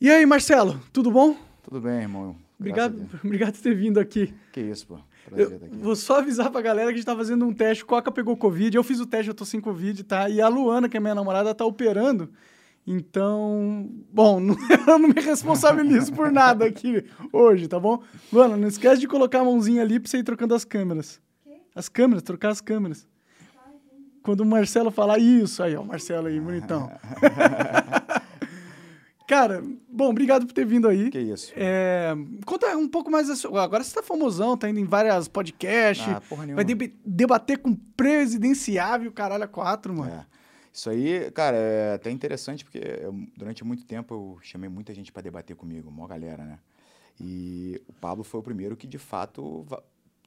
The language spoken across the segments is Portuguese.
E aí, Marcelo, tudo bom? Tudo bem, irmão. Obrigado, obrigado por ter vindo aqui. Que isso, pô. Prazer Eu aqui. vou só avisar pra galera que a gente tá fazendo um teste. Coca pegou Covid, eu fiz o teste, eu tô sem Covid, tá? E a Luana, que é minha namorada, tá operando. Então, bom, não- eu não me responsabilizo por nada aqui hoje, tá bom? Luana, não esquece de colocar a mãozinha ali pra você ir trocando as câmeras. As câmeras, trocar as câmeras. Quando o Marcelo falar isso, aí, ó, o Marcelo aí, bonitão. Cara, bom, obrigado por ter vindo aí. Que isso. É, conta um pouco mais sua. Agora você tá famosão, tá indo em várias podcasts. Ah, porra nenhuma. vai deb- debater com presidenciável, caralho, a quatro, mano. É. Isso aí, cara, é até interessante porque eu, durante muito tempo eu chamei muita gente pra debater comigo, uma galera, né? E o Pablo foi o primeiro que de fato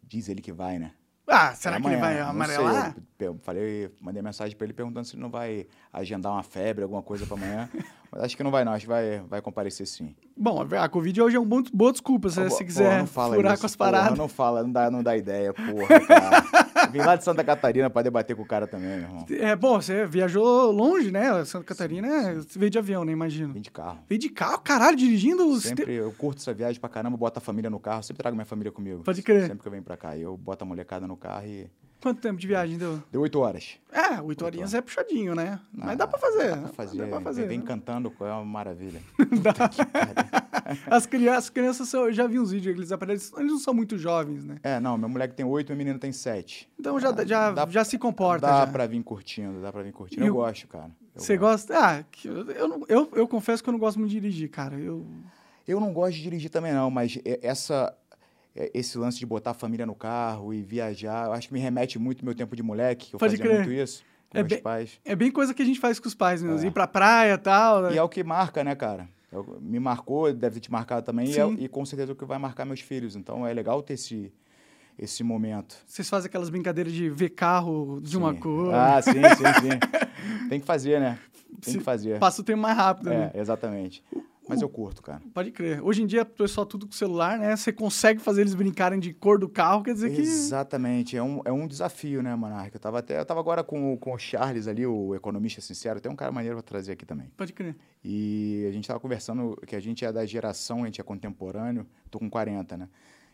diz ele que vai, né? Ah, será É que ele amanhã, vai amarelar? sei, eu falei, mandei mensagem pra ele perguntando se ele não vai agendar uma febre, alguma coisa pra amanhã. Mas acho que não vai, não. Acho que vai, vai comparecer sim. Bom, a Covid hoje é uma boa- desculpa, se você porra, quiser não fala furar isso, com as porra, paradas. não fala, não dá, não dá ideia, porra, cara. Vim lá de Santa Catarina pra debater com o cara também, meu irmão. É, bom, você viajou longe, né? Santa Catarina, é, você veio de avião, né? Imagino. Vim de carro. Veio de carro, caralho, dirigindo. Sempre, eu curto essa viagem pra caramba, boto a família no carro, sempre trago minha família comigo. Pode crer. Sempre que eu venho pra cá. Eu boto a molecada no carro e. Quanto tempo de viagem deu? Deu oito horas. É, oito horinhas é puxadinho, né? Mas Ah, dá pra fazer. Dá pra fazer. Dá pra fazer. Vem cantando, é uma maravilha. As crianças, as crianças eu já vi uns vídeos que eles aparecem, eles não são muito jovens, né? É, não, meu moleque tem oito, meu menino tem sete. Então já, Ah, já, dá- já se comporta. Dá já. pra vir curtindo, dá pra vir curtindo. E Eu o- gosto, cara. Eu Você gosto. gosta? Ah, eu, eu, eu, eu confesso que eu não gosto muito de dirigir, cara. Eu, Eu não gosto de dirigir também, não, mas essa, esse lance de botar a família no carro e viajar, eu acho que me remete muito ao meu tempo de moleque, que eu Pode fazia crer. muito isso com É meus bem- pais. é bem coisa que a gente faz com os pais mesmo. É. Ir pra praia e tal. né? E é o que marca, né, cara? É Me marcou, deve ter te marcado também, e, é- e com certeza é o que vai marcar meus filhos. Então é legal ter esse, esse momento. Vocês fazem aquelas brincadeiras de ver carro de uma Sim. cor. Ah, sim, sim, sim. Tem que fazer, né? Tem Se que fazer. Passa o tempo mais rápido, né? É, exatamente. Mas eu curto, cara. Pode crer. Hoje em dia, o pessoal tudo com celular, né? Você consegue fazer eles brincarem de cor do carro, quer dizer que. Exatamente, é um, é um desafio, né, Monarca? Eu tava, até, eu tava agora com, o- com o Charles ali, o economista sincero, tem um cara maneiro pra trazer aqui também. Pode crer. E a gente tava conversando que a gente é da geração, a gente é contemporâneo, tô com 40, né?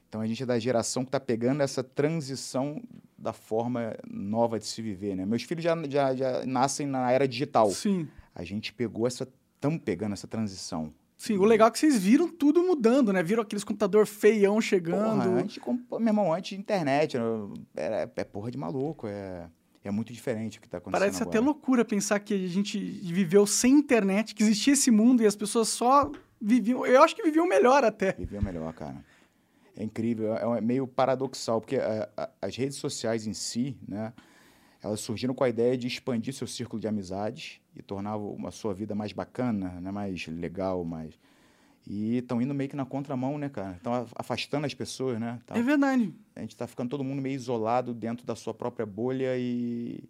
Então a gente é da geração que tá pegando essa transição da forma nova de se viver, né? Meus filhos já, já, já nascem na era digital. Sim. A gente pegou essa, estamos pegando essa transição. Sim, o legal é que vocês viram tudo mudando, né? Viram aqueles computador feião chegando. Porra, antes, meu irmão, antes internet, eu- era, é porra de maluco, é, é muito diferente o que tá acontecendo Parece agora. até loucura pensar que a gente viveu sem internet, que existia esse mundo e as pessoas só viviam. Eu acho que viviam melhor até. Viver melhor, cara. É incrível, é é meio paradoxal, porque a- a- as redes sociais em si, né, elas surgiram com a ideia de expandir seu círculo de amizades e tornar uma sua vida mais bacana, né, mais legal, mais... E estão indo meio que na contramão, né, cara? Estão afastando as pessoas, né? Tá- É verdade. A gente está ficando todo mundo meio isolado dentro da sua própria bolha e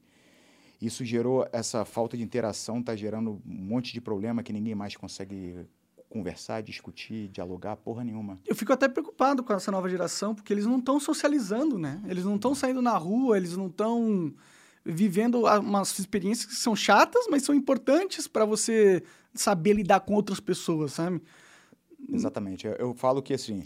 isso gerou essa falta de interação, está gerando um monte de problema que ninguém mais consegue conversar, discutir, dialogar, porra nenhuma. Eu fico até preocupado com essa nova geração, porque eles não estão socializando, né? Eles não estão saindo na rua, eles não estão vivendo umas experiências que são chatas, mas são importantes para você saber lidar com outras pessoas, sabe? Exatamente. Eu, eu falo que assim,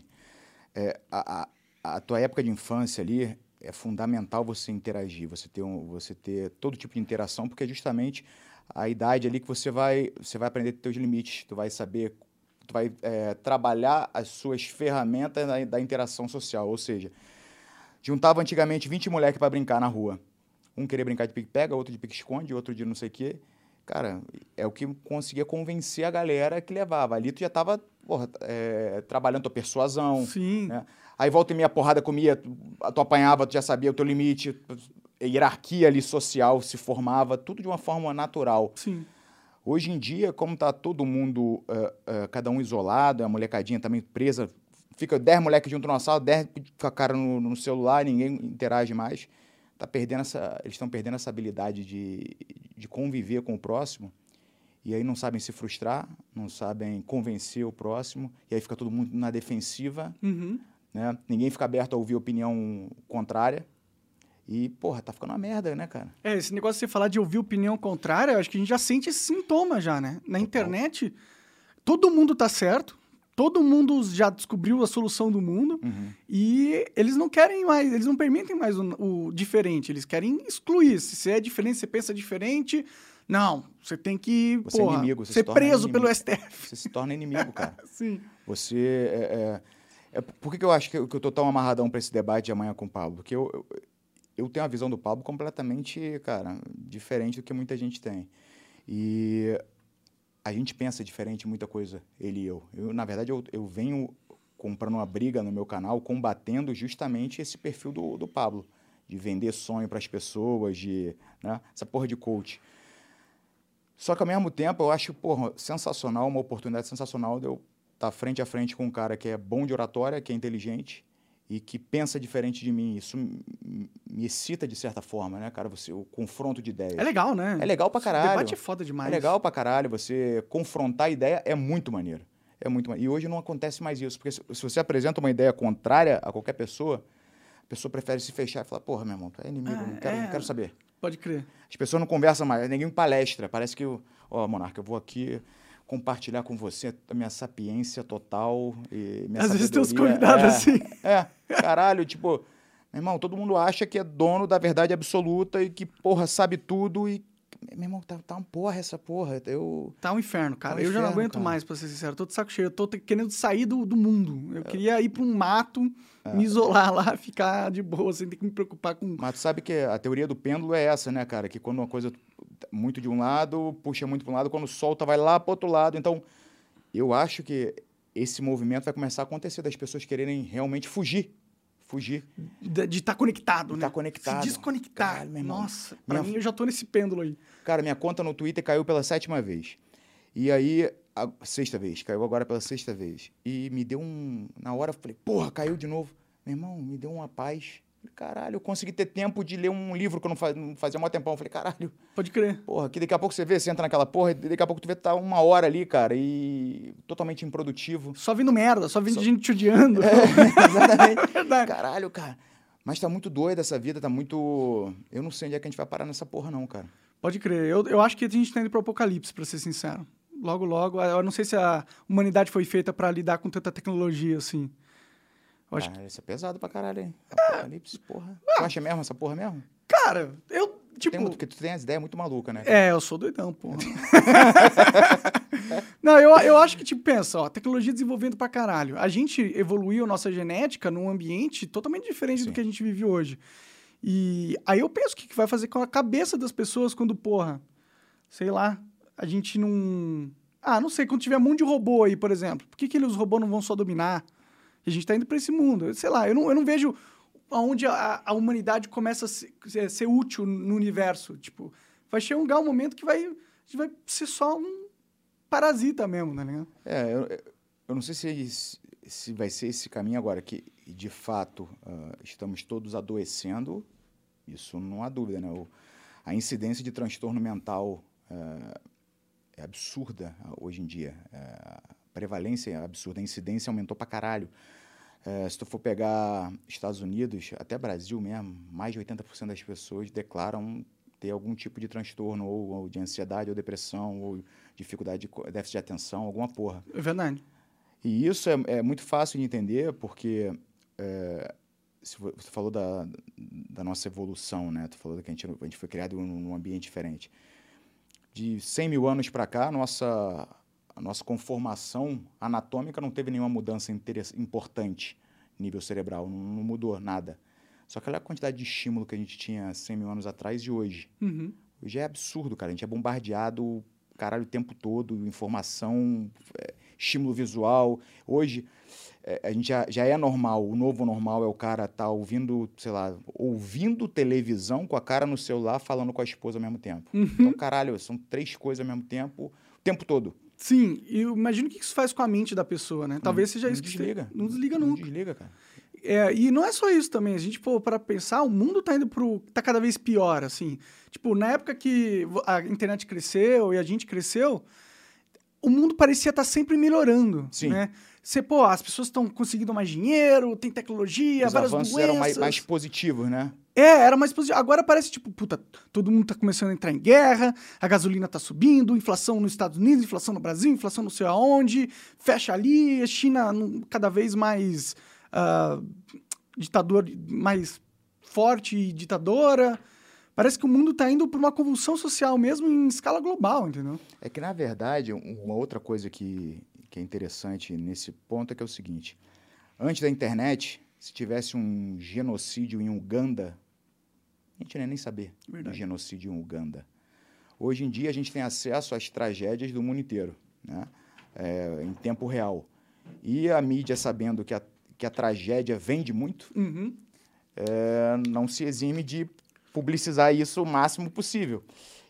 é, a, a, a tua época de infância ali é fundamental você interagir, você ter, um, você ter todo tipo de interação, porque é justamente a idade ali que você vai, você vai aprender teus limites, tu vai saber, tu vai é, trabalhar as suas ferramentas da, da interação social, ou seja, juntava antigamente 20 moleques para brincar na rua. Um queria brincar de pique-pega, outro de pique-esconde, outro de não sei o quê. Cara, é o que conseguia convencer a galera que levava. Ali tu já tava, porra, é, trabalhando tua persuasão, Sim. né? Aí volta e meia porrada comia, tu, tu apanhava, tu já sabia o teu limite, hierarquia ali social se formava, tudo de uma forma natural. Sim. Hoje em dia, como tá todo mundo, eh, eh, cada um isolado, a molecadinha também presa, fica 10 moleques junto numa sala, 10 com a cara no, no celular, ninguém interage mais. Tá perdendo essa, eles estão perdendo essa habilidade de, de conviver com o próximo. E aí não sabem se frustrar, não sabem convencer o próximo, e aí fica todo mundo na defensiva, Uhum. né? Ninguém fica aberto a ouvir opinião contrária. E, porra, tá ficando uma merda, né, cara? É, esse negócio de você falar de ouvir opinião contrária, eu acho que a gente já sente esse sintoma já, né? Na internet, todo mundo tá certo, todo mundo já descobriu a solução do mundo Uhum. e eles não querem mais, eles não permitem mais o, o diferente, eles querem excluir. Se você é diferente, você pensa diferente, não, você tem que Você é porra, inimigo, você se ser torna preso pelo inimigo. STF. Você se torna inimigo, cara. Sim. Você. É, é- é- por que, que eu acho que eu, que eu tô tão amarradão para esse debate de amanhã com o Pablo? Porque eu, eu, eu tenho a visão do Pablo completamente, cara, diferente do que muita gente tem. E a gente pensa diferente muita coisa, ele e eu. eu na verdade, eu, eu venho comprando uma briga no meu canal, combatendo justamente esse perfil do, do Pablo. De vender sonho para as pessoas, de. Né, essa porra de coach. Só que ao mesmo tempo eu acho, porra, sensacional, uma oportunidade sensacional de eu estar frente a frente com um cara que é bom de oratória, que é inteligente e que pensa diferente de mim. Isso me excita de certa forma, né, cara? Você, o confronto de ideias. É legal, né? É legal pra caralho. debate é foda demais. É legal pra caralho. Você confrontar a ideia é muito maneiro. É muito maneiro. E hoje não acontece mais isso. Porque se, se você apresenta uma ideia contrária a qualquer pessoa, a pessoa prefere se fechar e falar, porra, meu irmão, tu é inimigo, Ah, não, quero, não é. quero saber. Pode crer. As pessoas não conversam mais, ninguém palestra. Parece que, o- ó, Monarca, eu vou aqui compartilhar com você a minha sapiência total e minha Às vezes tem uns sabedoria. convidados é, assim. É, caralho, tipo, meu irmão, todo mundo acha que é dono da verdade absoluta e que, porra, sabe tudo e. Meu irmão, tá, tá uma porra essa porra. Eu. Tá um inferno, cara. Tá um eu já não aguento cara. mais, pra ser sincero. Tô de saco cheio. Eu tô querendo sair do, do mundo. É. Eu queria ir pra um mato, me isolar lá, ficar de boa, sem ter que me preocupar com. Mas tu sabe que a teoria do pêndulo é essa, né, cara? Que quando uma coisa tá muito de um lado, puxa muito para um lado, quando solta, vai lá pro outro lado. Então, eu acho que esse movimento vai começar a acontecer das pessoas quererem realmente fugir. Fugir. De estar conectado, De né? tá conectado. Se desconectar. Caralho, meu irmão. Nossa, pra Minha- mim eu já tô nesse pêndulo aí. Cara, minha conta no Twitter caiu pela sétima vez. E aí, a sexta vez, caiu agora pela sexta vez. E me deu um. Na hora eu falei, porra, caiu de novo. Meu irmão, me deu uma paz. Falei, Caralho, eu consegui ter tempo de ler um livro que eu não fa- não fazia mó tempão. Eu Falei, caralho, Pode crer. porra, que daqui a pouco você vê, você entra naquela porra, e daqui a pouco tu vê que tá uma hora ali, cara, e totalmente improdutivo. Só vindo merda, só vindo gente te odiando. Exatamente. Verdade. Caralho, cara. Mas tá muito doida essa vida, tá muito. Eu não sei onde é que a gente vai parar nessa porra, não, cara. Pode crer. Eu, eu acho que a gente tá indo pro apocalipse, pra ser sincero. Logo, logo. Eu não sei se a humanidade foi feita pra lidar com tanta tecnologia assim. Acho Ah, isso é pesado pra caralho, hein? Apocalipse, porra. Tu acha mesmo essa porra mesmo? Cara, eu, tipo... Tem muito, porque tu tem as ideias muito malucas, né? É, eu sou doidão, porra. Não, eu, eu acho que, tipo, pensa, ó, tecnologia desenvolvendo pra caralho. A gente evoluiu nossa genética num ambiente totalmente diferente do Sim. que a gente vive hoje. E aí eu penso o que, que vai fazer com a cabeça das pessoas quando, porra, sei lá, a gente não. Ah, não sei, quando tiver um monte de robô aí, por exemplo, por que, que os robôs não vão só dominar? A gente tá indo pra esse mundo. Sei lá, eu não, eu não vejo aonde a, a humanidade começa a ser, ser- útil no universo. Tipo, vai chegar um momento que vai, vai ser só um parasita mesmo, ligado? É, eu, eu não sei se, se vai ser esse caminho agora, que de fato ah, estamos todos adoecendo, isso não há dúvida, né? O- a incidência de transtorno mental ah, é absurda hoje em dia. A prevalência é absurda, a incidência aumentou pra caralho. Eh, se tu for pegar Estados Unidos, até Brasil mesmo, mais de 80% das pessoas declaram ter algum tipo de transtorno, ou, ou de ansiedade, ou depressão, ou dificuldade de déficit de atenção, alguma porra. É verdade. E isso é, é muito fácil de entender, porque é, se vo- você falou da, da nossa evolução, né? Tu falou que a gente, a gente foi criado num, ambiente diferente. De 100 mil anos para cá, nossa, a nossa conformação anatômica não teve nenhuma mudança importante nível cerebral, não, não mudou nada. Só que olha a quantidade de estímulo que a gente tinha 100 mil anos atrás e hoje. Uhum. Hoje é absurdo, cara. A gente é bombardeado, caralho, o tempo todo, informação, é, estímulo visual. Hoje, é, a gente já, já é normal, o novo normal é o cara tá ouvindo, sei lá, ouvindo televisão com a cara no celular, falando com a esposa ao mesmo tempo. Então, caralho, são três coisas ao mesmo tempo, o tempo todo. Sim, e eu imagino o que isso faz com a mente da pessoa, né? Talvez seja não isso que desliga. Não desliga não nunca. desliga, cara. É, e não é só isso também. A gente, pô, para pensar, o mundo tá indo pro. tá cada vez pior, assim. Tipo, na época que a internet cresceu e a gente cresceu, o mundo parecia estar sempre melhorando. Sim. Né? Você, pô, as pessoas estão conseguindo mais dinheiro, tem tecnologia, Os várias avanços doenças. eram mais, mais positivos, né? É, era mais positivo. Agora parece tipo, puta, todo mundo tá começando a entrar em guerra, a gasolina tá subindo, inflação nos Estados Unidos, inflação no Brasil, inflação não sei aonde, fecha ali, a China cada vez mais uh, ditador, mais forte e ditadora. Parece que o mundo tá indo por uma convulsão social mesmo em escala global, entendeu? É que, na verdade, uma outra coisa que, que é interessante nesse ponto é que é o seguinte. Antes da internet, se tivesse um genocídio em Uganda, a gente não ia nem saber Verdade. do genocídio em Uganda. Hoje em dia, a gente tem acesso às tragédias do mundo inteiro, né? É, em tempo real. E a mídia, sabendo que a, que a tragédia vende muito, uhum. é, não se exime de publicizar isso o máximo possível.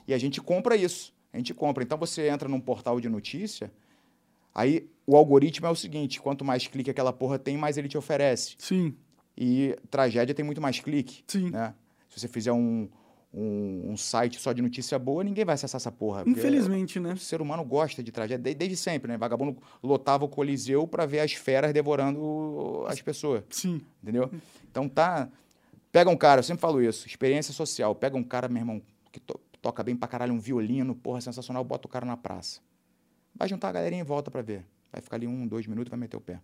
E a gente compra isso. A gente compra. Então, você entra num portal de notícia, aí o algoritmo é o seguinte: quanto mais clique aquela porra tem, mais ele te oferece. Sim. E tragédia tem muito mais clique. Sim. Né? Se você fizer um, um, um, site só de notícia boa, ninguém vai acessar essa porra. Infelizmente, né? O ser humano gosta de tragédia desde, desde sempre, né? Vagabundo lotava o Coliseu para ver as feras devorando as pessoas. Sim. Entendeu? Então tá. Pega um cara, eu sempre falo isso, experiência social. Pega um cara, meu irmão, que to toca bem pra caralho um violino, porra, sensacional, bota o cara na praça. Vai juntar a galerinha em volta para ver. Vai ficar ali um, dois minutos e vai meter o pé.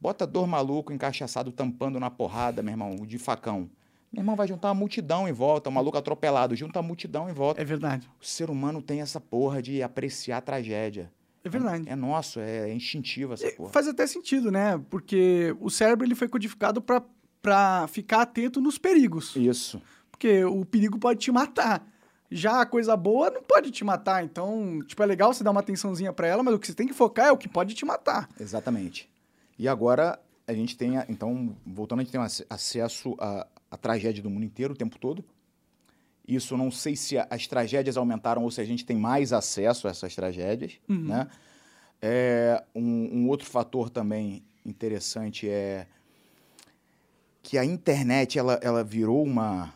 Bota dor maluco, encaixaçado, tampando na porrada, meu irmão, de facão. Meu irmão, vai juntar uma multidão em volta, um maluco atropelado, junta a multidão em volta. É verdade. O ser humano tem essa porra de apreciar a tragédia. É verdade. É, é nosso, é instintivo essa porra. Faz até sentido, né? Porque o cérebro ele foi codificado para ficar atento nos perigos. Isso. Porque o perigo pode te matar. Já a coisa boa não pode te matar. Então, tipo, é legal você dar uma atençãozinha para ela, mas o que você tem que focar é o que pode te matar. Exatamente. E agora a gente tem, então, voltando, a gente tem acesso à, à tragédia do mundo inteiro o tempo todo. Isso não sei se as tragédias aumentaram ou se a gente tem mais acesso a essas tragédias, uhum. né? É, um, um, outro fator também interessante é que a internet ela, ela virou uma,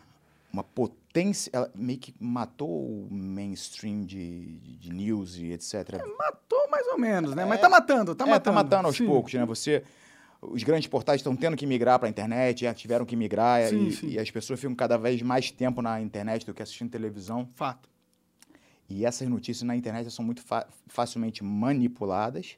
uma potência ela meio que matou o mainstream de, de news e etc. É, matou mais ou menos, né? É, Mas tá matando, tá é, tá matando. tá matando aos sim. poucos, né? Você, os grandes portais estão tendo que migrar para a internet, já tiveram que migrar sim, e, sim. e, as pessoas ficam cada vez mais tempo na internet do que assistindo televisão. Fato. E essas notícias na internet são muito fa facilmente manipuladas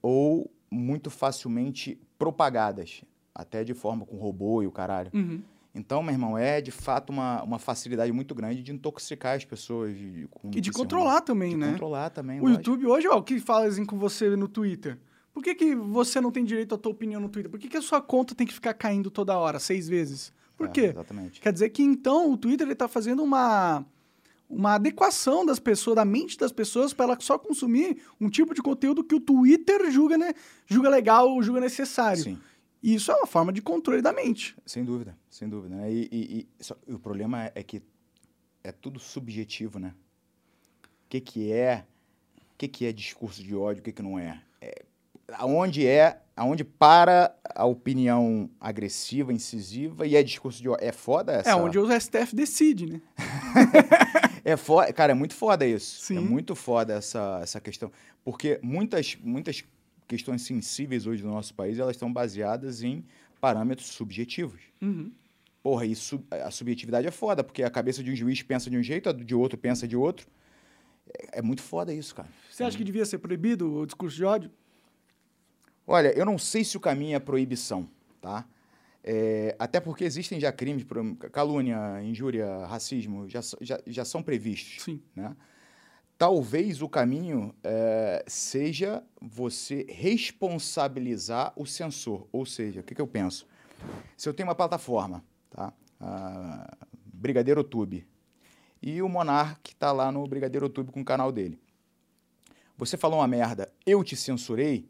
ou muito facilmente propagadas, até de forma com robô e o caralho. Uhum. Então, meu irmão, é de fato uma, uma facilidade muito grande de intoxicar as pessoas. De, e de controlar também, de né? controlar também. O lógico. YouTube hoje, ó, o que fazem com você no Twitter? Por que, que você não tem direito à tua opinião no Twitter? Por que, que a sua conta tem que ficar caindo toda hora, seis vezes? Por é, quê? Exatamente. Quer dizer que então o Twitter está fazendo uma, uma adequação das pessoas, da mente das pessoas, para ela só consumir um tipo de conteúdo que o Twitter julga, né, julga legal, julga necessário. Sim. E isso é uma forma de controle da mente. Sem dúvida, sem dúvida. Né? E, e, e, só, o problema é que é tudo subjetivo, né? O que, que é o que, que é discurso de ódio, o que, que não é? é aonde é, aonde para a opinião agressiva, incisiva e é discurso de ódio? É foda essa? É onde o STF decide, né? é foda, cara, é muito foda isso. Sim. É muito foda essa, essa questão. Porque muitas, muitas questões sensíveis hoje no nosso país, elas estão baseadas em parâmetros subjetivos. Uhum. Porra, isso, a subjetividade é foda, porque a cabeça de um juiz pensa de um jeito, a de outro pensa de outro. É, é muito foda isso, cara. Você acha que devia ser proibido o discurso de ódio? Olha, eu não sei se o caminho é proibição, tá? É, até porque existem já crimes, calúnia, injúria, racismo, já, já, já são previstos. Sim. Né? talvez o caminho é, seja você responsabilizar o sensor. Ou seja, o que, que eu penso? Se eu tenho uma plataforma, tá? Ah, Brigadeiro Tube, e o Monark está lá no Brigadeiro Tube com o canal dele. Você falou uma merda, eu te censurei,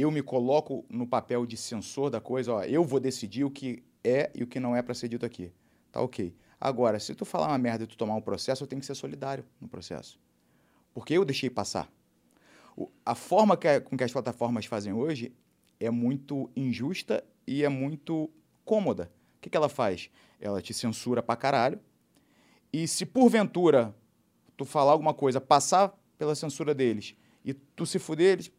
eu me coloco no papel de censor da coisa, ó, eu vou decidir o que é e o que não é para ser dito aqui. Tá ok. Agora, se tu falar uma merda e tu tomar um processo, eu tenho que ser solidário no processo porque eu deixei passar. O, a forma que, com que as plataformas fazem hoje é muito injusta e é muito cômoda. O que, que ela faz? Ela te censura pra caralho. E se porventura tu falar alguma coisa, passar pela censura deles e tu se fuder, eles.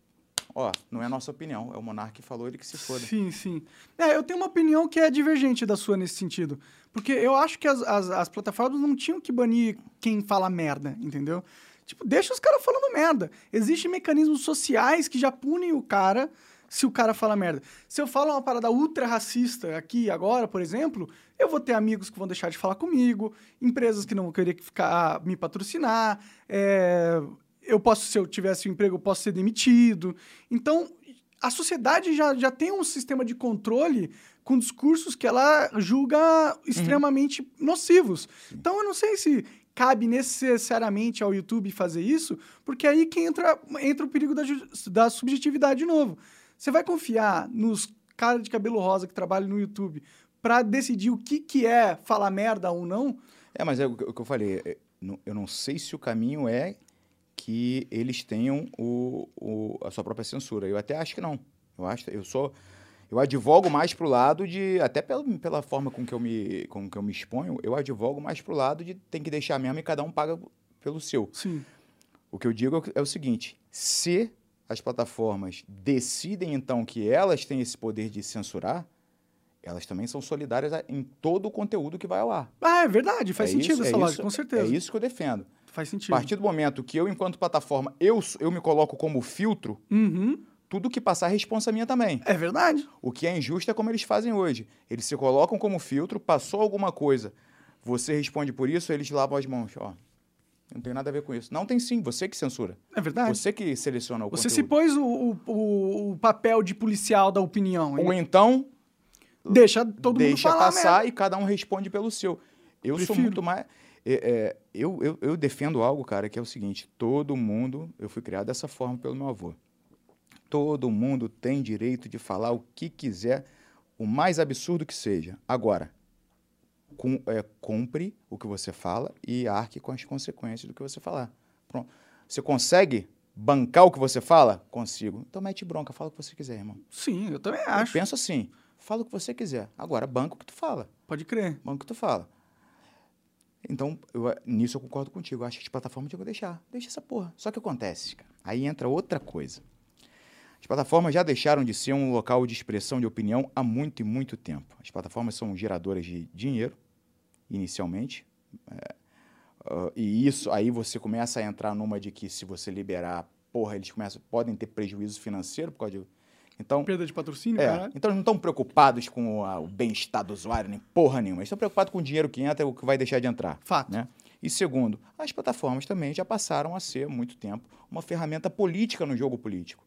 Ó, não é a nossa opinião, é o monarca que falou, ele que se foda. Sim, sim. É, eu tenho uma opinião que é divergente da sua nesse sentido. Porque eu acho que as, as, as plataformas não tinham que banir quem fala merda, entendeu? Tipo, deixa os caras falando merda. Existem mecanismos sociais que já punem o cara se o cara fala merda. Se eu falo uma parada ultra racista aqui agora, por exemplo, eu vou ter amigos que vão deixar de falar comigo, empresas que não vão querer ficar me patrocinar, é, eu posso, se eu tivesse um emprego, eu posso ser demitido. Então, a sociedade já, já tem um sistema de controle com discursos que ela julga extremamente uhum. nocivos. Então, eu não sei se cabe necessariamente ao YouTube fazer isso, porque aí que entra, entra o perigo da, da subjetividade de novo. Você vai confiar nos caras de cabelo rosa que trabalham no YouTube para decidir o que, que é falar merda ou não? É, mas é o que eu falei. É, eu não sei se o caminho é que eles tenham o, o, a sua própria censura. Eu até acho que não. Eu acho, eu sou, eu advogo mais pro lado de, até pela, pela forma com que eu me, com que eu me exponho, eu advogo mais pro lado de tem que deixar mesmo e cada um paga pelo seu. Sim. O que eu digo é o seguinte: se as plataformas decidem então que elas têm esse poder de censurar, elas também são solidárias em todo o conteúdo que vai ao ar. Ah, é verdade, faz é sentido isso, essa é lógica, com certeza. É isso que eu defendo. Faz sentido. A partir do momento que eu, enquanto plataforma, eu, eu me coloco como filtro, uhum. tudo que passar é responsa minha também. É verdade. O que é injusto é como eles fazem hoje. Eles se colocam como filtro, passou alguma coisa, você responde por isso, eles lavam as mãos. Ó, não tem nada a ver com isso. Não tem sim, você que censura. É verdade. Você que seleciona o Você conteúdo. se pôs o, o, o, papel de policial da opinião. Ou então... Deixa todo deixa mundo falar passar mesmo. e cada um responde pelo seu. Eu Prefiro. sou muito mais... É, é, eu, eu, eu defendo algo, cara, que é o seguinte. Todo mundo... Eu fui criado dessa forma pelo meu avô. Todo mundo tem direito de falar o que quiser, o mais absurdo que seja. Agora, com, é, cumpre o que você fala e arque com as consequências do que você falar. Pronto. Você consegue bancar o que você fala? Consigo. Então mete bronca, fala o que você quiser, irmão. Sim, eu também acho. Eu penso assim, fala o que você quiser. Agora, banca o que tu fala. Pode crer. Banca o que tu fala. Então, eu, nisso eu concordo contigo. Eu acho que as plataformas tinham que deixar. Deixa essa porra. Só que acontece, cara. Aí entra outra coisa. As plataformas já deixaram de ser um local de expressão de opinião há muito e muito tempo. As plataformas são geradoras de dinheiro, inicialmente. É, uh, e isso, aí você começa a entrar numa de que se você liberar, porra, eles começam, podem ter prejuízo financeiro por causa de. Então, Perda de patrocínio, é, caralho. Então, eles não estão preocupados com o, o bem-estar do usuário, nem porra nenhuma. Eles estão preocupados com o dinheiro que entra e o que vai deixar de entrar. Fato. Né? E segundo, as plataformas também já passaram a ser, há muito tempo, uma ferramenta política no jogo político.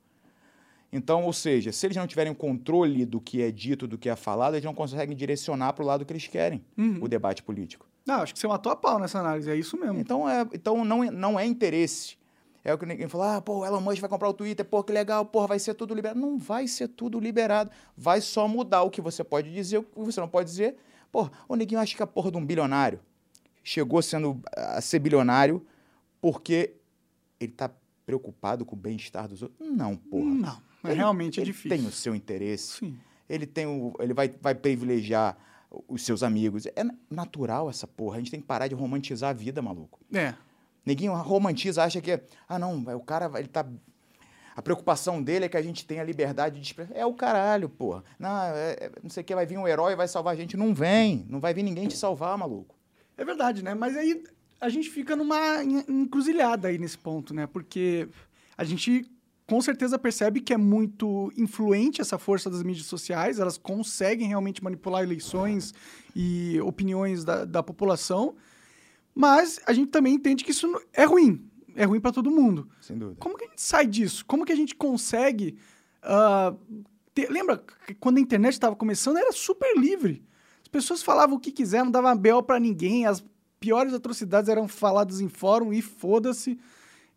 Então, ou seja, se eles não tiverem controle do que é dito, do que é falado, eles não conseguem direcionar para o lado que eles querem uhum. o debate político. Não, acho que você matou a pau nessa análise, é isso mesmo. Então, é, então não, é, não é interesse. É o que ninguém fala, ah, pô, Elon Musk vai comprar o Twitter, pô, que legal, porra, vai ser tudo liberado. Não vai ser tudo liberado. Vai só mudar o que você pode dizer, o que você não pode dizer. Pô, o neguinho acha que a porra de um bilionário chegou sendo a ser bilionário porque ele está preocupado com o bem-estar dos outros. Não, porra. Não. Ele, realmente é ele difícil. tem o seu interesse. Sim. Ele tem o, ele vai, vai privilegiar os seus amigos. É natural essa porra. A gente tem que parar de romantizar a vida, maluco. É. Ninguém romantiza, acha que ah não, o cara ele tá a preocupação dele é que a gente tenha liberdade de expressão. É o caralho, porra. Não, é, é, não sei o que, vai vir um herói e vai salvar a gente. Não vem. Não vai vir ninguém te salvar, maluco. É verdade, né? Mas aí a gente fica numa encruzilhada aí nesse ponto, né? Porque a gente com certeza percebe que é muito influente essa força das mídias sociais, elas conseguem realmente manipular eleições e opiniões da, da população, mas a gente também entende que isso é ruim, é ruim para todo mundo. Sem dúvida. Como que a gente sai disso? Como que a gente consegue. Uh, ter... Lembra quando a internet estava começando, era super livre. As pessoas falavam o que quiseram, não dava bel para ninguém, as piores atrocidades eram faladas em fórum e foda-se.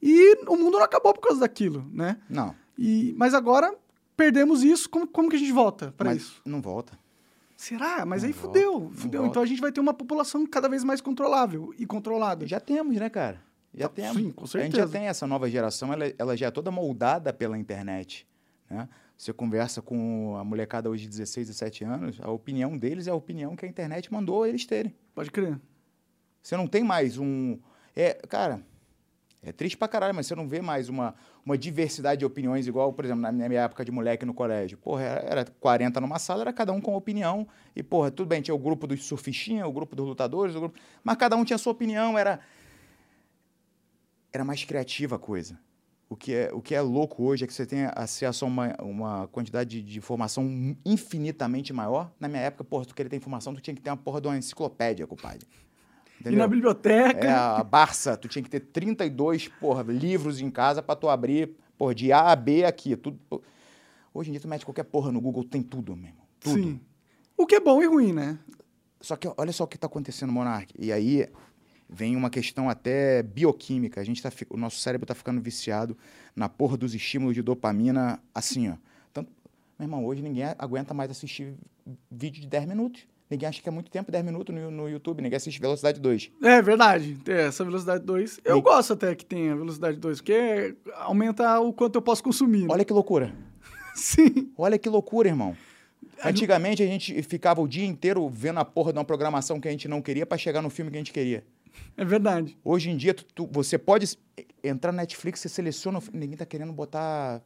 E o mundo não acabou por causa daquilo, né? Não. E, mas agora perdemos isso. Como, como que a gente volta para isso? Não volta. Será? Mas Não aí fudeu. Fudeu. volta. Então a gente vai ter uma população cada vez mais controlável e controlada. Já temos, né, cara? Já Tá, temos. sim, com A gente já certeza. tem essa nova geração, ela, ela já é toda moldada pela internet. Né? Você conversa com a molecada hoje de 16, 17 anos, a opinião deles é a opinião que a internet mandou eles terem. Pode crer. Você não tem mais um. É, cara, É triste pra caralho, mas você não vê mais uma, uma diversidade de opiniões igual, por exemplo, na minha época de moleque no colégio. Porra, era, era 40 numa sala, era cada um com opinião. E, porra, tudo bem, tinha o grupo dos surfistinhas, o grupo dos lutadores, o grupo... mas cada um tinha sua opinião, era... Era mais criativa a coisa. O que, é, o que é louco hoje é que você tem acesso a uma, uma quantidade de, de informação infinitamente maior. Na minha época, porra, tu queria ter informação, tu tinha que ter uma porra de uma enciclopédia, compadre. Entendeu? E na biblioteca. É, a Barça, tu tinha que ter 32, porra, livros em casa para tu abrir, porra, de A a B aqui, tudo. Hoje em dia tu mete qualquer porra no Google, tem tudo mesmo. Tudo. Sim. O que é bom e ruim, né? Só que olha só o que tá acontecendo, Monark. E aí vem uma questão até bioquímica. A gente tá, o nosso cérebro tá ficando viciado na porra dos estímulos de dopamina, assim, ó. Tanto, meu irmão, hoje ninguém aguenta mais assistir vídeo de 10 minutos. Ninguém acha que é muito tempo, 10 minutos no, no YouTube. Ninguém assiste Velocidade 2. É verdade. É, essa Velocidade 2. Eu gosto até que tenha Velocidade 2, porque aumenta o quanto eu posso consumir. Né? Olha que loucura. Sim. Olha que loucura, irmão. Antigamente a gente ficava o dia inteiro vendo a porra de uma programação que a gente não queria para chegar no filme que a gente queria. É verdade. Hoje em dia, tu, tu, você pode entrar na Netflix, você seleciona. Ninguém tá querendo botar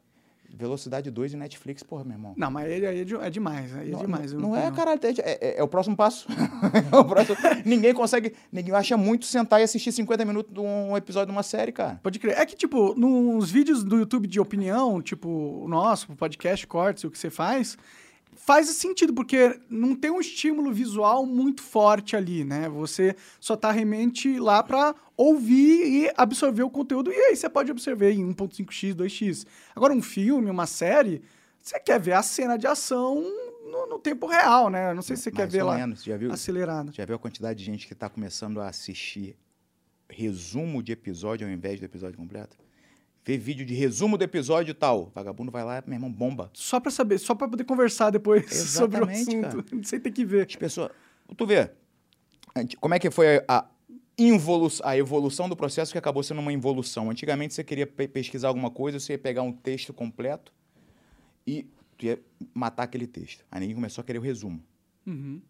Velocidade 2 e Netflix, porra, meu irmão. Não, mas aí é, é, demais, aí é não, demais. Não, não é, caralho, é, é, é, o próximo passo. é o próximo... ninguém consegue, ninguém acha muito sentar e assistir 50 minutos de um episódio de uma série, cara. Pode crer. É que, tipo, nos vídeos do YouTube de opinião, tipo, o nosso, podcast, cortes, o que você faz, faz sentido, porque não tem um estímulo visual muito forte ali, né? Você só tá realmente lá para ouvir e absorver o conteúdo, e aí você pode absorver em 1.5x, 2x. Agora, um filme, uma série, você quer ver a cena de ação no, no tempo real, né? Não sei se você Mais quer ver lá menos. Já viu, acelerado. Já viu a quantidade de gente que tá começando a assistir resumo de episódio ao invés do episódio completo? Ver vídeo de resumo do episódio tal. Vagabundo vai lá, meu irmão, bomba. Só pra saber, só pra poder conversar depois sobre o assunto. Cara. Sem ter que ver. As pessoas. Tu vê. Como é que foi a, involução, a evolução do processo que acabou sendo uma involução? Antigamente você queria pe pesquisar alguma coisa, você ia pegar um texto completo e tu ia matar aquele texto. Aí ninguém começou a querer o resumo. Uhum.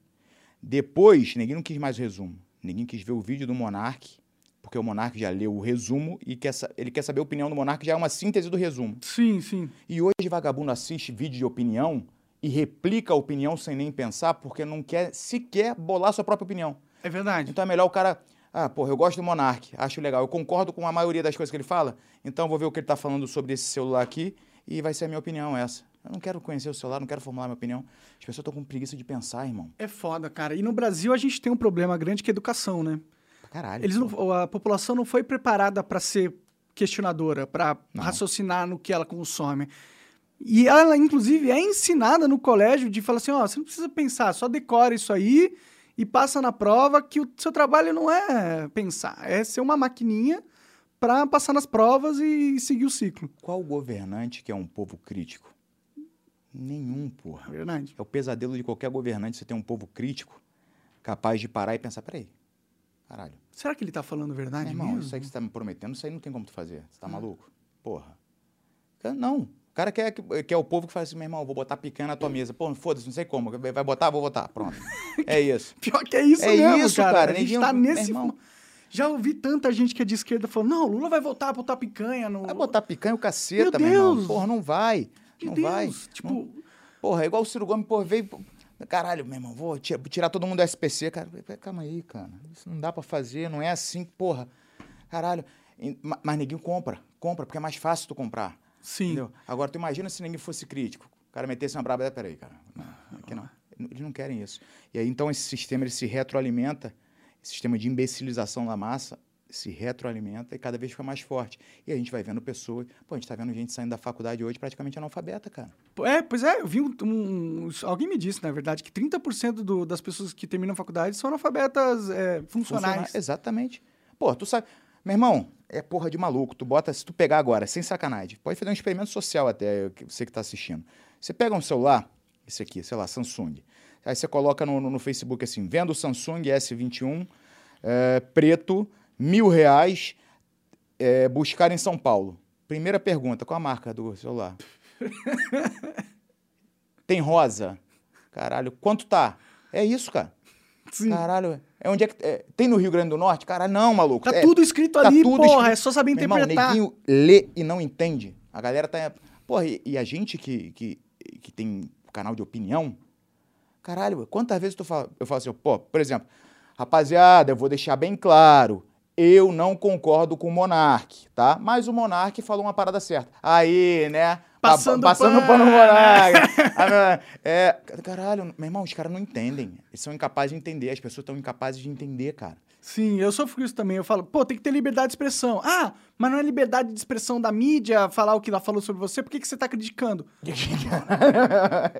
Depois, ninguém não quis mais o resumo. Ninguém quis ver o vídeo do Monark porque o Monark já leu o resumo e quer, ele quer saber a opinião do Monark, já é uma síntese do resumo. Sim, sim. E hoje vagabundo assiste vídeo de opinião e replica a opinião sem nem pensar, porque não quer sequer bolar sua própria opinião. É verdade. Então é melhor o cara. Ah, porra, eu gosto do Monark, acho legal. Eu concordo com a maioria das coisas que ele fala, então vou ver o que ele está falando sobre esse celular aqui e vai ser a minha opinião essa. Eu não quero conhecer o celular, não quero formular minha opinião. As pessoas estão com preguiça de pensar, irmão. É foda, cara. E no Brasil a gente tem um problema grande que é educação, né? Caralho. Eles não, a população não foi preparada para ser questionadora, para raciocinar no que ela consome. E ela, inclusive, é ensinada no colégio de falar assim: ó, oh, você não precisa pensar, só decora isso aí e passa na prova que o seu trabalho não é pensar, é ser uma maquininha para passar nas provas e seguir o ciclo. Qual governante que é um povo crítico? Nenhum, porra. Verdade. É o pesadelo de qualquer governante você ter um povo crítico capaz de parar e pensar: peraí, Caralho. Será que ele tá falando verdade Meu irmão, mesmo? isso aí que você tá me prometendo, isso aí não tem como tu fazer. Você tá ah. maluco? Porra. Não. O cara quer, quer o povo que fala assim, meu irmão, vou botar picanha na tua mesa. Pô, foda-se, não sei como. Vai botar? Vou botar. Pronto. É isso. Pior que é isso é mesmo, isso, cara. cara. A gente tá nesse... Já ouvi tanta gente que é de esquerda falando, não, Lula vai voltar a botar picanha no... Vai botar picanha o caceta, meu, meu irmão. Porra, não vai. Meu não Deus. vai. Tipo... Não... Porra, é igual o Ciro Gomes, porra, veio Caralho, meu irmão, vou tirar todo mundo do SPC. Cara, calma aí, cara. Isso não dá para fazer, não é assim, porra. Caralho. Mas ninguém compra. Compra, porque é mais fácil tu comprar. Sim. Entendeu? Agora, tu imagina se ninguém fosse crítico. O cara metesse uma braba. Peraí, cara. Não, aqui não. Eles não querem isso. E aí, então, esse sistema ele se retroalimenta. Esse sistema de imbecilização da massa se retroalimenta e cada vez fica mais forte. E a gente vai vendo pessoas. Pô, a gente está vendo gente saindo da faculdade hoje praticamente analfabeta, cara. É, pois é, eu vi um. um alguém me disse, na verdade, que 30% do, das pessoas que terminam a faculdade são analfabetas é, funcionais. Funcionar, exatamente. Pô, tu sabe. Meu irmão, é porra de maluco. Tu bota, se tu pegar agora, sem sacanagem, pode fazer um experimento social até, você que está assistindo. Você pega um celular, esse aqui, sei lá, Samsung. Aí você coloca no, no, no Facebook assim, vendo o Samsung S21 é, preto mil reais é, buscar em São Paulo. Primeira pergunta, qual a marca do celular? Tem rosa? Caralho, quanto tá? É isso, cara. Sim. Caralho, é onde é que. é, tem no Rio Grande do Norte? Caralho, não, maluco. Tá é, tudo escrito tá ali, tudo porra, escrito. é só saber Meu irmão, interpretar. neguinho lê e não entende. A galera tá. Porra, e, e a gente que, que, que tem canal de opinião, caralho, quantas vezes tu fala, eu falo assim, pô, por exemplo, rapaziada, eu vou deixar bem claro. Eu não concordo com o Monark, tá? Mas o Monark falou uma parada certa. Aí, né? Pa- Passando passando pano. pano no Monark. É, caralho, meu irmão, os caras não entendem. Eles são incapazes de entender. As pessoas estão incapazes de entender, cara. Sim, eu sofro isso também. Eu falo, pô, tem que ter liberdade de expressão. Ah, mas não é liberdade de expressão da mídia falar o que ela falou sobre você, por que, que você tá criticando?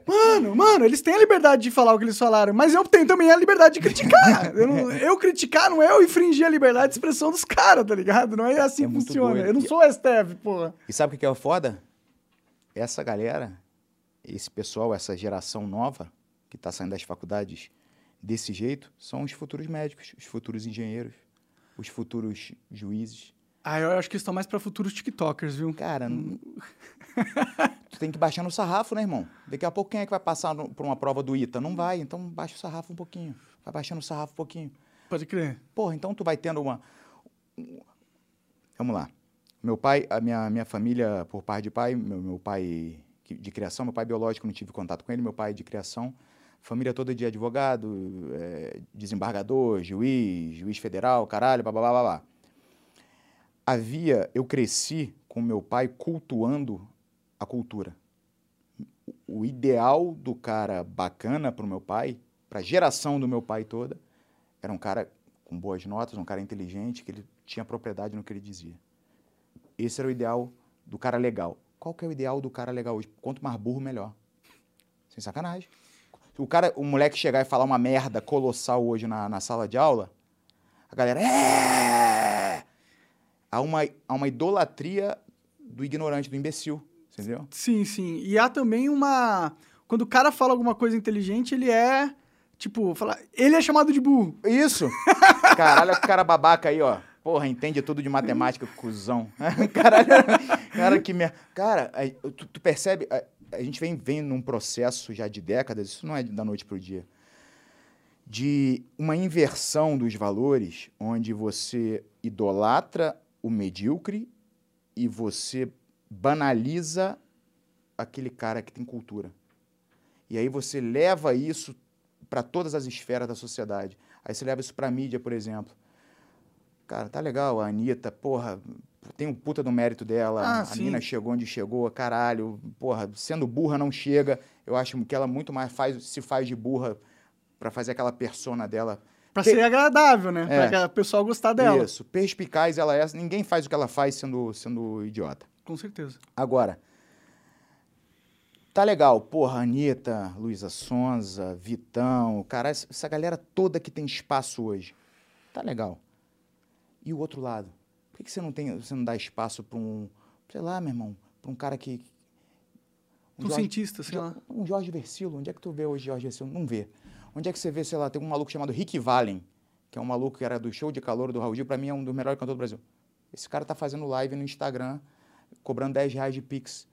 Mano, mano, eles têm a liberdade de falar o que eles falaram, mas eu tenho também a liberdade de criticar. eu, não- eu criticar não é eu infringir a liberdade de expressão dos caras, tá ligado? Não é assim É que funciona. doido. Eu não sou o STF, porra. E sabe o que é o foda? Essa galera, esse pessoal, essa geração nova que está saindo das faculdades desse jeito, são os futuros médicos, os futuros engenheiros, os futuros juízes. Ah, eu acho que estão mais pra futuros TikTokers, viu? Cara, não- tu tem que baixar no sarrafo, né, irmão? Daqui a pouco quem é que vai passar no- por uma prova do ITA? Não vai, então baixa o sarrafo um pouquinho. Vai baixando o sarrafo um pouquinho. Pode crer. Porra, então tu vai tendo uma. Vamos lá. Meu pai, a minha, minha família, por parte de pai, meu, meu pai de criação, meu pai biológico, não tive contato com ele, meu pai de criação, família toda de advogado, eh, desembargador, juiz, juiz federal, caralho, blá, blá, blá, blá. Havia, eu cresci com meu pai cultuando a cultura. O- O ideal do cara bacana pro meu pai, pra geração do meu pai toda, era um cara com boas notas, um cara inteligente, que ele tinha propriedade no que ele dizia. Esse era o ideal do cara legal. Qual que é o ideal do cara legal hoje? Quanto mais burro, melhor. Sem sacanagem. O cara, o moleque chegar e falar uma merda colossal hoje na, na sala de aula, a galera é! Há uma, há uma idolatria do ignorante, do imbecil, entendeu? Sim, sim. E há também uma. Quando o cara fala alguma coisa inteligente, ele é. Tipo, fala... ele é chamado de burro. Isso! Caralho, o cara babaca aí, ó. Porra, entende tudo de matemática, cuzão. Caralho, cara, que merda. Cara, aí, tu, tu percebe, a, a gente vem, vem num processo já de décadas, isso não é da noite pro dia, de uma inversão dos valores, onde você idolatra o medíocre e você banaliza aquele cara que tem cultura. E aí você leva isso para todas as esferas da sociedade. Aí você leva isso para mídia, por exemplo. Cara, tá legal, a Anitta, porra, tem um puta do mérito dela. Ah, a sim. mina chegou onde chegou, caralho, porra, sendo burra não chega. Eu acho que ela muito mais faz, se faz de burra para fazer aquela persona dela. Pra Pe- ser agradável, né? É. Pra que o pessoal gostar dela. Isso, perspicaz ela é. Ninguém faz o que ela faz sendo, sendo idiota. Com certeza. Agora, tá legal, porra, Anitta, Luísa Sonza, Vitão, cara, essa galera toda que tem espaço hoje. Tá legal. E o outro lado? Por que, que você não tem, você não dá espaço para um, sei lá, meu irmão, para um cara que Um cientista, sei lá. um Jorge Versilo, onde é que tu vê hoje Jorge Versilo? Não vê. Onde é que você vê, sei lá, tem um maluco chamado Rick Valen, que é um maluco que era do show de calor do Raul Gil, pra mim é um dos melhores cantores do Brasil. Esse cara tá fazendo live no Instagram, cobrando 10 reais de Pix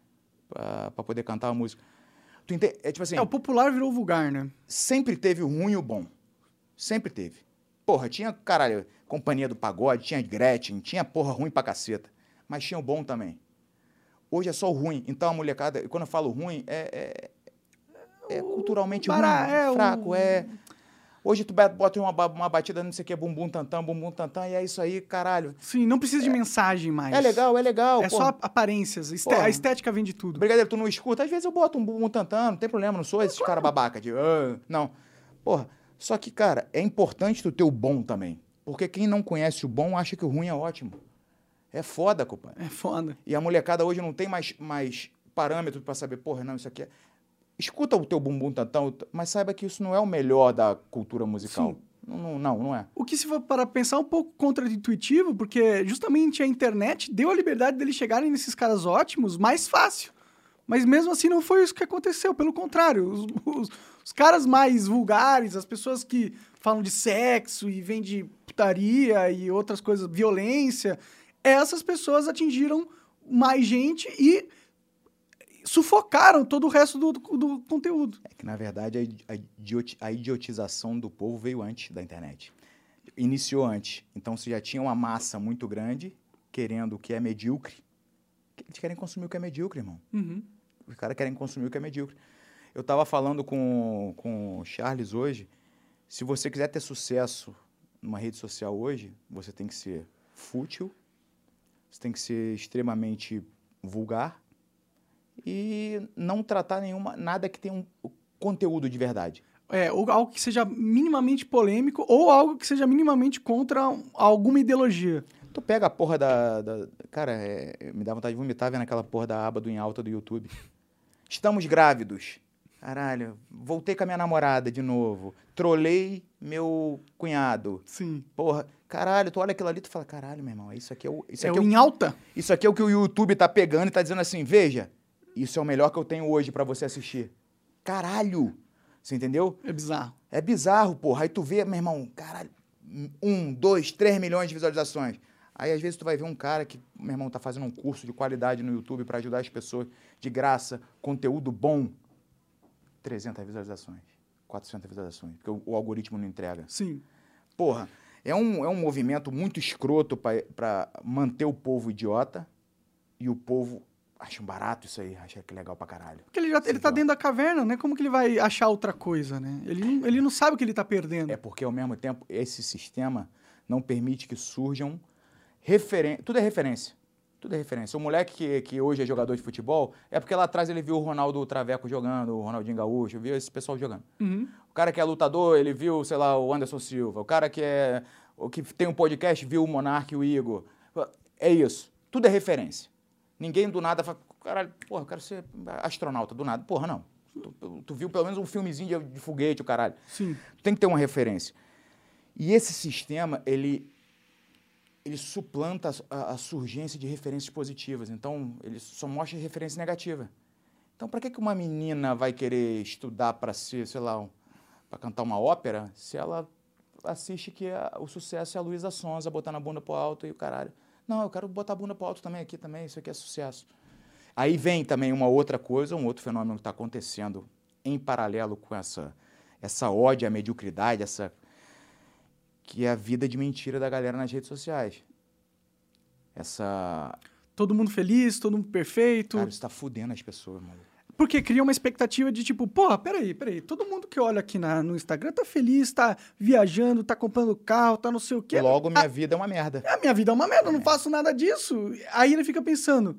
pra, pra poder cantar a música. Tu entende? É tipo assim, É, o popular virou vulgar, né? sempre teve o ruim e o bom. Sempre teve. Porra, tinha, caralho, Companhia do Pagode, tinha Gretchen, tinha porra ruim pra caceta. Mas tinha o bom também. Hoje é só o ruim. Então a molecada, quando eu falo ruim, é, é, é culturalmente Bará- ruim, é o- fraco, é... Hoje tu bota uma, uma batida, não sei o que, bumbum tantã, bumbum tantã, e é isso aí, caralho. Sim, não precisa de mensagem mais. É legal, é legal. É porra. só aparências. Porra. A estética vem de tudo. Brigadeiro, tu não escuta? Às vezes eu boto um bumbum tantã, não tem problema, não sou esse cara babaca de. "Ah", não. Porra, só que, cara, é importante tu ter o bom também. Porque quem não conhece o bom acha que o ruim é ótimo. É foda, compadre. É foda. E a molecada hoje não tem mais, mais parâmetro pra saber, porra, não, isso aqui é. Escuta o teu bumbum tantão, mas saiba que isso não é o melhor da cultura musical. Sim. Não, não, não, não é. O que se for para pensar é um pouco contra-intuitivo, porque justamente a internet deu a liberdade deles chegarem nesses caras ótimos mais fácil. Mas mesmo assim não foi isso que aconteceu, pelo contrário. Os, os- os caras mais vulgares, as pessoas que falam de sexo e vêm de putaria e outras coisas, violência, essas pessoas atingiram mais gente e sufocaram todo o resto do, do, do conteúdo. É que, na verdade, a idioti- a idiotização do povo veio antes da internet. Iniciou antes. Então, se já tinha uma massa muito grande querendo o que é medíocre, eles querem consumir o que é medíocre, irmão. Uhum. Os caras querem consumir o que é medíocre. Eu tava falando com, com o Charles hoje. Se você quiser ter sucesso numa rede social hoje, você tem que ser fútil, você tem que ser extremamente vulgar e não tratar nenhuma nada que tenha um conteúdo de verdade. É, ou algo que seja minimamente polêmico, ou algo que seja minimamente contra alguma ideologia. Tu pega a porra da. da- cara, é, me dá vontade de vomitar vendo aquela porra da aba do em alta do YouTube. Estamos grávidos. Caralho, voltei com a minha namorada de novo. Trolei meu cunhado. Sim. Porra, caralho, tu olha aquilo ali e tu fala, caralho, meu irmão, isso aqui é o. Isso é aqui o é o, em alta. isso aqui é o que o YouTube tá pegando e tá dizendo assim, veja, isso é o melhor que eu tenho hoje pra você assistir. Caralho! Você entendeu? É bizarro. É bizarro, porra. Aí tu vê, meu irmão, caralho, um, dois, três milhões de visualizações. Aí às vezes tu vai ver um cara que, meu irmão, tá fazendo um curso de qualidade no YouTube pra ajudar as pessoas de graça, conteúdo bom. 300 visualizações, 400 visualizações, porque o, o algoritmo não entrega. Sim. Porra, é um, é um movimento muito escroto pra- pra manter o povo idiota e o povo acha barato isso aí, acha que é legal pra caralho. Porque ele, já, ele tá dentro da caverna, né? Como que ele vai achar outra coisa, né? Ele ele não sabe o que ele tá perdendo. É porque, ao mesmo tempo, esse sistema não permite que surjam referências. Tudo é referência. Tudo é referência. O moleque que, que hoje é jogador de futebol é porque lá atrás ele viu o Ronaldo Traveco jogando, o Ronaldinho Gaúcho, viu esse pessoal jogando. Uhum. O cara que é lutador, ele viu, sei lá, o Anderson Silva. O cara que é o que tem um podcast, viu o Monark e o Igor. É isso. Tudo é referência. Ninguém do nada fala, caralho, porra, eu quero ser astronauta do nada. Porra, não. Tu, tu viu pelo menos um filmezinho de, de foguete, o caralho. Sim. Tem que ter uma referência. E esse sistema, ele, ele suplanta a, a- surgência de referências positivas. Então, ele só mostra referência negativa. Então, para que, uma menina vai querer estudar para ser, sei lá, um, para cantar uma ópera, se ela assiste que a- o sucesso é a Luísa Sonza botando a bunda pro alto e o caralho. Não, eu quero botar a bunda pro alto também aqui também, isso aqui é sucesso. Aí vem também uma outra coisa, um outro fenômeno que está acontecendo em paralelo com essa, essa ódio à mediocridade, essa que é a vida de mentira da galera nas redes sociais. Essa. Todo mundo feliz, todo mundo perfeito. Cara, isso tá fudendo as pessoas, mano. Porque cria uma expectativa de tipo, porra, peraí, peraí. Todo mundo que olha aqui na, no Instagram tá feliz, tá viajando, tá comprando carro, tá não sei o quê. Logo, minha vida é uma merda. A minha vida é uma merda, eu não faço nada disso. Aí ele fica pensando,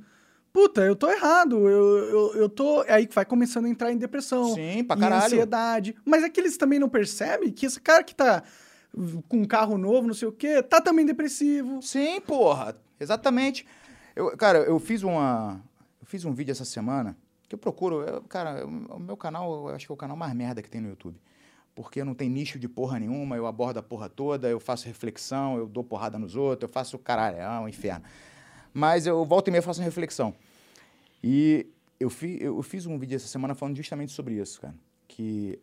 puta, eu tô errado, eu, eu, eu tô. Aí que vai começando a entrar em depressão. Sim, pra em caralho. ansiedade. Mas é que eles também não percebem que esse cara que tá com um carro novo, não sei o quê, tá também depressivo. Sim, porra. Exatamente. Eu, cara, eu fiz uma. Eu fiz um vídeo essa semana que eu procuro. eu- cara, o meu canal, eu acho que é o canal mais merda que tem no YouTube. Porque não tem nicho de porra nenhuma, eu abordo a porra toda, eu faço reflexão, eu dou porrada nos outros, eu faço caralho, é um inferno. Mas eu volto e meia faço uma reflexão. E eu, fi, eu fiz um vídeo essa semana falando justamente sobre isso, cara. Que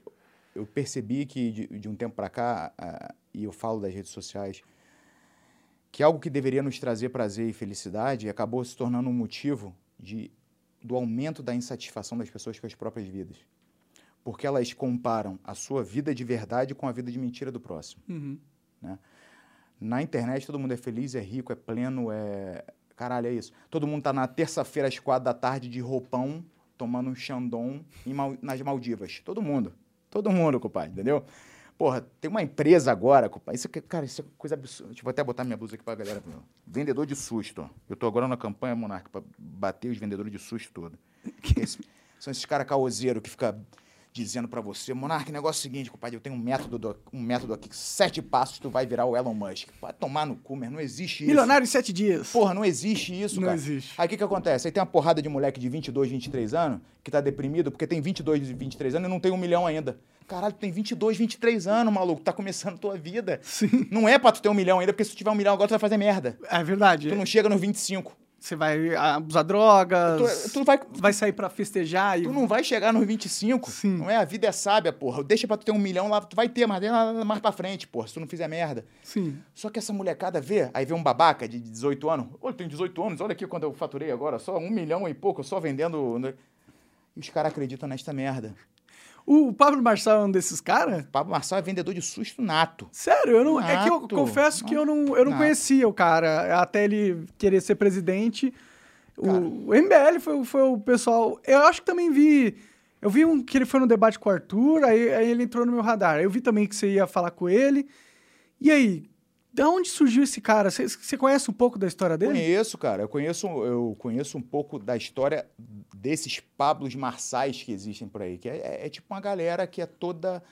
eu percebi que de, de um tempo pra cá, ah, e eu falo das redes sociais, que algo que deveria nos trazer prazer e felicidade acabou se tornando um motivo de, do aumento da insatisfação das pessoas com as próprias vidas. Porque elas comparam a sua vida de verdade com a vida de mentira do próximo. Uhum. Na internet todo mundo é feliz, é rico, é pleno, é. Caralho, é isso. Todo mundo tá na terça-feira às quatro da tarde de roupão, tomando um Chandon em Mal- nas Maldivas. Todo mundo. Todo mundo, compadre, entendeu? Porra, tem uma empresa agora, compadre. Isso cara, isso é coisa absurda. Deixa eu até botar minha blusa aqui pra galera. Vendedor de susto, ó. Eu tô agora na campanha Monarca pra bater os vendedores de susto todo. Esse- são esses caras caoseiros que ficam dizendo pra você, Monarca, negócio é o seguinte, compadre, eu tenho um método, do- um método aqui, sete passos, tu vai virar o Elon Musk. Vai tomar no cu, mas não existe isso. Milionário em sete dias. Porra, não existe isso, Não cara. existe. Aí o que que acontece? Aí tem uma porrada de moleque de 22, 23 anos que tá deprimido porque tem 22 e 23 anos e não tem um milhão ainda. Caralho, tu tem 22, 23 anos, maluco, tá começando tua vida. Sim. Não é pra tu ter um milhão ainda, porque se tu tiver um milhão agora tu vai fazer merda. É verdade. Tu não chega nos 25. Você vai abusar drogas. Tu, tu vai, vai sair pra festejar e. tu não vai chegar nos 25. Sim. Não é? A vida é sábia, porra. Deixa pra tu ter um milhão lá, tu vai ter, mas lá mais pra frente, porra, se tu não fizer merda. Sim. Só que essa molecada vê, aí vê um babaca de 18 anos. Olha, tenho 18 anos, olha aqui quando eu faturei agora, só um milhão e pouco, só vendendo. né? E os caras acreditam nesta merda. O Pablo Marçal é um desses caras? O Pablo Marçal é vendedor de susto nato. Sério, eu não, é que eu Nato. confesso que eu não, eu não Nato. conhecia o cara até ele querer ser presidente. O, o MBL foi, foi o pessoal. Eu acho que também vi. Eu vi um que ele foi no debate com o Arthur, aí, aí ele entrou no meu radar. Eu vi também que você ia falar com ele. E aí, da onde surgiu esse cara? Você, conhece um pouco da história dele? Conheço, cara. Eu conheço, eu conheço um pouco da história desses Pablos Marçais que existem por aí. Que é, é- é tipo uma galera que é toda.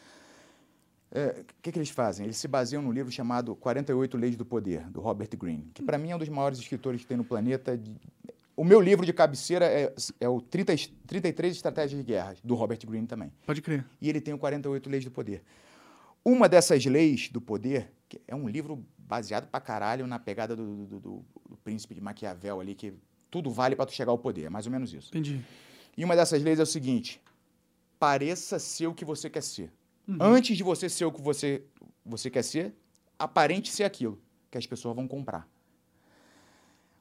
é, O que, que eles fazem? Eles se baseiam num livro chamado 48 Leis do Poder, do Robert Greene, que para mim é um dos maiores escritores que tem no planeta. de- O meu livro de cabeceira é, é o 30, es- 33 Estratégias de Guerra, do Robert Greene também. Pode crer. E ele tem o 48 Leis do Poder. Uma dessas leis do poder, é um livro baseado pra caralho na pegada do, do- do- do príncipe de Maquiavel ali, que tudo vale pra tu chegar ao poder, é mais ou menos isso. Entendi. E uma dessas leis é o seguinte: pareça ser o que você quer ser. Antes de você ser o que você, você quer ser, aparente ser aquilo que as pessoas vão comprar.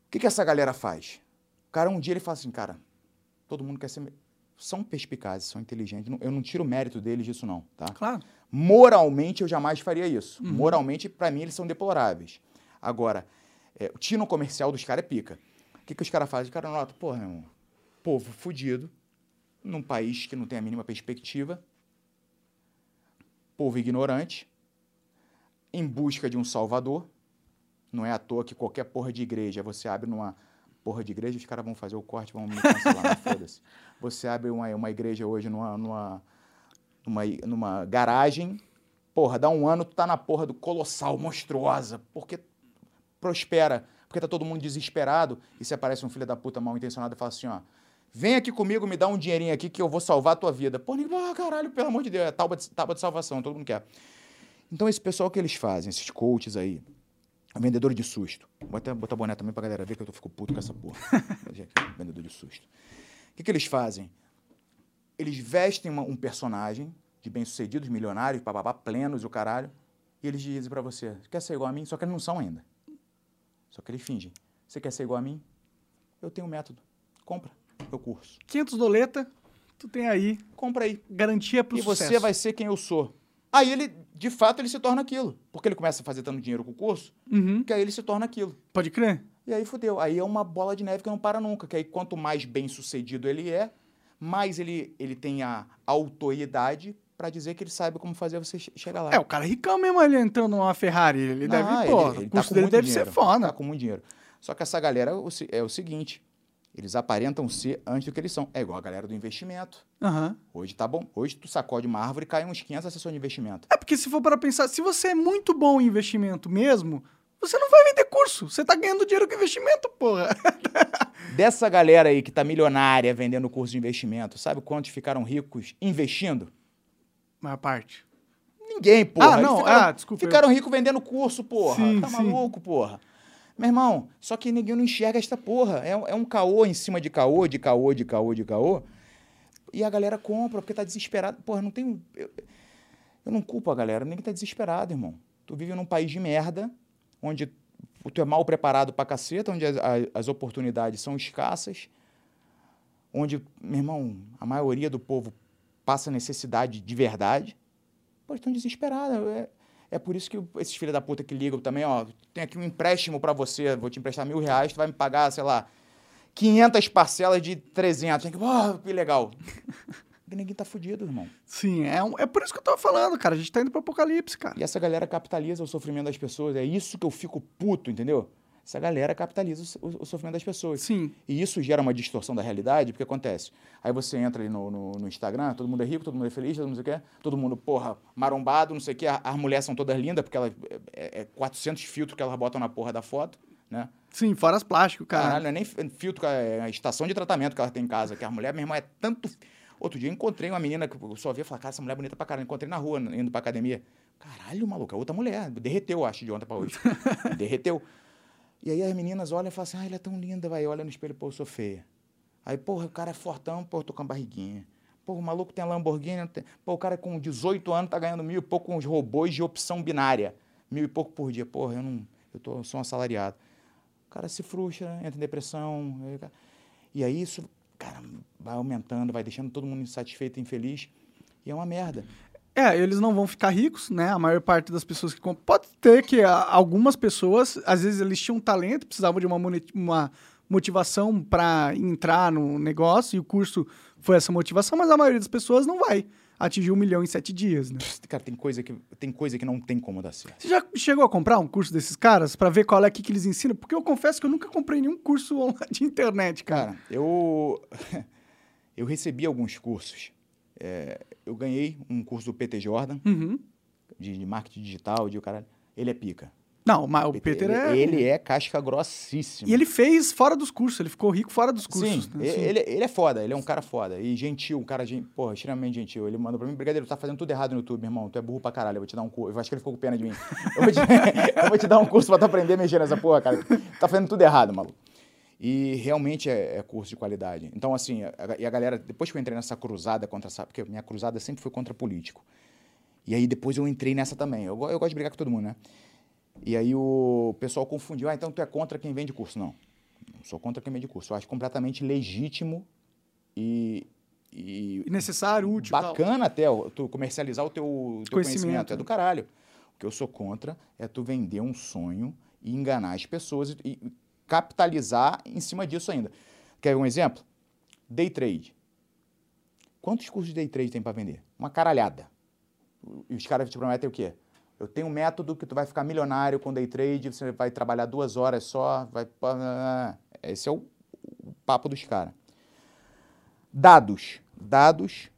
O que, que essa galera faz? O cara, um dia, ele fala assim, cara, todo mundo quer ser. São perspicazes, são inteligentes. Eu não tiro o mérito deles disso, não, tá? Claro. Moralmente, eu jamais faria isso. Moralmente, pra mim, eles são deploráveis. Agora, é, o tino comercial dos caras é pica. O que, que os caras fazem? Os caras notam, porra, meu irmão, povo fudido, num país que não tem a mínima perspectiva, povo ignorante, em busca de um salvador. Não é à toa que qualquer porra de igreja, você abre numa porra de igreja, os caras vão fazer o corte, vão me cancelar, foda-se. Você abre uma, uma igreja hoje numa, numa, numa, numa garagem, porra, dá um ano, tu tá na porra do colossal, monstruosa, porque prospera, porque tá todo mundo desesperado, e se aparece um filho da puta mal intencionado e fala assim, ó, vem aqui comigo, me dá um dinheirinho aqui que eu vou salvar a tua vida. Pô, ninguém, ah, caralho, pelo amor de Deus, é tábua de, tábua de salvação, todo mundo quer. Então esse pessoal que eles fazem, esses coaches aí, vendedor de susto, vou até botar boné também pra galera ver que eu tô- fico puto com essa porra, vendedor de susto. O que, que eles fazem? Eles vestem uma- um personagem de bem-sucedidos, milionários, papapá, plenos e o caralho, e eles dizem pra você, quer ser igual a mim? Só que eles não são ainda. Só que eles fingem. Você quer ser igual a mim? Eu tenho um método. Compra meu curso. 500 doleta, tu tem aí Compra aí. garantia pro e sucesso. você vai ser quem eu sou. Aí ele, de fato, ele se torna aquilo. Porque ele começa a fazer tanto dinheiro com o curso, Uhum. que aí ele se torna aquilo. Pode crer? E aí fudeu. Aí é uma bola de neve que não para nunca. Que aí quanto mais bem sucedido ele é, mais ele, ele tem a autoridade pra dizer que ele sabe como fazer você che- chegar lá. É, o cara é ricão mesmo ele entrando numa Ferrari. Ele deve, Ah, pô, ele- ele o tá custo com dele deve dinheiro, ser foda. Tá com muito dinheiro. Só que essa galera é o seguinte: eles aparentam ser antes do que eles são. É igual a galera do investimento. Aham. Hoje tá bom. Hoje tu sacode uma árvore e cai uns 500 assessores de investimento. É porque se for para pensar, se você é muito bom em investimento mesmo, você não vai vender curso. Você tá ganhando dinheiro com investimento, porra. Dessa galera aí que tá milionária vendendo curso de investimento, sabe quantos ficaram ricos investindo? Maior parte. Ninguém, porra. Ah, Eles não, Ficaram, ah, desculpa, Ficaram ricos vendendo curso, porra. Sim, tá sim. maluco, porra. Meu irmão, só que ninguém não enxerga esta porra. É, um- é um caô em cima de caô, de caô, de caô, de caô. E a galera compra porque tá desesperada. Porra, não tem. Eu, eu não culpo a galera, ninguém tá desesperado, irmão. Tu vive num país de merda, onde tu é mal preparado pra caceta, onde as, as oportunidades são escassas, onde, meu irmão, a maioria do povo passa necessidade de verdade. Pô, estão desesperados. É, é por isso que esses filhos da puta que ligam também, ó, tem aqui um empréstimo pra você, vou te emprestar mil reais, tu vai me pagar, sei lá, 500 parcelas de 300. Tem que, oh, que legal. Ninguém tá fudido, irmão. Sim, é, um- é por isso que eu tava falando, cara. A gente tá indo pro apocalipse, cara. E essa galera capitaliza o sofrimento das pessoas. É isso que eu fico puto, entendeu? Essa galera capitaliza o, o- sofrimento das pessoas. Sim. E isso gera uma distorção da realidade, porque acontece. Aí você entra ali no, no, no Instagram, todo mundo é rico, todo mundo é feliz, todo mundo não sei o quê, todo mundo, porra, marombado, não sei o quê. As mulheres são todas lindas, porque elas, é, é 400 filtros que elas botam na porra da foto, né? Sim, fora as plásticos, cara. Caralho, não é nem fi- filtro, é a estação de tratamento que ela tem em casa, que a mulher, minha irmã, é tanto. Outro dia eu encontrei uma menina que eu só via e falava, cara, essa mulher é bonita pra caralho. Encontrei na rua, indo pra academia. Caralho, maluco, é outra mulher. Derreteu, acho, de ontem pra hoje. Derreteu. E aí as meninas olham e falam assim, ah, ela é tão linda, vai, olha no espelho, pô, eu sou feia. Aí, porra, o cara é fortão, pô, eu tô com a barriguinha. Pô, o maluco tem a Lamborghini, tem- pô, o cara com 18 anos tá ganhando mil e pouco com os robôs de opção binária. Mil e pouco por dia. Porra, eu não. Eu tô, eu sou um assalariado. O cara se frustra, entra em depressão. E aí isso. cara, vai aumentando, vai deixando todo mundo insatisfeito infeliz. E é uma merda. É, eles não vão ficar ricos, né? A maior parte das pessoas que compram. Pode ter que algumas pessoas, às vezes eles tinham talento, precisavam de uma, uma motivação para entrar no negócio, e o curso foi essa motivação, mas a maioria das pessoas não vai atingir um milhão em sete dias, né? Cara, tem coisa que, tem coisa que não tem como dar certo. Você já chegou a comprar um curso desses caras para ver qual é que, que eles ensinam? Porque eu confesso que eu nunca comprei nenhum curso online de internet, cara. Cara, eu, eu recebi alguns cursos. É, eu ganhei um curso do PT Jordan, Uhum. de, de marketing digital, de o cara. Ele é pica. Não, mas o Peter ele, é. Ele é casca grossíssima. E ele fez fora dos cursos, ele ficou rico fora dos cursos. Sim, né? Ele, ele é foda, ele é um cara foda. E gentil, um cara, porra, extremamente gentil. Ele mandou pra mim, Brigadeiro, tu tá fazendo tudo errado no YouTube, meu irmão. Tu é burro pra caralho, eu vou te dar um curso. Eu acho que ele ficou com pena de mim. Eu vou te, eu vou te dar um curso pra tu aprender a mexer nessa porra, cara. Tá fazendo tudo errado, maluco. E realmente é, é curso de qualidade. Então, assim, a- a- e a galera, depois que eu entrei nessa cruzada contra essa. Porque minha cruzada sempre foi contra político. E aí depois eu entrei nessa também. Eu, eu gosto de brigar com todo mundo, né? E aí o pessoal confundiu. Ah, então tu é contra quem vende curso. Não. Não sou contra quem vende curso. Eu acho completamente legítimo e, e E necessário, útil. e tal. bacana até tu comercializar o teu, teu conhecimento. Conhecimento, É do caralho. O que eu sou contra é tu vender um sonho e enganar as pessoas e, e capitalizar em cima disso ainda. Quer um exemplo? Day trade. Quantos cursos de day trade tem para vender? Uma caralhada. E os caras te prometem o quê? Eu tenho um método que tu vai ficar milionário com day trade, você vai trabalhar duas horas só, vai... Esse é o, o papo dos caras. Dados. Dados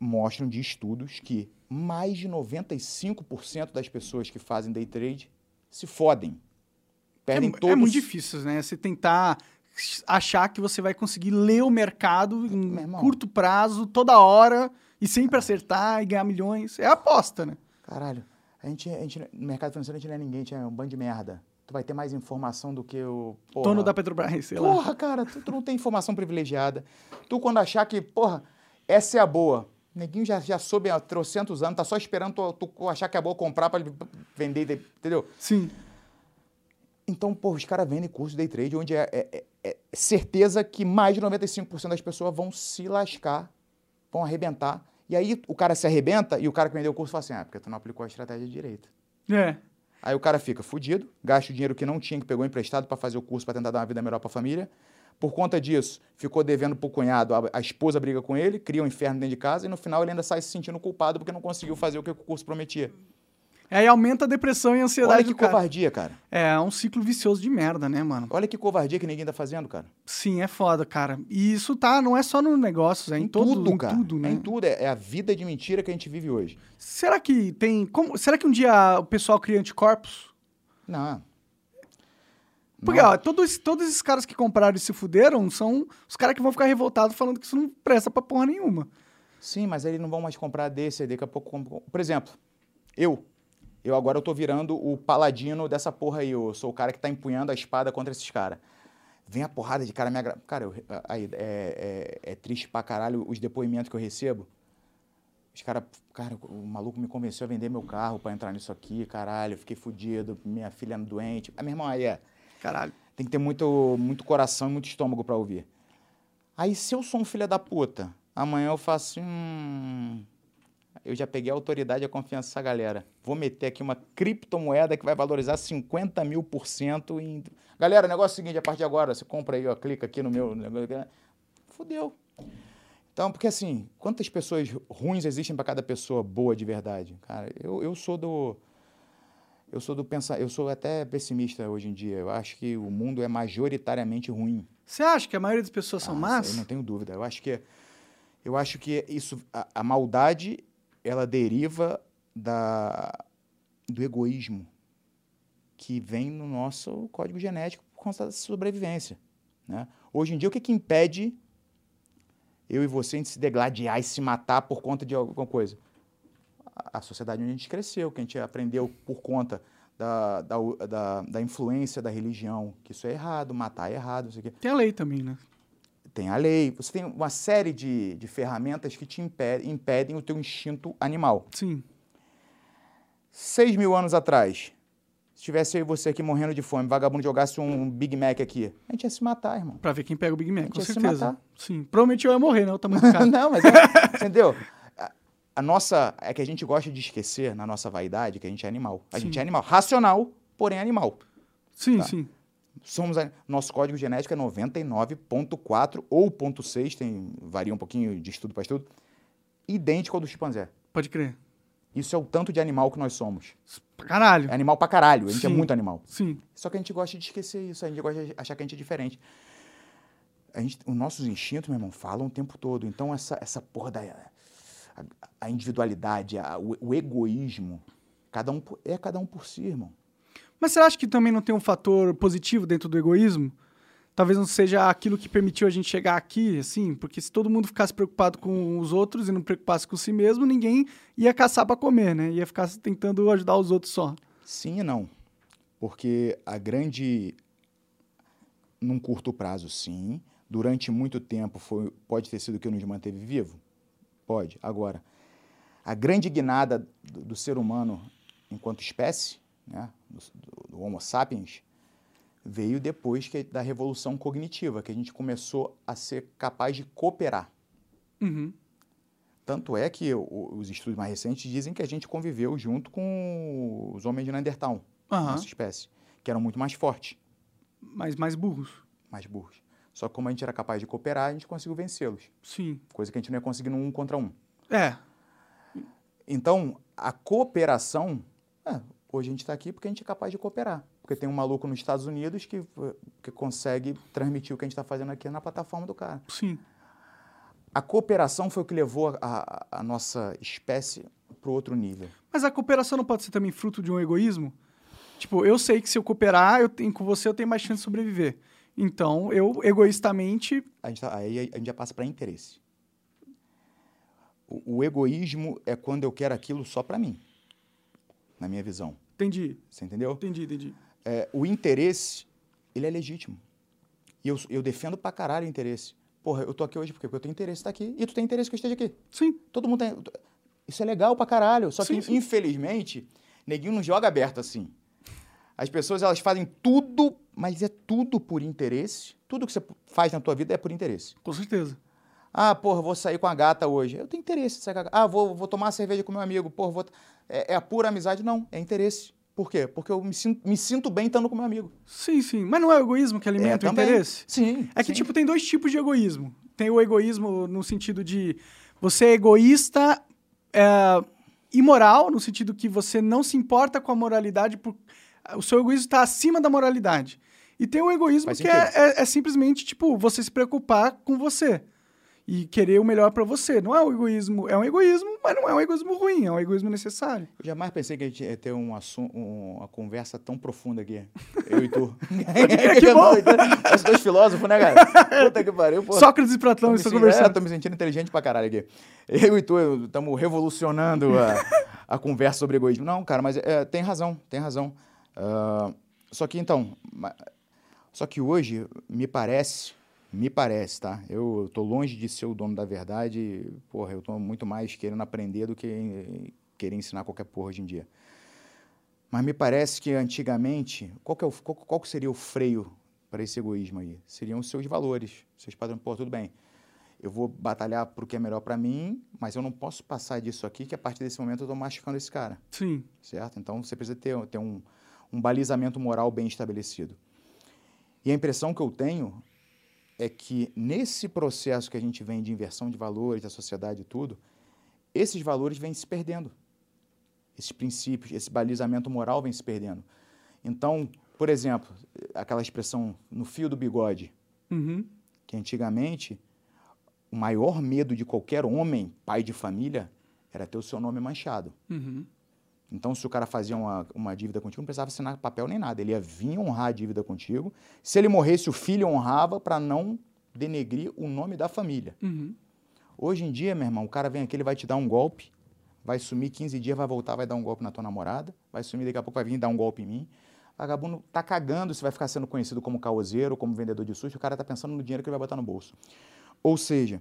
mostram de estudos que mais de 95% das pessoas que fazem day trade se fodem. É, Perdem mu- todos... é muito difícil, né? Você tentar achar que você vai conseguir ler o mercado em curto prazo, toda hora, e sempre acertar e ganhar milhões. É aposta, né? Caralho, a gente, a gente, no mercado financeiro a gente não é ninguém, a gente é um bando de merda. Tu vai ter mais informação do que o... Porra, Dono da Petrobras, sei lá. Porra, cara, tu, tu não tem informação privilegiada. Tu, quando achar que, porra, essa é a boa. Neguinho já, já soube há trocentos anos, tá só esperando tu, tu achar que é boa comprar pra ele vender, entendeu? Sim. Então, porra, os caras vendem curso de day trade onde é, é- é- é certeza que mais de 95% das pessoas vão se lascar, vão arrebentar. E aí o cara se arrebenta e o cara que vendeu o curso fala assim, ah, porque tu não aplicou a estratégia direita. É. Aí o cara fica fudido, gasta o dinheiro que não tinha, que pegou emprestado para fazer o curso para tentar dar uma vida melhor para a família. Por conta disso, ficou devendo pro cunhado, a, a esposa briga com ele, cria um inferno dentro de casa e no final ele ainda sai se sentindo culpado porque não conseguiu fazer o que o curso prometia. Aí aumenta a depressão e a ansiedade Olha que cara. covardia, cara. É um ciclo vicioso de merda, né, mano? Olha que covardia que ninguém tá fazendo, cara. Sim, é foda, cara. E isso tá, não é só no negócio, é em, todo, tudo, em cara. tudo, né? É em tudo. É, é a vida de mentira que a gente vive hoje. Será que tem. Como, será que um dia o pessoal cria anticorpos? Não. Porque, Não. ó, todos, todos esses caras que compraram e se fuderam são os caras que vão ficar revoltados falando que isso não presta pra porra nenhuma. Sim, mas eles não vão mais comprar desse, aí daqui a pouco. Por exemplo, eu. Eu agora eu tô virando o paladino dessa porra aí. Eu sou o cara que tá empunhando a espada contra esses caras. Vem a porrada de cara me agra... Cara, eu- aí, é, é, é triste pra caralho os depoimentos que eu recebo. Os caras, cara, o maluco me convenceu a vender meu carro pra entrar nisso aqui, caralho, fiquei fudido, minha filha é doente. Ah, meu irmão, aí é. Caralho. Tem que ter muito, muito coração e muito estômago pra ouvir. Aí, se eu sou um filho da puta, amanhã eu faço. Hum, eu já peguei a autoridade e a confiança dessa galera. Vou meter aqui uma criptomoeda que vai valorizar 50 mil por cento. Em... Galera, o negócio é o seguinte: a partir de agora, você compra aí, ó, clica aqui no meu. negócio. Fudeu. Então, porque assim, quantas pessoas ruins existem para cada pessoa boa de verdade? Cara, eu, eu sou do. Eu sou do pensar, eu sou até pessimista hoje em dia. Eu acho que o mundo é majoritariamente ruim. Você acha que a maioria das pessoas são Ah, más? Eu não tenho dúvida. Eu acho que eu acho que isso a, a maldade ela deriva da do egoísmo que vem no nosso código genético por conta da sobrevivência, né? Hoje em dia o que que impede eu e você gente se degladiar e se matar por conta de alguma coisa? A- sociedade onde a gente cresceu, que a gente aprendeu por conta da, da, da, da influência da religião, que isso é errado, matar é errado, não sei o quê. Tem a lei também, né? Tem a lei, você tem uma série de, de ferramentas que te impedem, impedem o teu instinto animal. Sim. Seis mil anos atrás, Se tivesse eu e você aqui morrendo de fome, vagabundo jogasse um Big Mac aqui, a gente ia se matar, irmão. Pra ver quem pega o Big Mac, com certeza. Sim. Provavelmente eu ia morrer, né? O tamanho do cara. não, mas é, entendeu? A, a nossa é que a gente gosta de esquecer na nossa vaidade que a gente é animal. A Sim. gente é animal, racional, porém animal. Sim, Tá. sim. Somos a- nosso código genético é 99.4 ou ponto .6, tem varia um pouquinho de estudo para estudo, idêntico ao do chimpanzé. Pode crer. Isso é o tanto de animal que nós somos. Pra caralho. É animal pra caralho, a gente é Sim. muito animal. Sim. Só que a gente gosta de esquecer isso, a gente gosta de achar que a gente é diferente. A gente, os nossos instintos, meu irmão, falam o tempo todo. Então, essa, essa porra da a, a individualidade, a- o, o egoísmo, cada um, é cada um por si, irmão. Mas você acha que também não tem um fator positivo dentro do egoísmo? Talvez não seja aquilo que permitiu a gente chegar aqui, assim, porque se todo mundo ficasse preocupado com os outros e não preocupasse com si mesmo, ninguém ia caçar pra comer, né? Ia ficar tentando ajudar os outros só. Sim e não. Porque a grande. Num curto prazo, sim. Durante muito tempo foi, pode ter sido que nos manteve vivo? Pode. Agora, a grande guinada do, do ser humano enquanto espécie, né, do, do- Homo sapiens, veio depois que, da revolução cognitiva, que a gente começou a ser capaz de cooperar. Uhum. Tanto é que o- os estudos mais recentes dizem que a gente conviveu junto com os homens de Neandertal, Aham. nossa espécie, que eram muito mais fortes, Mas mais burros. mais burros. Só que como a gente era capaz de cooperar, a gente conseguiu vencê-los, Sim. coisa que a gente não ia conseguir no um contra um. É. Então, a cooperação, é, hoje a gente está aqui porque a gente é capaz de cooperar. Porque tem um maluco nos Estados Unidos que, que consegue transmitir o que a gente está fazendo aqui na plataforma do cara. Sim. A cooperação foi o que levou a, a- a nossa espécie para outro nível. Mas a cooperação não pode ser também fruto de um egoísmo? Tipo, eu sei que se eu cooperar eu tenho, com você, eu tenho mais chance de sobreviver. Então, eu, egoístamente, A gente tá- aí a gente já passa para interesse. O, o egoísmo é quando eu quero aquilo só para mim, na minha visão. entendi, Você entendeu? entendi, entendi. É, o interesse, ele é legítimo. E eu, eu defendo pra caralho o interesse. Porra, eu tô aqui hoje porque eu tenho interesse estar aqui. E tu tem interesse que eu esteja aqui. Sim, Todo mundo tem. Isso é legal pra caralho. Só que, Sim, sim. infelizmente, neguinho não joga aberto assim. As pessoas, elas fazem tudo, mas é tudo por interesse. Tudo que você faz na tua vida é por interesse. com certeza. Ah, porra, vou sair com a gata hoje. Eu tenho interesse em sair com a gata. Ah, vou, vou tomar uma cerveja com meu amigo. Porra, vou... É, é a pura amizade? Não, é interesse. Por quê? Porque eu me sinto, me sinto bem estando com meu amigo. Sim, sim. Mas não é o egoísmo que alimenta o também. interesse? Sim. É que, sim. tipo, tem dois tipos de egoísmo. Tem o egoísmo no sentido de você é egoísta, é, imoral, no sentido que você não se importa com a moralidade, por, o seu egoísmo está acima da moralidade. E tem o egoísmo Faz que é, é- é simplesmente, tipo, você se preocupar com você. E querer o melhor pra você. Não é um egoísmo, é um egoísmo, mas não é um egoísmo ruim, é um egoísmo necessário. Eu jamais pensei que a gente ia ter um assun- um- uma conversa tão profunda aqui. Eu e tu. que bom! Os dois filósofos, né, cara? Puta que pariu, pô. Sócrates e Platão estão conversando. É, tô me sentindo inteligente pra caralho aqui. Eu e tu estamos revolucionando a, a conversa sobre egoísmo. Não, cara, mas é, tem razão, tem razão. Ah, só que então, só que hoje me parece, me parece, tá? Eu tô longe de ser o dono da verdade. Porra, eu tô muito mais querendo aprender do que querer ensinar qualquer porra hoje em dia. Mas me parece que antigamente, qual, que é o, qual, qual que seria o freio para esse egoísmo aí? Seriam os seus valores, seus padrões. Pô, tudo bem, eu vou batalhar para o que é melhor para mim, mas eu não posso passar disso aqui, que a partir desse momento eu estou machucando esse cara, Sim. certo? Então você precisa ter, ter um, um balizamento moral bem estabelecido. E a impressão que eu tenho é que nesse processo que a gente vem de inversão de valores da sociedade e tudo, esses valores vêm se perdendo. Esses princípios, esse balizamento moral vem se perdendo. Então, por exemplo, aquela expressão no fio do bigode, Uhum. que antigamente o maior medo de qualquer homem, pai de família, era ter o seu nome manchado. Uhum. Então, se o cara fazia uma, uma dívida contigo, não precisava assinar papel nem nada. Ele ia vir honrar a dívida contigo. Se ele morresse, o filho honrava para não denegrir o nome da família. Uhum. Hoje em dia, meu irmão, o cara vem aqui, ele vai te dar um golpe, vai sumir 15 dias, vai voltar, vai dar um golpe na tua namorada, vai sumir, daqui a pouco vai vir dar um golpe em mim. Vagabundo tá cagando se vai ficar sendo conhecido como caoseiro, como vendedor de susto, o cara tá pensando no dinheiro que ele vai botar no bolso. Ou seja,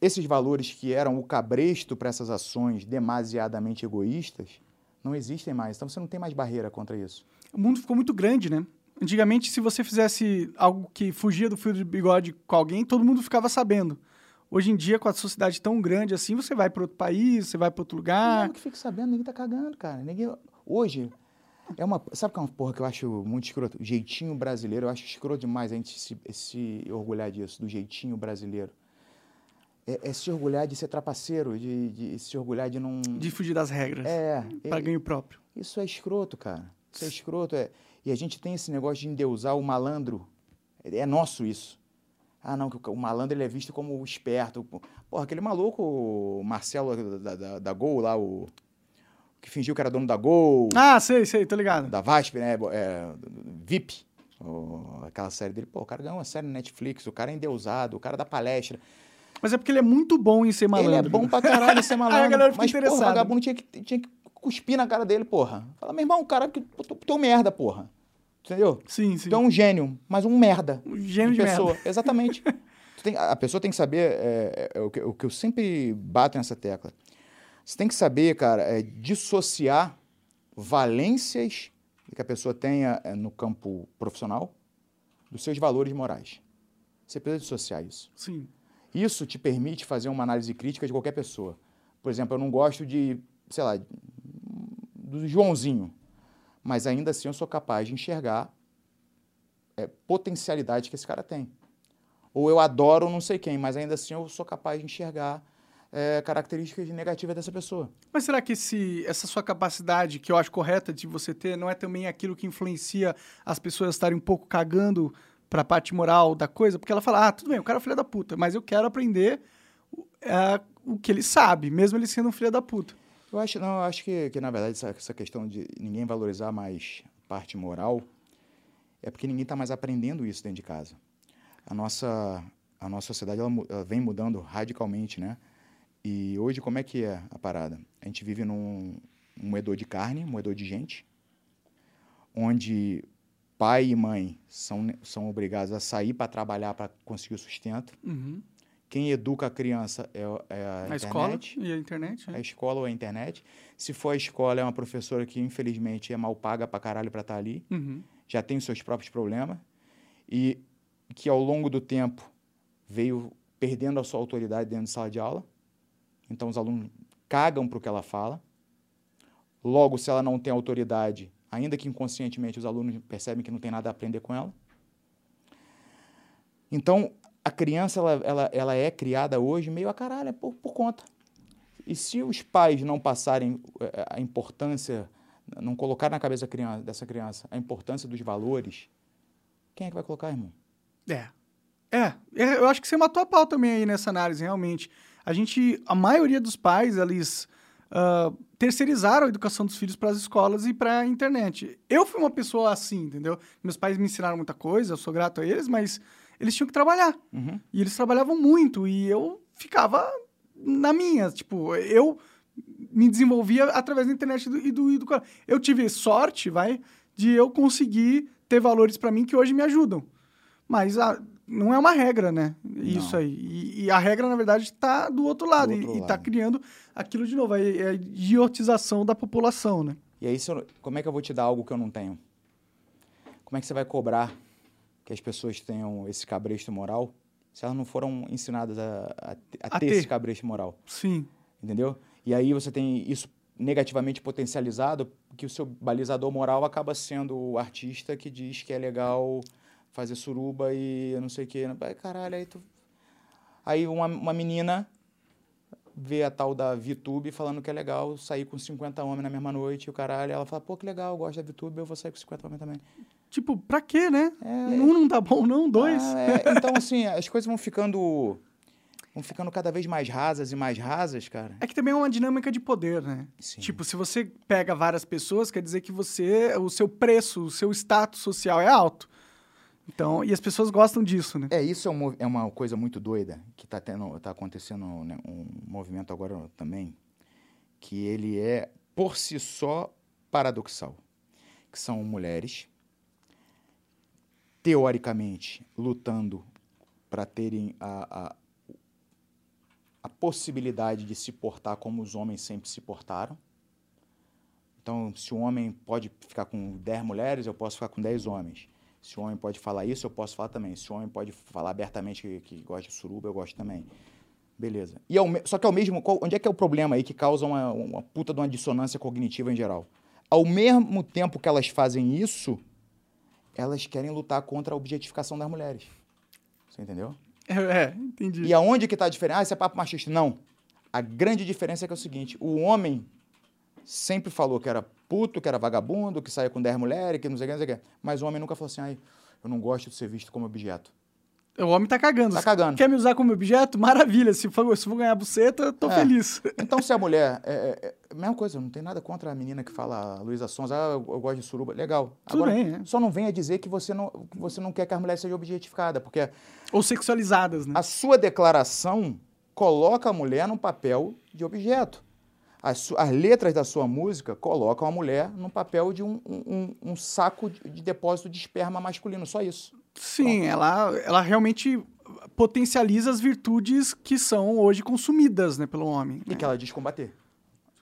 esses valores que eram o cabresto para essas ações demasiadamente egoístas Não existem mais. Então você não tem mais barreira contra isso. O mundo ficou muito grande, né? Antigamente, se você fizesse algo que fugia do fio de bigode com alguém, todo mundo ficava sabendo. Hoje em dia, com a sociedade tão grande assim, você vai para outro país, você vai para outro lugar. Não, que fique sabendo, ninguém tá cagando, cara. Ninguém... Hoje, é uma. Sabe que é uma porra que eu acho muito escroto? O jeitinho brasileiro, eu acho escroto demais a gente se, se orgulhar disso, do jeitinho brasileiro. É, é, se orgulhar de ser trapaceiro, de, de, se orgulhar de não. De fugir das regras. É. Para é, ganho próprio. Isso é escroto, cara. Isso é escroto. É, e a gente tem esse negócio de endeusar o malandro. É, nosso isso. Ah, não, que o malandro ele é visto como esperto. Porra, aquele maluco, o Marcelo da, da, da Gol lá, o que fingiu que era dono da Gol. Ah, sei, sei, tô ligado. Da VASP, né? É, VIP. aquela série dele. Pô, o cara ganhou uma série na Netflix, o cara é endeusado, o cara da palestra. Mas é porque ele é muito bom em ser malandro. Ele é bom pra caralho em ser malandro. Aí a galera fica mas, porra, o vagabundo tinha que, tinha que cuspir na cara dele, porra. Fala, meu irmão, o cara que teu merda, porra. Entendeu? Sim, sim. Tu é um gênio, mas um merda. Um gênio de, de pessoa. Merda. Exatamente. tem, a pessoa tem que saber, é, é, é o, que, o, que, eu sempre bato nessa tecla. Você tem que saber, cara, é, dissociar valências que a pessoa tenha é, no campo profissional dos seus valores morais. Você precisa dissociar isso. Sim. Isso te permite fazer uma análise crítica de qualquer pessoa. Por exemplo, eu não gosto de, sei lá, do Joãozinho, mas ainda assim eu sou capaz de enxergar é, potencialidade que esse cara tem. Ou eu adoro não sei quem, mas ainda assim eu sou capaz de enxergar é, características negativas dessa pessoa. Mas será que esse, essa sua capacidade, que eu acho correta de você ter, não é também aquilo que influencia as pessoas estarem um pouco cagando para a parte moral da coisa? Porque ela fala, ah, tudo bem, o cara é filho da puta, mas eu quero aprender é, o que ele sabe, mesmo ele sendo um filho da puta. Eu acho, não, eu acho que, que na verdade, essa, essa questão de ninguém valorizar mais parte moral é porque ninguém está mais aprendendo isso dentro de casa. A nossa, a nossa sociedade ela, ela vem mudando radicalmente, né? E hoje, como é que é a parada? A gente vive num um moedor de carne, um moedor de gente, onde pai e mãe são, são obrigados a sair para trabalhar para conseguir o sustento. Uhum. Quem educa a criança é, é a, a, internet. escola e a internet. É. A escola ou a internet. Se for a escola, é uma professora que, infelizmente, é mal paga para caralho para estar tá ali. Uhum. Já tem os seus próprios problemas. E que, ao longo do tempo, veio perdendo a sua autoridade dentro de sala de aula. Então, os alunos cagam para o que ela fala. Logo, se ela não tem autoridade, ainda que inconscientemente os alunos percebem que não tem nada a aprender com ela. Então, a criança ela, ela, ela é criada hoje meio a caralho, é por, por conta. E se os pais não passarem eh, a importância, não colocar na cabeça criança, dessa criança a importância dos valores, quem é que vai colocar, irmão? É. É, é eu acho que você matou a pau também aí nessa análise, realmente a gente, a maioria dos pais, eles uh, terceirizaram a educação dos filhos para as escolas e para a internet. Eu fui uma pessoa assim, entendeu? Meus pais me ensinaram muita coisa, eu sou grato a eles, mas eles tinham que trabalhar. Uhum. E eles trabalhavam muito e eu ficava na minha, tipo, eu me desenvolvia através da internet e do, e do, e do eu tive sorte, vai, de eu conseguir ter valores para mim que hoje me ajudam. Mas a, não é uma regra, né? Isso não. aí. E, e, a regra, na verdade, está do outro lado. Do outro e está criando aquilo de novo, a, a idiotização da população, né? E aí, como é que eu vou te dar algo que eu não tenho? Como é que você vai cobrar que as pessoas tenham esse cabresto moral se elas não foram ensinadas a, a, a ter, ter esse cabresto moral? Sim. Entendeu? E aí você tem isso negativamente potencializado, que o seu balizador moral acaba sendo o artista que diz que é legal fazer suruba e eu não sei o que. Caralho, aí tu. Aí uma, uma menina vê a tal da VTube falando que é legal sair com 50 homens na mesma noite e o caralho. Ela fala, pô, que legal, eu gosto da VTube, eu vou sair com 50 homens também. Tipo, pra quê, né? É, um não tá bom, não, dois. Ah, é, então, assim, as coisas vão ficando. Vão ficando cada vez mais rasas e mais rasas, cara. É que também é uma dinâmica de poder, né? Sim. Tipo, se você pega várias pessoas, quer dizer que você, o seu preço, o seu status social é alto. Então, e as pessoas gostam disso, né? É, isso é, um, é uma coisa muito doida que está tá acontecendo né, um movimento agora também, que ele é por si só paradoxal, que são mulheres teoricamente lutando para terem a, a, a possibilidade de se portar como os homens sempre se portaram, Então, se o homem pode ficar com 10 mulheres, eu posso ficar com 10 homens. Se o homem pode falar isso, eu posso falar também. Se o homem pode falar abertamente que, que gosta de suruba, eu gosto também. Beleza. E ao, só que ao mesmo. Onde é que é o problema aí que causa uma, uma puta de uma dissonância cognitiva em geral? Ao mesmo tempo que elas fazem isso, elas querem lutar contra a objetificação das mulheres. Você entendeu? É, é entendi. E aonde que está a diferença? Ah, isso é papo machista. Não. A grande diferença é que é o seguinte: o homem sempre falou que era puto, que era vagabundo, que saía com 10 mulheres, que não sei o que, não sei o que. Mas o homem nunca falou assim, ai, eu não gosto de ser visto como objeto. O homem tá cagando. Tá cagando. Quer me usar como objeto? Maravilha. Se for, se for ganhar buceta, tô é. feliz. Então, se a mulher. É, é, é, mesma coisa, não tem nada contra a menina que fala, a Luísa Sons, ah, eu, eu, gosto de suruba. Legal. Tudo Agora, bem, é. Só não venha dizer que você não, que você não quer que a mulher seja objetificada, porque. Ou sexualizadas, né? A sua declaração coloca a mulher num papel de objeto as, as, letras da sua música colocam a mulher no papel de um, um, um saco de, de, depósito de esperma masculino, só isso. Sim, ela, ela realmente potencializa as virtudes que são hoje consumidas né, pelo homem. Né? E que ela diz combater.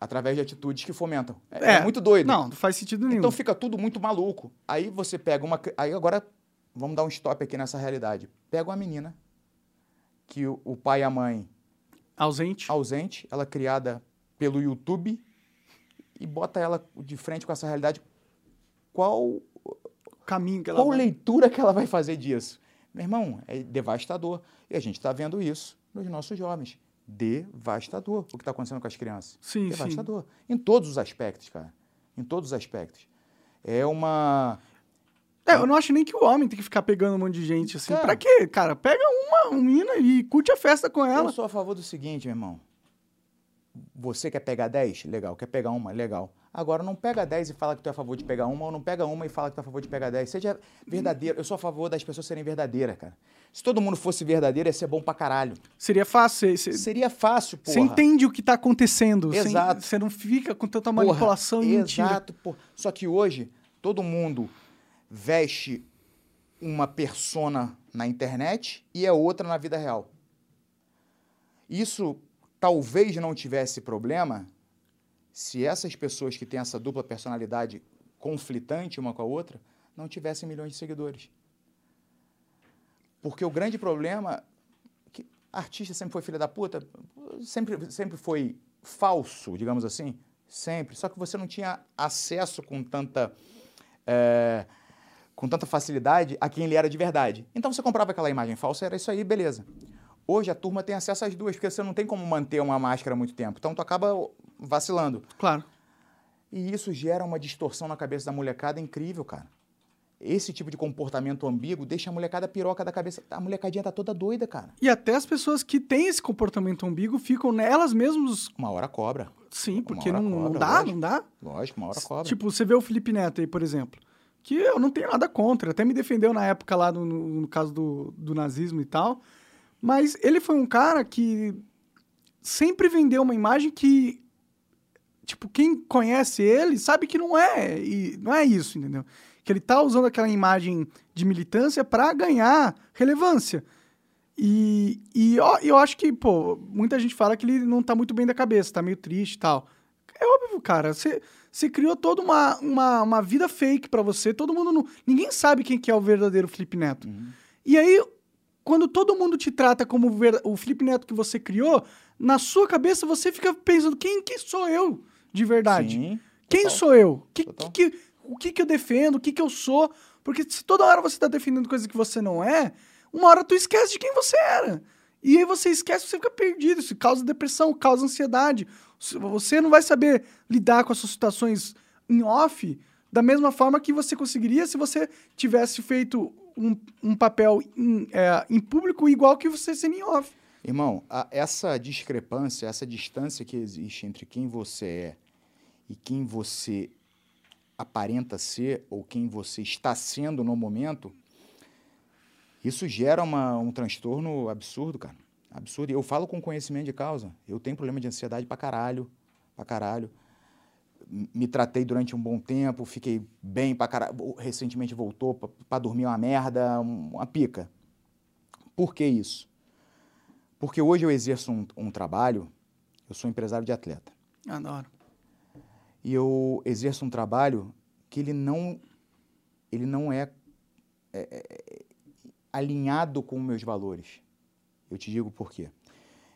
Através de atitudes que fomentam. É, é, é, muito doido. Não, não faz sentido nenhum. Então fica tudo muito maluco. Aí você pega uma. Aí agora, vamos dar um stop aqui nessa realidade. Pega uma menina que o, o pai e a mãe. Ausente. Ausente, ela é criada pelo YouTube e bota ela de frente com essa realidade, qual caminho que ela qual vai... leitura que ela vai fazer disso? Meu irmão, é devastador. E a gente está vendo isso nos nossos jovens. Devastador o que está acontecendo com as crianças. Sim, devastador. Sim. Em todos os aspectos, cara. Em todos os aspectos. É uma. É, eu não acho nem que o homem tem que ficar pegando um monte de gente assim. Cara, pra quê, cara? Pega uma menina e curte a festa com ela. Eu sou a favor do seguinte, meu irmão. Você quer pegar 10? Legal. Quer pegar uma? Legal. Agora, não pega 10 e fala que tu é a favor de pegar uma, ou não pega uma e fala que tu é a favor de pegar 10. Seja verdadeiro. Eu sou a favor das pessoas serem verdadeiras, cara. Se todo mundo fosse verdadeiro, ia ser bom pra caralho. Seria fácil. Seria fácil, pô. Você entende o que tá acontecendo. Exato. Você não fica com tanta manipulação porra, e mentira. Exato, pô. Só que hoje, todo mundo veste uma persona na internet e é outra na vida real. Isso talvez não tivesse problema se essas pessoas que têm essa dupla personalidade conflitante uma com a outra não tivessem milhões de seguidores. Porque o grande problema que artista sempre foi filha da puta, sempre sempre foi falso, digamos assim, sempre. Só que você não tinha acesso com tanta é, com tanta facilidade a quem ele era de verdade. Então você comprava aquela imagem falsa, era isso aí, beleza. Hoje a turma tem acesso às duas, porque você não tem como manter uma máscara muito tempo. Então tu acaba vacilando. Claro. E isso gera uma distorção na cabeça da molecada incrível, cara. Esse tipo de comportamento ambíguo deixa a molecada piroca da cabeça. A molecadinha tá toda doida, cara. E até as pessoas que têm esse comportamento ambíguo ficam nelas mesmas. Uma hora cobra. Sim, porque não, cobra, não dá, lógico. não dá. Lógico, uma hora cobra. Tipo, você vê o Felipe Neto aí, por exemplo. Que eu não tenho nada contra. Até me defendeu na época lá no, no caso do, do nazismo e tal. Mas ele foi um cara que sempre vendeu uma imagem que tipo, quem conhece ele sabe que não é, e não é isso, entendeu? Que ele tá usando aquela imagem de militância para ganhar relevância. E, e eu, eu acho que, pô, muita gente fala que ele não tá muito bem da cabeça, tá meio triste e tal. É óbvio, cara, você, você criou toda uma, uma, uma vida fake para você, todo mundo não... Ninguém sabe quem que é o verdadeiro Felipe Neto. Uhum. E aí, quando todo mundo te trata como o Felipe Neto que você criou, na sua cabeça você fica pensando, quem que sou eu de verdade? Sim, quem sou eu? Que, que, que, o que, que eu defendo? O que, que eu sou? Porque se toda hora você está defendendo coisas que você não é, uma hora tu esquece de quem você era. E aí você esquece, você fica perdido. Isso causa depressão, causa ansiedade. Você não vai saber lidar com as suas situações em off da mesma forma que você conseguiria se você tivesse feito um, um papel em, é, em, público igual que você sendo em off. Irmão, a, essa discrepância, essa distância que existe entre quem você é e quem você aparenta ser ou quem você está sendo no momento, isso gera uma, um transtorno absurdo, cara. Absurdo. Eu falo com conhecimento de causa. Eu tenho problema de ansiedade pra caralho. Pra caralho me tratei durante um bom tempo, fiquei bem pra caralho. Recentemente voltou para dormir uma merda, uma pica. Por que isso? Porque hoje eu exerço um, um trabalho, eu sou empresário de atleta. Adoro. E eu exerço um trabalho que ele não, ele não é, é, é alinhado com meus valores. Eu te digo por quê.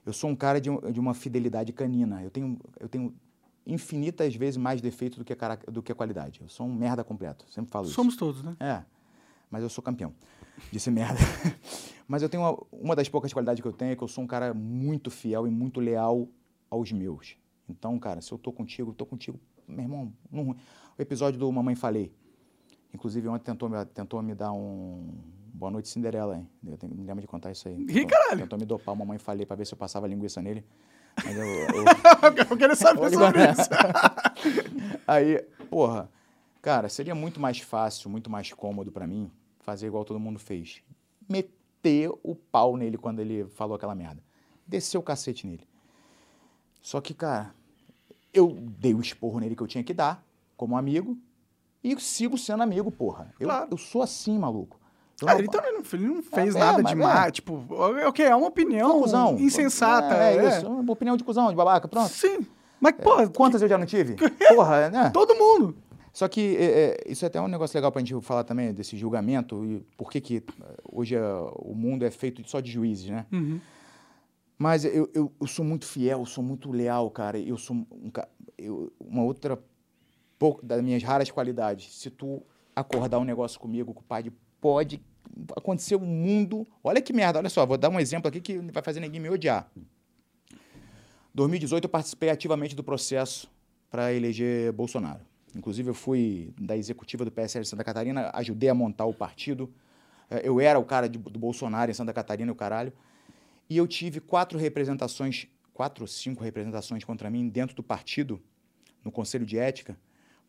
Eu sou um cara de, de uma fidelidade canina. Eu tenho, eu tenho infinitas vezes mais defeito do que, do que qualidade. Eu sou um merda completo. Sempre falo Somos isso. Somos todos, né? É. Mas eu sou campeão ser merda. mas eu tenho uma, uma das poucas qualidades que eu tenho é que eu sou um cara muito fiel e muito leal aos meus. Então, cara, se eu tô contigo, eu tô contigo, meu irmão, não, o episódio do Mamãe Falei. Inclusive, ontem tentou me, tentou me dar um, Boa noite, Cinderela, hein? Eu tenho, me lembro de contar isso aí. Ih, caralho! Tentou me dopar, mamãe falei pra ver se eu passava linguiça nele. Mas eu. Eu, eu quero saber sobre isso. aí, porra, cara, seria muito mais fácil, muito mais cômodo para mim fazer igual todo mundo fez. Meter o pau nele quando ele falou aquela merda. Descer o cacete nele. Só que, cara, eu dei o esporro nele que eu tinha que dar, como amigo, e sigo sendo amigo, porra. Eu, claro. eu sou assim, maluco. Ah, ele também não, ele não fez é, nada é, demais. É. Tipo, ok, é uma opinião cuzão. insensata. É, é, isso, uma opinião de cuzão, de babaca, pronto. Sim. Mas, é, porra. Quantas que... eu já não tive? porra, né? Todo mundo. Só que é, isso é até um negócio legal pra gente falar também desse julgamento e por que que hoje o mundo é feito só de juízes, né? Uhum. Mas eu, eu, eu, sou muito fiel, sou muito leal, cara. Eu sou um, eu, uma outra pouco das minhas raras qualidades. Se tu acordar um negócio comigo, pai pode acontecer um mundo. Olha que merda, olha só, vou dar um exemplo aqui que vai fazer ninguém me odiar. 2018 eu participei ativamente do processo para eleger Bolsonaro. Inclusive eu fui da executiva do PSL de Santa Catarina, ajudei a montar o partido. É, eu era o cara de, do Bolsonaro em Santa Catarina o caralho. E eu tive quatro representações, quatro ou cinco representações contra mim dentro do partido, no Conselho de Ética,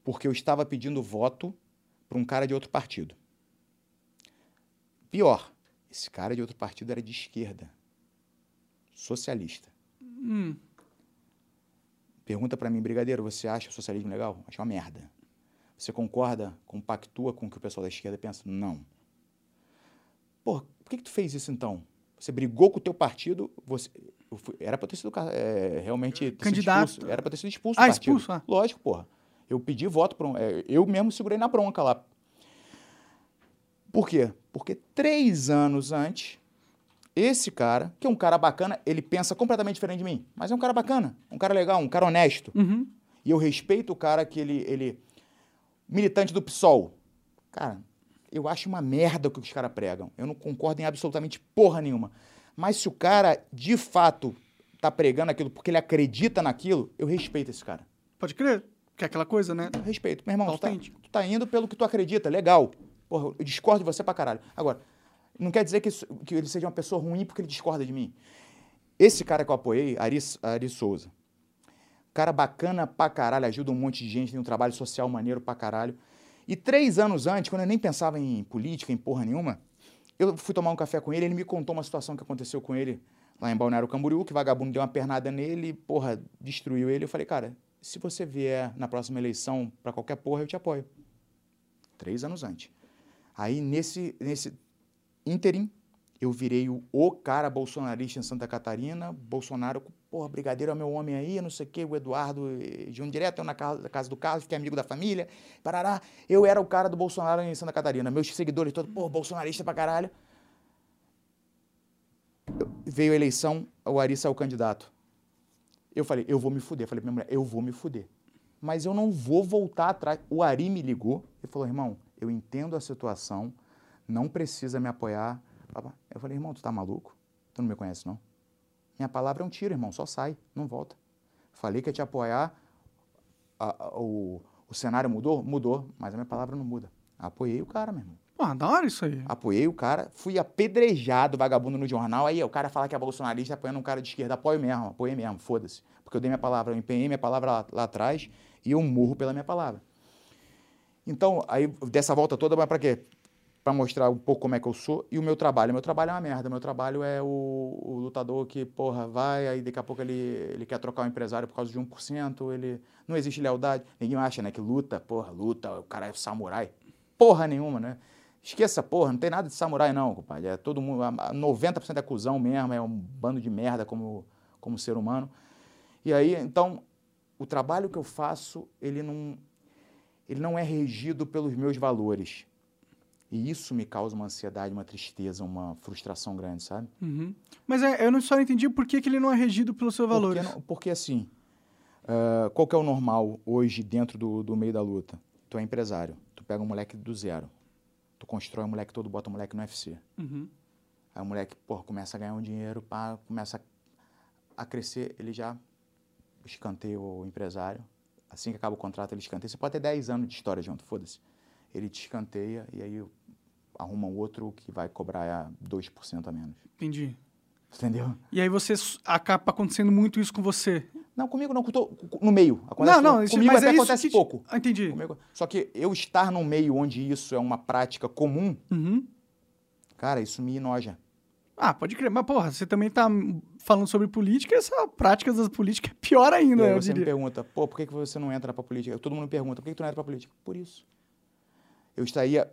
porque eu estava pedindo voto para um cara de outro partido. Pior, esse cara de outro partido era de esquerda, socialista. Hum. Pergunta para mim, brigadeiro, você acha o socialismo legal? Acho uma merda. Você concorda, compactua com o que o pessoal da esquerda pensa? Não. Pô, por que, que tu fez isso então? Você brigou com o teu partido, você fui, era para ter sido é, realmente candidato, expulso, era para ter sido expulso ah, do partido. Expulso, ah. Lógico, porra. Eu pedi voto para um, é, eu mesmo segurei na bronca lá. Por quê? Porque três anos antes, esse cara, que é um cara bacana, ele pensa completamente diferente de mim, mas é um cara bacana, um cara legal, um cara honesto. Uhum. E eu respeito o cara que ele, ele. Militante do PSOL. Cara, eu acho uma merda o que os caras pregam. Eu não concordo em absolutamente porra nenhuma. Mas se o cara, de fato, tá pregando aquilo porque ele acredita naquilo, eu respeito esse cara. Pode crer. Que é aquela coisa, né? Eu respeito. Meu irmão, tu tá, tu tá indo pelo que tu acredita, legal. Porra, eu discordo de você pra caralho. Agora, não quer dizer que, que ele seja uma pessoa ruim porque ele discorda de mim. Esse cara que eu apoiei, Ari, Ari Souza, cara bacana pra caralho, ajuda um monte de gente, tem um trabalho social maneiro pra caralho. E três anos antes, quando eu nem pensava em política, em porra nenhuma, eu fui tomar um café com ele, ele me contou uma situação que aconteceu com ele lá em Balneário Camboriú, que vagabundo deu uma pernada nele, porra, destruiu ele. Eu falei, cara, se você vier na próxima eleição para qualquer porra, eu te apoio. Três anos antes. Aí, nesse, nesse ínterim, eu virei o, o cara bolsonarista em Santa Catarina. Bolsonaro, porra, brigadeiro é meu homem aí, não sei o quê, o Eduardo, de um direto, eu na casa, casa do Carlos, fiquei amigo da família, parará. Eu era o cara do Bolsonaro em Santa Catarina. Meus seguidores todos, porra, bolsonarista pra caralho. Veio a eleição, o Ari saiu candidato. Eu falei, eu vou me fuder. Eu falei pra minha mulher, eu vou me fuder. Mas eu não vou voltar atrás. O Ari me ligou e falou, irmão, eu entendo a situação, não precisa me apoiar. Eu falei, irmão, tu tá maluco? Tu não me conhece, não? Minha palavra é um tiro, irmão, só sai, não volta. Falei que ia te apoiar, a, a, o, o cenário mudou? Mudou, mas a minha palavra não muda. Apoiei o cara, meu irmão. Pô, da hora isso aí. Apoiei o cara, fui apedrejado, vagabundo no jornal. Aí o cara fala que é bolsonarista apoiando um cara de esquerda. Apoio mesmo, apoiei mesmo, foda-se. Porque eu dei minha palavra, eu empenhei minha palavra lá, lá atrás e eu morro pela minha palavra. Então, aí dessa volta toda vai para quê? Para mostrar um pouco como é que eu sou e o meu trabalho. Meu trabalho é uma merda. Meu trabalho é o, o lutador que, porra, vai, aí daqui a pouco ele, ele quer trocar o empresário por causa de 1%, ele não existe lealdade. Ninguém acha, né, que luta, porra, luta, o cara é samurai. Porra nenhuma, né? Esqueça, porra, não tem nada de samurai não, compadre. É todo mundo, 90% é cuzão mesmo, é um bando de merda como, como ser humano. E aí, então, o trabalho que eu faço, ele não, ele não é regido pelos meus valores. E isso me causa uma ansiedade, uma tristeza, uma frustração grande, sabe? Uhum. Mas é, eu não só entendi por que, que ele não é regido pelos seus valores. Porque, porque assim, uh, qual que é o normal hoje dentro do, do meio da luta? Tu é empresário, tu pega um moleque do zero, tu constrói um moleque todo, bota um moleque no UFC. Uhum. Aí o moleque, porra, começa a ganhar um dinheiro, pá, começa a, a crescer, ele já escanteia o empresário. Assim que acaba o contrato, ele escanteia. Você pode ter 10 anos de história junto, foda-se. Ele te escanteia e aí arruma outro que vai cobrar 2% a menos. Entendi. Entendeu? E aí você acaba acontecendo muito isso com você. Não, comigo não, tô no meio. Acontece, não, não, isso, comigo mas até é acontece te... pouco. Entendi. Comigo... Só que eu estar num meio onde isso é uma prática comum, uhum. cara, isso me enoja. Ah, pode crer. Mas, porra, você também tá falando sobre política, essa prática das políticas é pior ainda, e aí eu você diria. me pergunta, pô, por que que você não entra pra política? Todo mundo me pergunta, por que, que tu não entra pra política? Por isso. Eu estaria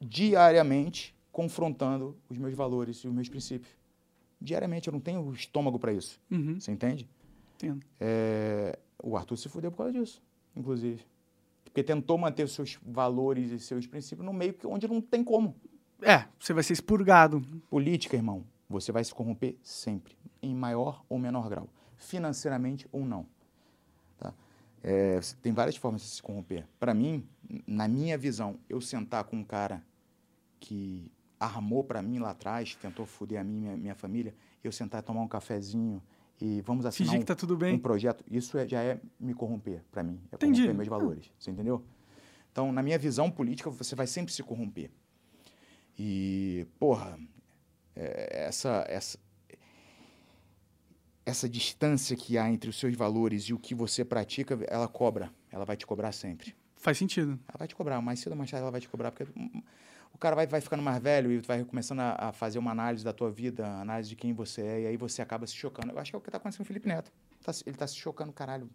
diariamente confrontando os meus valores e os meus princípios. Diariamente, eu não tenho estômago para isso. Uhum. Você entende? Entendo. É, o Arthur se fudeu por causa disso, inclusive. Porque tentou manter os seus valores e seus princípios no meio onde não tem como. É, você vai ser expurgado. Política, irmão, você vai se corromper sempre, em maior ou menor grau, financeiramente ou não. Tá? É, tem várias formas de se corromper. Para mim, na minha visão, eu sentar com um cara que armou para mim lá atrás, tentou foder a mim e minha, minha família, eu sentar e tomar um cafezinho e vamos assinar Fingir um, que tá tudo bem. um projeto, isso é, já é me corromper para mim, é Entendi. corromper meus valores, você entendeu? Então, na minha visão política, você vai sempre se corromper. E, porra, é, essa, essa, essa distância que há entre os seus valores e o que você pratica, ela cobra, ela vai te cobrar sempre. Faz sentido. Ela vai te cobrar, mais cedo ou mais tarde ela vai te cobrar, porque o cara vai, vai ficando mais velho e vai começando a, a, fazer uma análise da tua vida, análise de quem você é, e aí você acaba se chocando. Eu acho que é o que está acontecendo com o Felipe Neto. Tá, ele está se chocando, caralho.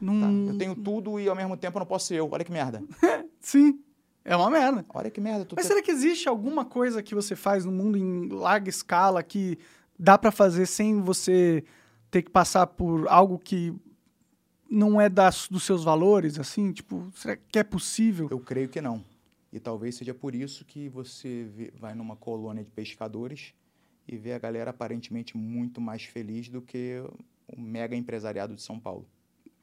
Num... Tá, eu tenho tudo e ao mesmo tempo eu não posso ser eu. Olha que merda. Sim, é uma merda. Olha que merda. Mas será que existe alguma coisa que você faz no mundo em larga escala que dá para fazer sem você ter que passar por algo que não é das, dos seus valores, assim? Tipo, será que é possível? Eu creio que não. E talvez seja por isso que você vê, vai numa colônia de pescadores e vê a galera aparentemente muito mais feliz do que o mega empresariado de São Paulo.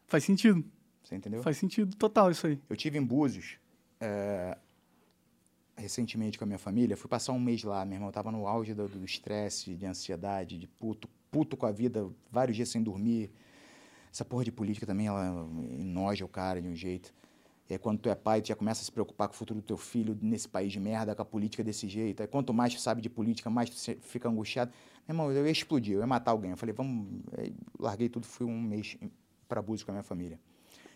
Faz sentido. Você entendeu? Faz sentido total isso aí. Eu tive em Búzios é, recentemente com a minha família. Fui passar um mês lá, meu irmão. Eu tava no auge do estresse, de ansiedade, de puto, puto com a vida, vários dias sem dormir. Essa porra de política também, ela enoja o cara de um jeito. E aí, quando tu é pai, tu já começa a se preocupar com o futuro do teu filho nesse país de merda, com a política desse jeito. Aí, quanto mais tu sabe de política, mais tu fica angustiado. Meu irmão, eu ia explodir, eu ia matar alguém. Eu falei, vamos. Aí, larguei tudo, fui um mês para Búzios com a minha família.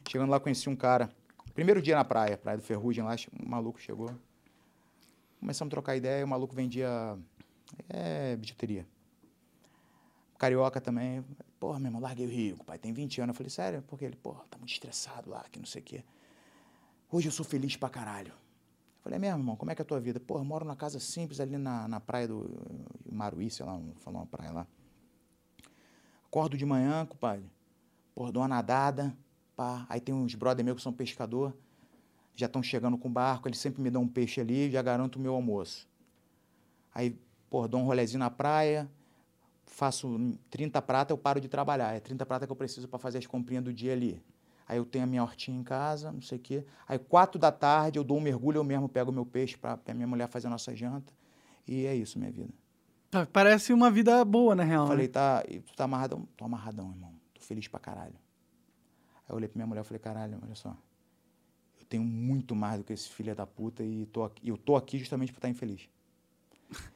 Chegando lá, conheci um cara. Primeiro dia na praia, praia do Ferrugem, lá, um maluco chegou. Começamos a trocar ideia, o maluco vendia é, bijuteria. Carioca também. Porra, meu irmão, larguei o rico, pai, tem 20 anos. Eu falei, sério? Porque ele, porra, tá muito estressado lá, que não sei o quê. Hoje eu sou feliz pra caralho. Eu falei, é mesmo, irmão, como é que é a tua vida? Porra, moro numa casa simples ali na, na praia do Maruí, sei lá, falou uma praia lá. Acordo de manhã, compadre. Porra, dou uma nadada, pá. Aí tem uns brother meus que são pescador, já estão chegando com o barco, eles sempre me dão um peixe ali, já garanto o meu almoço. Aí, porra, dou um rolezinho na praia, faço 30 prata, eu paro de trabalhar. É 30 prata que eu preciso para fazer as comprinhas do dia ali. Aí eu tenho a minha hortinha em casa, não sei o quê. Aí, quatro da tarde, eu dou um mergulho, eu mesmo pego o meu peixe para a minha mulher fazer a nossa janta. E é isso, minha vida. Parece uma vida boa, na real. Falei, né? tá, tu tá amarradão? Tô amarradão, irmão. Tô feliz pra caralho. Aí eu olhei pra minha mulher e falei, caralho, olha só. Eu tenho muito mais do que esse filho da puta e tô aqui, eu tô aqui justamente por estar infeliz.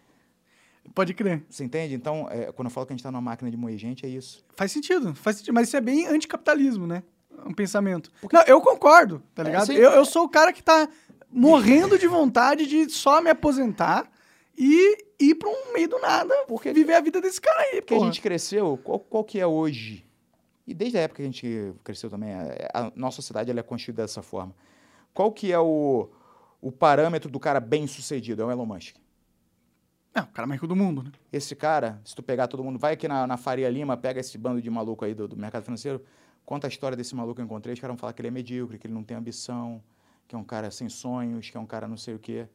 Pode crer. Você entende? Então, é, quando eu falo que a gente tá numa máquina de moer gente, é isso. Faz sentido, faz sentido. Mas isso é bem anticapitalismo, né? Um pensamento. Porque... Não, eu concordo, tá ligado? É, eu, eu sou o cara que tá morrendo de vontade de só me aposentar e ir pra um meio do nada, porque viver a vida desse cara aí, Porque porra. a gente cresceu, qual, qual que é hoje? E desde a época que a gente cresceu também, a, a nossa sociedade ela é constituída dessa forma. Qual que é o, o parâmetro do cara bem sucedido? É o Elon Musk. É, o cara mais rico do mundo, né? Esse cara, se tu pegar todo mundo, vai aqui na, na Faria Lima, pega esse bando de maluco aí do, do mercado financeiro, conta a história desse maluco que eu encontrei, os caras vão falar que ele é medíocre, que ele não tem ambição, que é um cara sem sonhos, que é um cara não sei o quê.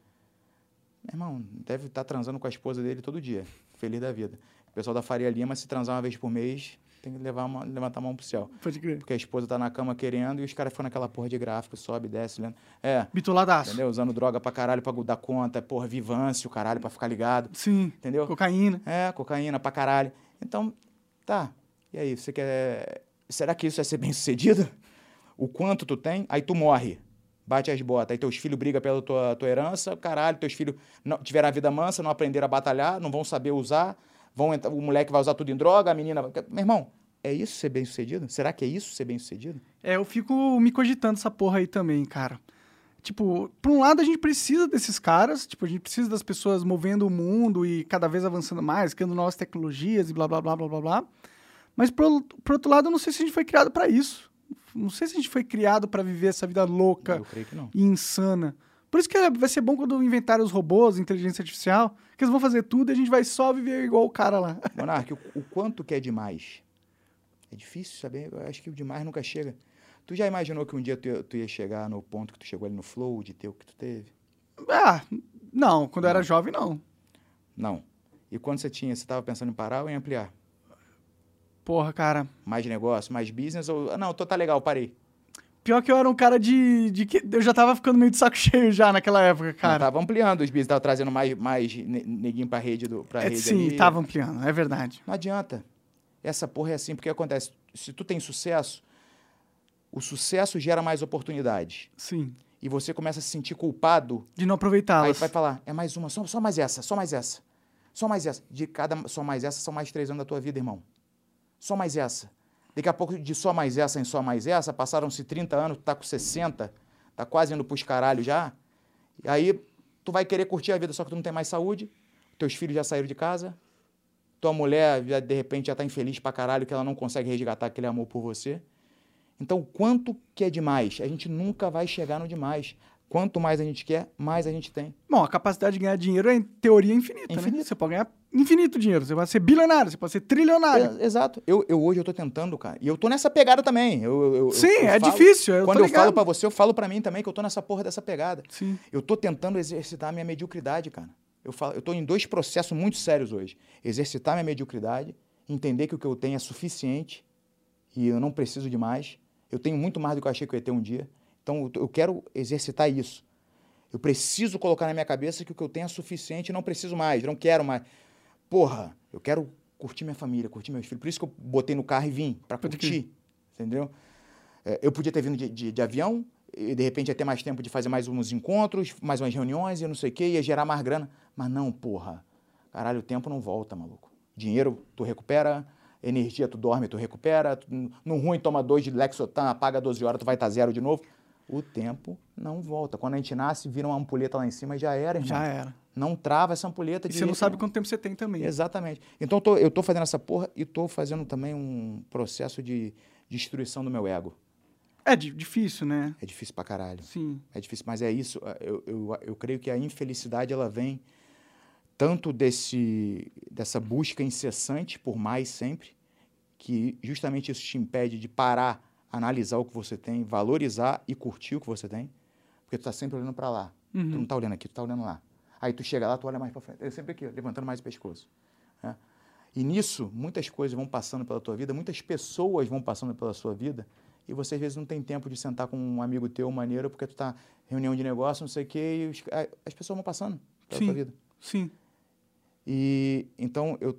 Meu irmão, deve estar transando com a esposa dele todo dia, feliz da vida. O pessoal da Faria Lima, se transar uma vez por mês, tem que levar uma, levantar a mão pro céu. Pode crer. Porque a esposa tá na cama querendo e os caras ficam naquela porra de gráfico, sobe, desce, lendo. É, Bitoladaço. entendeu? Usando droga pra caralho pra dar conta, porra, vivância, o caralho pra ficar ligado. Sim. Entendeu? Cocaína. É, cocaína pra caralho. Então, tá. E aí, você quer. Será que isso é ser bem sucedido? O quanto tu tem, aí tu morre. Bate as botas. Aí teus filhos brigam pela tua, tua herança, caralho, teus filhos não, tiveram a vida mansa, não aprenderam a batalhar, não vão saber usar, vão entrar, o moleque vai usar tudo em droga, a menina. Meu irmão, é isso ser bem sucedido? Será que é isso ser bem sucedido? É, eu fico me cogitando essa porra aí também, cara. Tipo, por um lado a gente precisa desses caras, tipo, a gente precisa das pessoas movendo o mundo e cada vez avançando mais, criando novas tecnologias e blá blá blá blá blá blá. Mas por, por outro lado, eu não sei se a gente foi criado pra isso. Não sei se a gente foi criado pra viver essa vida louca Eu creio que não. e insana. Por isso que é- vai ser bom quando inventarem os robôs, inteligência artificial, que eles vão fazer tudo e a gente vai só viver igual o cara lá. Monark, o, o quanto que é demais? É difícil saber, eu acho que o demais nunca chega. Tu já imaginou que um dia tu ia, tu ia chegar no ponto que tu chegou ali no flow, de ter o que tu teve? Ah, não, quando eu era jovem, não. Não. E quando você tinha, você estava pensando em parar ou em ampliar? Porra, cara. Mais negócio, mais business ou. Não, tô tá legal, parei. Pior que eu era um cara de, de que eu já tava ficando meio de saco cheio já naquela época, Cara. cara. tava ampliando os business, tava trazendo mais, mais ne- neguinho pra rede do. Pra É, rede sim, ali. tava ampliando, é verdade. Não adianta. Essa porra é assim, porque acontece. Se tu tem sucesso, o sucesso gera mais oportunidades. Sim. E você começa a se sentir culpado De não Aí aproveitá-las. vai falar, é mais uma, só, só mais essa, só mais essa. Só mais essa. De cada só mais essa, são mais três anos da tua vida, irmão. Só mais essa. Daqui a pouco, de só mais essa em só mais essa, passaram-se 30 anos, tu tá com 60, tá quase indo pros caralho já. E aí, tu vai querer curtir a vida, só que tu não tem mais saúde, teus filhos já saíram de casa, tua mulher, já, de repente, já tá infeliz pra caralho, que ela não consegue resgatar aquele amor por você. Então, quanto que é demais? A gente nunca vai chegar no demais. Quanto mais a gente quer, mais a gente tem. Bom, a capacidade de ganhar dinheiro é, em teoria, infinita, né? Infinita. Você pode ganhar infinito dinheiro. Você pode ser bilionário, você pode ser trilionário. É, exato. Eu, eu hoje eu tô tentando, cara. E eu tô nessa pegada também. Eu, eu- Sim, eu é falo- difícil, Quando eu falo pra você, eu falo pra mim também que eu tô nessa porra dessa pegada. Sim. Eu tô tentando exercitar a minha mediocridade, cara. Eu, falo, eu tô em dois processos muito sérios hoje. Exercitar minha mediocridade, entender que o que eu tenho é suficiente e eu não preciso de mais. Eu tenho muito mais do que eu achei que eu ia ter um dia. Então eu quero exercitar isso. Eu preciso colocar na minha cabeça que o que eu tenho é suficiente e não preciso mais, não quero mais. Porra, eu quero curtir minha família, curtir meus filhos. Por isso que eu botei no carro e vim, pra Pode curtir. Entendeu? É, eu podia ter vindo de, de- de avião e de repente ia ter mais tempo de fazer mais uns encontros, mais umas reuniões e não sei o quê, ia gerar mais grana. Mas não, porra. Caralho, o tempo não volta, maluco. Dinheiro tu recupera, energia tu dorme, tu recupera. Tu, no ruim toma dois de Lexotan, apaga 12 horas, tu vai estar zero de novo. O tempo não volta. Quando a gente nasce, vira uma ampulheta lá em cima e já era, irmão. Já era. Não trava essa ampulheta E de você não sabe nenhum. quanto tempo você tem também. Exatamente. Então eu tô, eu tô fazendo essa porra e tô fazendo também um processo de destruição do meu ego. É di- difícil, né? É difícil pra caralho. Sim. É difícil, mas é isso. Eu, eu, eu creio que a infelicidade ela vem tanto desse, dessa busca incessante por mais sempre, que justamente isso te impede de parar, analisar o que você tem, valorizar e curtir o que você tem, porque tu tá sempre olhando para lá. Tu Uhum. não tá olhando aqui, tu tá olhando lá. Aí tu chega lá, tu olha mais para frente. É sempre aqui, levantando mais o pescoço. né? E nisso, muitas coisas vão passando pela tua vida, muitas pessoas vão passando pela sua vida, e você às vezes não tem tempo de sentar com um amigo teu maneiro, porque tu tá reunião de negócio, não sei o quê, e os- as pessoas vão passando pela Sim. tua vida. Sim. E então eu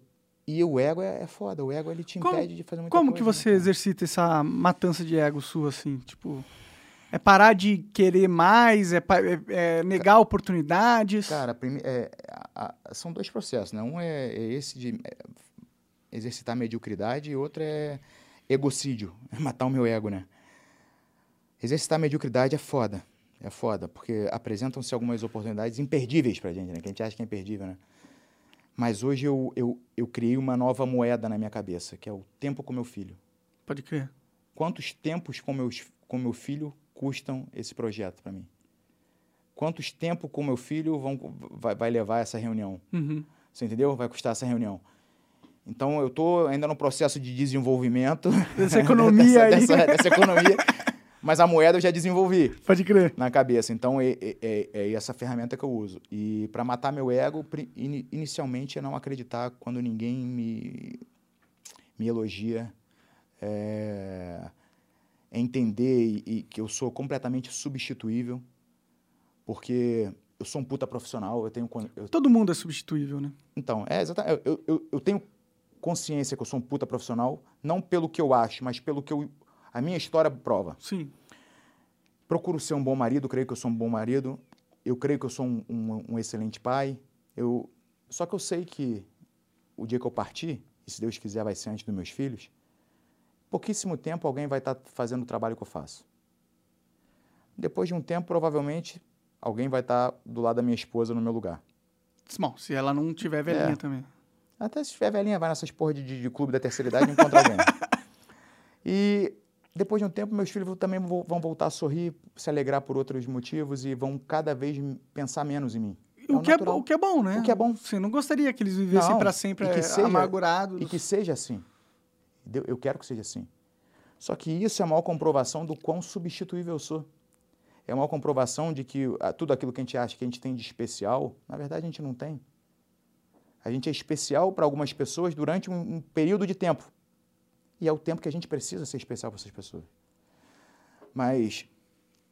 e o ego é, é foda, o ego ele te Como- impede de fazer muita Como coisa. que né, você cara? exercita essa matança de ego sua, assim? Tipo, é parar de querer mais? É, é- é negar oportunidades? Cara, é, a- a- são dois processos, né? Um é, é esse de é, exercitar mediocridade e outro é egocídio, é matar o meu ego, né? Exercitar mediocridade é foda, é foda, porque apresentam-se algumas oportunidades imperdíveis pra gente, né? Que a gente acha que é imperdível, né? Mas hoje eu, eu, eu criei uma nova moeda na minha cabeça, que é o tempo com meu filho. Pode crer. Quantos tempos com, meus, com meu filho custam esse projeto para mim? Quantos tempos com meu filho vão, vai, vai levar essa reunião? Uhum. Você entendeu? Vai custar essa reunião. Então, eu estou ainda no processo de desenvolvimento. Dessa economia dessa, aí. Dessa, dessa economia. Mas a moeda eu já desenvolvi. Pode crer. Na cabeça. Então, é, é, é, é essa ferramenta que eu uso. E para matar meu ego, in, inicialmente é não acreditar quando ninguém me, me elogia. É entender e, e que eu sou completamente substituível. Porque eu sou um puta profissional, eu tenho... Eu... Todo mundo é substituível, né? Então, é exatamente. Eu, eu, eu tenho consciência que eu sou um puta profissional, não pelo que eu acho, mas pelo que eu, a minha história prova. Sim. Procuro ser um bom marido, creio que eu sou um bom marido, eu creio que eu sou um, um, um excelente pai. Eu, só que eu sei que o dia que eu partir, e se Deus quiser vai ser antes dos meus filhos, pouquíssimo tempo alguém vai estar tá fazendo o trabalho que eu faço. Depois de um tempo, provavelmente, alguém vai estar tá do lado da minha esposa no meu lugar. Bom, se ela não tiver velhinha é. também. Até se tiver velhinha, vai nessas porra de, de, de clube da terceira idade e encontra alguém. E depois de um tempo, meus filhos também vão voltar a sorrir, se alegrar por outros motivos e vão cada vez pensar menos em mim. É o, que é, o que é bom, né? O que é bom. Você não gostaria que eles vivessem para sempre e que seja, amargurados. E que seja assim. Eu quero que seja assim. Só que isso é a maior comprovação do quão substituível eu sou. É uma comprovação de que tudo aquilo que a gente acha que a gente tem de especial, na verdade a gente não tem. A gente é especial para algumas pessoas durante um, um, período de tempo. E é o tempo que a gente precisa ser especial para essas pessoas. Mas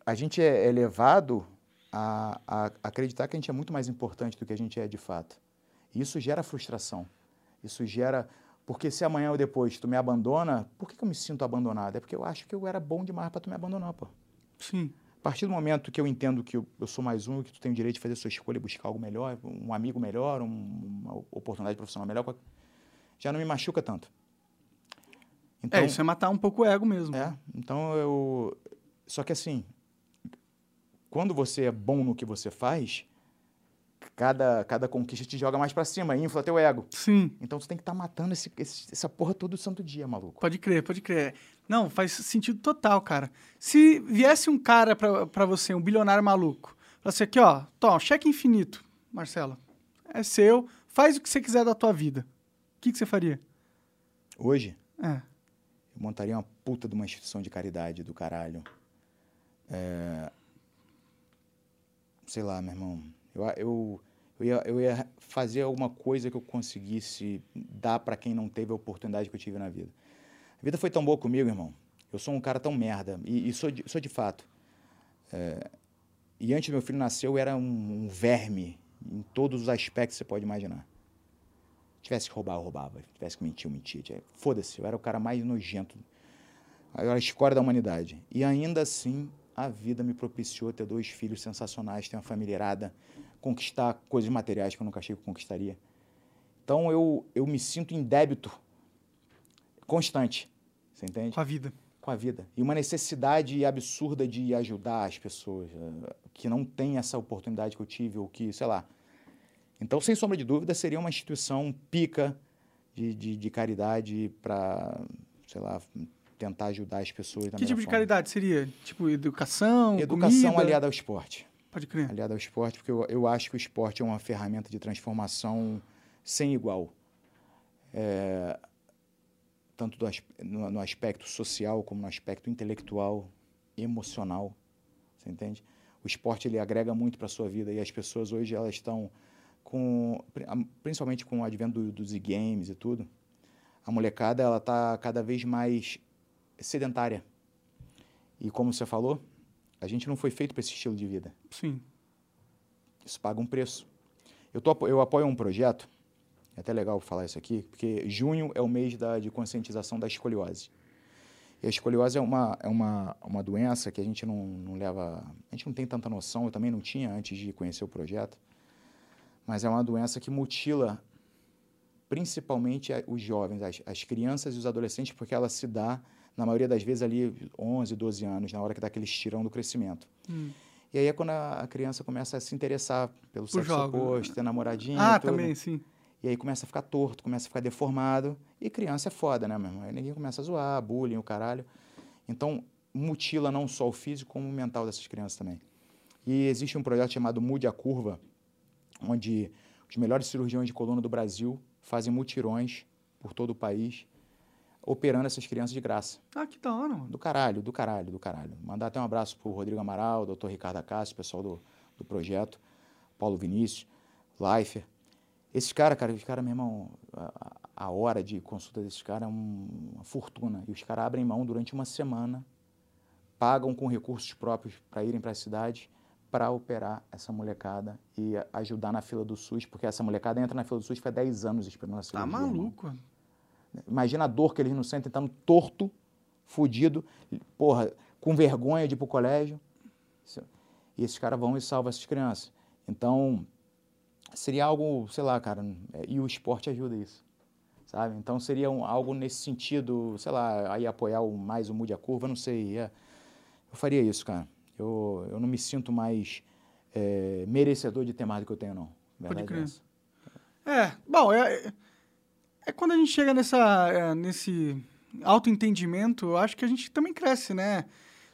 a gente é, é levado a, a, acreditar que a gente é muito mais importante do que a gente é de fato. E isso gera frustração. Isso gera. Porque se amanhã ou depois tu me abandona, por que, que eu me sinto abandonado? É porque eu acho que eu era bom demais para tu me abandonar, pô. Sim. A partir do momento que eu entendo que eu, eu sou mais um, que tu tem o direito de fazer a sua escolha e buscar algo melhor, um amigo melhor, um, uma oportunidade profissional melhor, já não me machuca tanto. Então, é, isso é matar um pouco o ego mesmo. É, então eu. Só que assim, quando você é bom no que você faz, cada, cada conquista te joga mais para cima, infla teu ego. Sim. Então você tem que estar tá matando esse, esse, essa porra todo santo dia, maluco. Pode crer, pode crer. Não, faz sentido total, cara. Se viesse um cara para você, um bilionário maluco, falasse aqui, ó, toma, cheque infinito, Marcelo, é seu, faz o que você quiser da tua vida. O que, que você faria? Hoje? É. Eu montaria uma puta de uma instituição de caridade do caralho. É... Sei lá, meu irmão. Eu, eu, eu, ia, eu ia fazer alguma coisa que eu conseguisse dar para quem não teve a oportunidade que eu tive na vida. A vida foi tão boa comigo, irmão. Eu sou um cara tão merda. E, e sou, de, sou de fato. É, e antes do meu filho nascer, eu era um, um, verme em todos os aspectos que você pode imaginar. Tivesse que roubar, eu roubava. Tivesse que mentir, eu mentia. Foda-se, eu era o cara mais nojento. Era a escória da humanidade. E ainda assim, a vida me propiciou ter dois filhos sensacionais, ter uma família irada, conquistar coisas materiais que eu nunca achei que conquistaria. Então eu, eu me sinto em débito constante. Você entende? Com a vida. Com a vida. E uma necessidade absurda de ajudar as pessoas uh, que não têm essa oportunidade que eu tive, ou que, sei lá. Então, sem sombra de dúvida, seria uma instituição pica de, de, de caridade para, sei lá, tentar ajudar as pessoas. que tipo forma. de caridade seria? Tipo, educação? Educação comida? aliada ao esporte. Pode crer. Aliada ao esporte, porque eu, eu acho que o esporte é uma ferramenta de transformação sem igual. É, tanto do, no, no, aspecto social como no aspecto intelectual, emocional, você entende? O esporte ele agrega muito para a sua vida e as pessoas hoje elas estão com, principalmente com o advento do, dos e-games e tudo, a molecada ela está cada vez mais sedentária. E como você falou, a gente não foi feito para esse estilo de vida. Sim. Isso paga um preço. Eu, tô, eu apoio um projeto é até legal falar isso aqui, porque junho é o mês da, de conscientização da escoliose. E a escoliose é uma, é uma, uma doença que a gente não, não leva. A gente não tem tanta noção, eu também não tinha antes de conhecer o projeto. Mas é uma doença que mutila principalmente os jovens, as, as crianças e os adolescentes, porque ela se dá, na maioria das vezes, ali 11, 12 anos, na hora que dá aquele estirão do crescimento. Hum. E aí é quando a, criança começa a se interessar pelo Por sexo jogo. oposto, ter namoradinho. Ah, também, sim. E aí começa a ficar torto, começa a ficar deformado. E criança é foda, né, meu irmão? Aí ninguém começa a zoar, bullying, o caralho. Então, mutila não só o físico, como o mental dessas crianças também. E existe um projeto chamado Mude a Curva, onde Os melhores cirurgiões de coluna do Brasil fazem mutirões por todo o país, operando essas crianças de graça. Ah, que da hora, mano. Do caralho, do caralho, do caralho. Mandar até um abraço pro Rodrigo Amaral, doutor Ricardo Acácio, pessoal do, do projeto, Paulo Vinícius, Leifert. Esses caras, cara, os caras, meu irmão, a, a hora de consulta desses caras é um, uma fortuna. E os caras abrem mão durante uma semana, pagam com recursos próprios para irem para a cidade para operar essa molecada e ajudar na fila do SUS, porque essa molecada entra na fila do SUS faz 10 anos esperando a cirurgia. Tá irmão. maluco, mano. Imagina a dor que eles não sentem, estando torto, fudido, porra, com vergonha de ir pro colégio. E esses caras vão e salvam essas crianças. Então, seria algo, sei lá, cara, é, e o esporte ajuda isso, sabe? Então, seria um, algo nesse sentido, sei lá, aí apoiar o, mais o Mude a Curva, não sei. É, eu faria isso, cara. Eu, eu não me sinto mais é, merecedor de ter mais do que eu tenho, não. Pode Verdade é crer. É, bom, é, é quando a gente chega nessa, é, nesse autoentendimento, eu acho que a gente também cresce, né?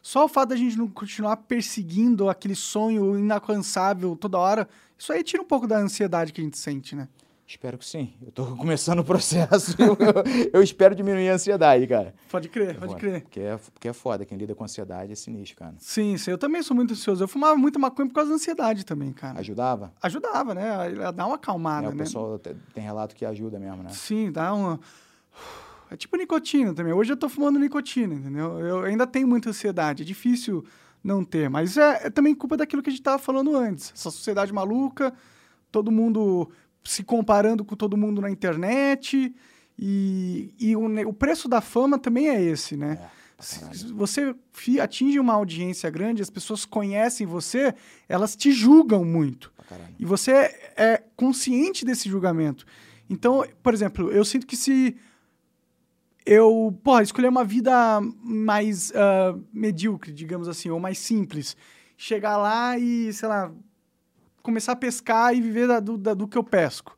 Só o fato da gente não continuar perseguindo aquele sonho inalcançável toda hora, isso aí tira um pouco da ansiedade que a gente sente, né? Espero que sim. Eu tô começando o processo. eu, eu- eu espero diminuir a ansiedade, cara. Pode crer, pode crer. Porque é, porque é foda. Quem lida com ansiedade é sinistro, cara. Sim, sim, eu também sou muito ansioso. Eu fumava muito maconha por causa da ansiedade também, cara. Ajudava? Ajudava, né? A dar uma acalmada, É, o né? pessoal te- tem relato que ajuda mesmo, né? Sim, dá uma. É tipo nicotina também. Hoje eu tô fumando nicotina, entendeu? Eu ainda tenho muita ansiedade. É difícil não ter. Mas é, é também culpa daquilo que a gente tava falando antes. Essa sociedade maluca, todo mundo se comparando com todo mundo na internet. E, e o, o preço da fama também é esse, né? É, Se você atinge uma audiência grande, as pessoas conhecem você, elas te julgam muito. E você é consciente desse julgamento. Então, por exemplo, eu sinto que se eu, pô, escolher uma vida mais ah, medíocre, digamos assim, ou mais simples, chegar lá e, sei lá, começar a pescar e viver da- do, da- do que eu pesco.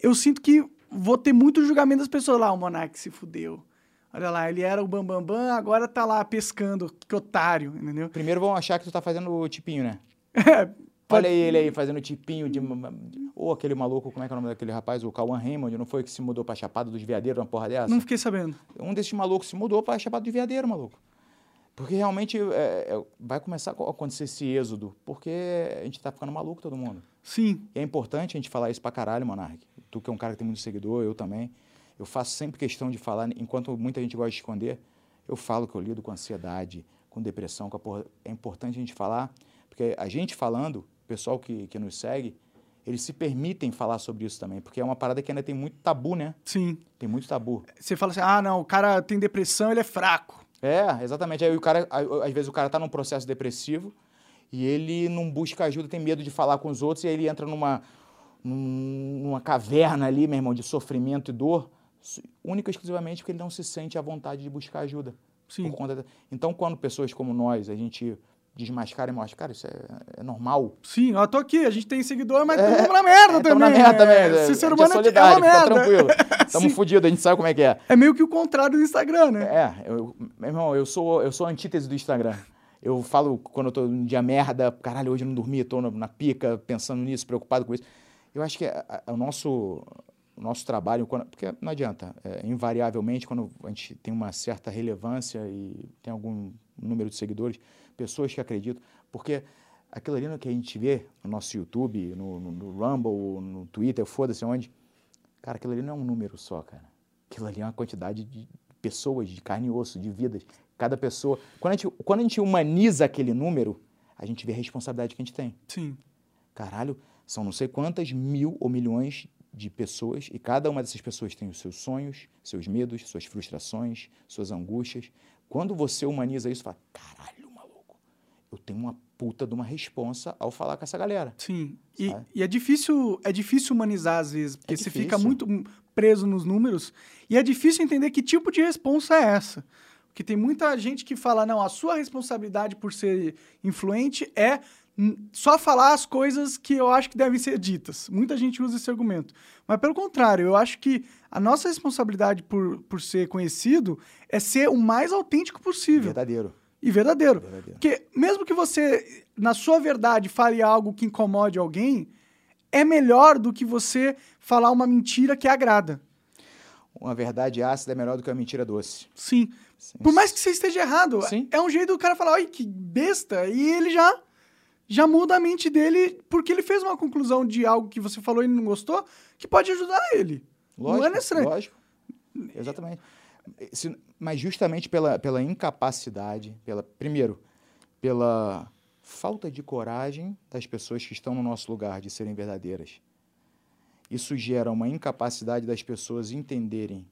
Eu sinto que vou ter muito julgamento das pessoas lá, o Monark se fudeu. Olha lá, ele era o Bambambam, Bam, Bam, agora tá lá pescando, que otário, entendeu? Primeiro vão achar que tu tá fazendo o tipinho, né? Pode- Olha ele aí fazendo tipinho de. Ou aquele maluco, como é que é o nome daquele rapaz? O Cauã Raymond, não foi que se mudou pra Chapada dos Veadeiros, uma porra dessa? Não fiquei sabendo. Um desses malucos se mudou pra Chapada dos Veadeiros, maluco. Porque realmente é, é, vai começar a acontecer esse êxodo, porque a gente tá ficando maluco todo mundo. Sim, E é importante a gente falar isso pra caralho, Monark. Tu que é um cara que tem muito seguidor, eu também. Eu faço sempre questão de falar, enquanto muita gente gosta de esconder, eu falo que eu lido com ansiedade, com depressão, com a porra. É importante a gente falar, porque a gente falando, o pessoal que, que nos segue, eles se permitem falar sobre isso também, porque é uma parada que ainda tem muito tabu, né? sim. Tem muito tabu. Você fala assim, ah, não, o cara tem depressão, ele é fraco. É, exatamente. Aí o cara, às vezes o cara tá num processo depressivo e ele não busca ajuda, tem medo de falar com os outros e aí ele entra numa, num- numa caverna ali, meu irmão, de sofrimento e dor, única e exclusivamente porque ele não se sente à vontade de buscar ajuda. Sim. Da- Então, quando pessoas como nós, a gente desmascara e mostra, cara, isso é, é normal. Sim, ó, tô aqui, a gente tem seguidor, mas estamos na merda É, também. na merda também. É, é, Ser ser gente humano é é uma merda. tranquilo. Tamo Sim. fudido, a gente sabe como é que é. É meio que o contrário do Instagram, né? É, eu, meu irmão, eu sou, eu sou a antítese do Instagram. Eu falo quando eu tô num dia merda, caralho, hoje eu não dormi, tô na, na pica, pensando nisso, preocupado com isso. Eu acho que a- o nosso, o nosso trabalho, quando- porque não adianta, é, invariavelmente, quando a gente tem uma certa relevância e tem algum número de seguidores, pessoas que acreditam, porque aquilo ali que a gente vê no nosso YouTube, no, no, no Rumble, no Twitter, foda-se onde, cara, aquilo ali não é um número só, cara. Aquilo ali é uma quantidade de pessoas, de carne e osso, de vidas. Cada pessoa. Quando a gente, quando a gente humaniza aquele número, a gente vê a responsabilidade que a gente tem. Sim. Caralho, são não sei quantas mil ou milhões de pessoas e cada uma dessas pessoas tem os seus sonhos, seus medos, suas frustrações, suas angústias. Quando você humaniza isso, fala: caralho, eu tenho uma puta de uma responsa ao falar com essa galera. Sim. E, e é difícil, é difícil humanizar às vezes, porque É você fica muito preso nos números e é difícil entender que tipo de responsa é essa. Porque tem muita gente que fala, não, a sua responsabilidade por ser influente é só falar as coisas que eu acho que devem ser ditas. Muita gente usa esse argumento. Mas pelo contrário, eu acho que a nossa responsabilidade por, por ser conhecido é ser o mais autêntico possível Verdadeiro. E verdadeiro. Verdadeiro. Porque mesmo que você, na sua verdade, fale algo que incomode alguém, é melhor do que você falar uma mentira que agrada. Uma verdade ácida é melhor do que uma mentira doce. Sim. Sim. Por mais que você esteja errado, Sim. é um jeito do cara falar, ai, que besta, e ele já já muda a mente dele porque ele fez uma conclusão de algo que você falou e não gostou, que pode ajudar ele. Lógico, não é necessário. lógico. Exatamente. Mas justamente pela, pela incapacidade, pela primeiro, pela falta de coragem das pessoas que estão no nosso lugar de serem verdadeiras. Isso gera uma incapacidade das pessoas entenderem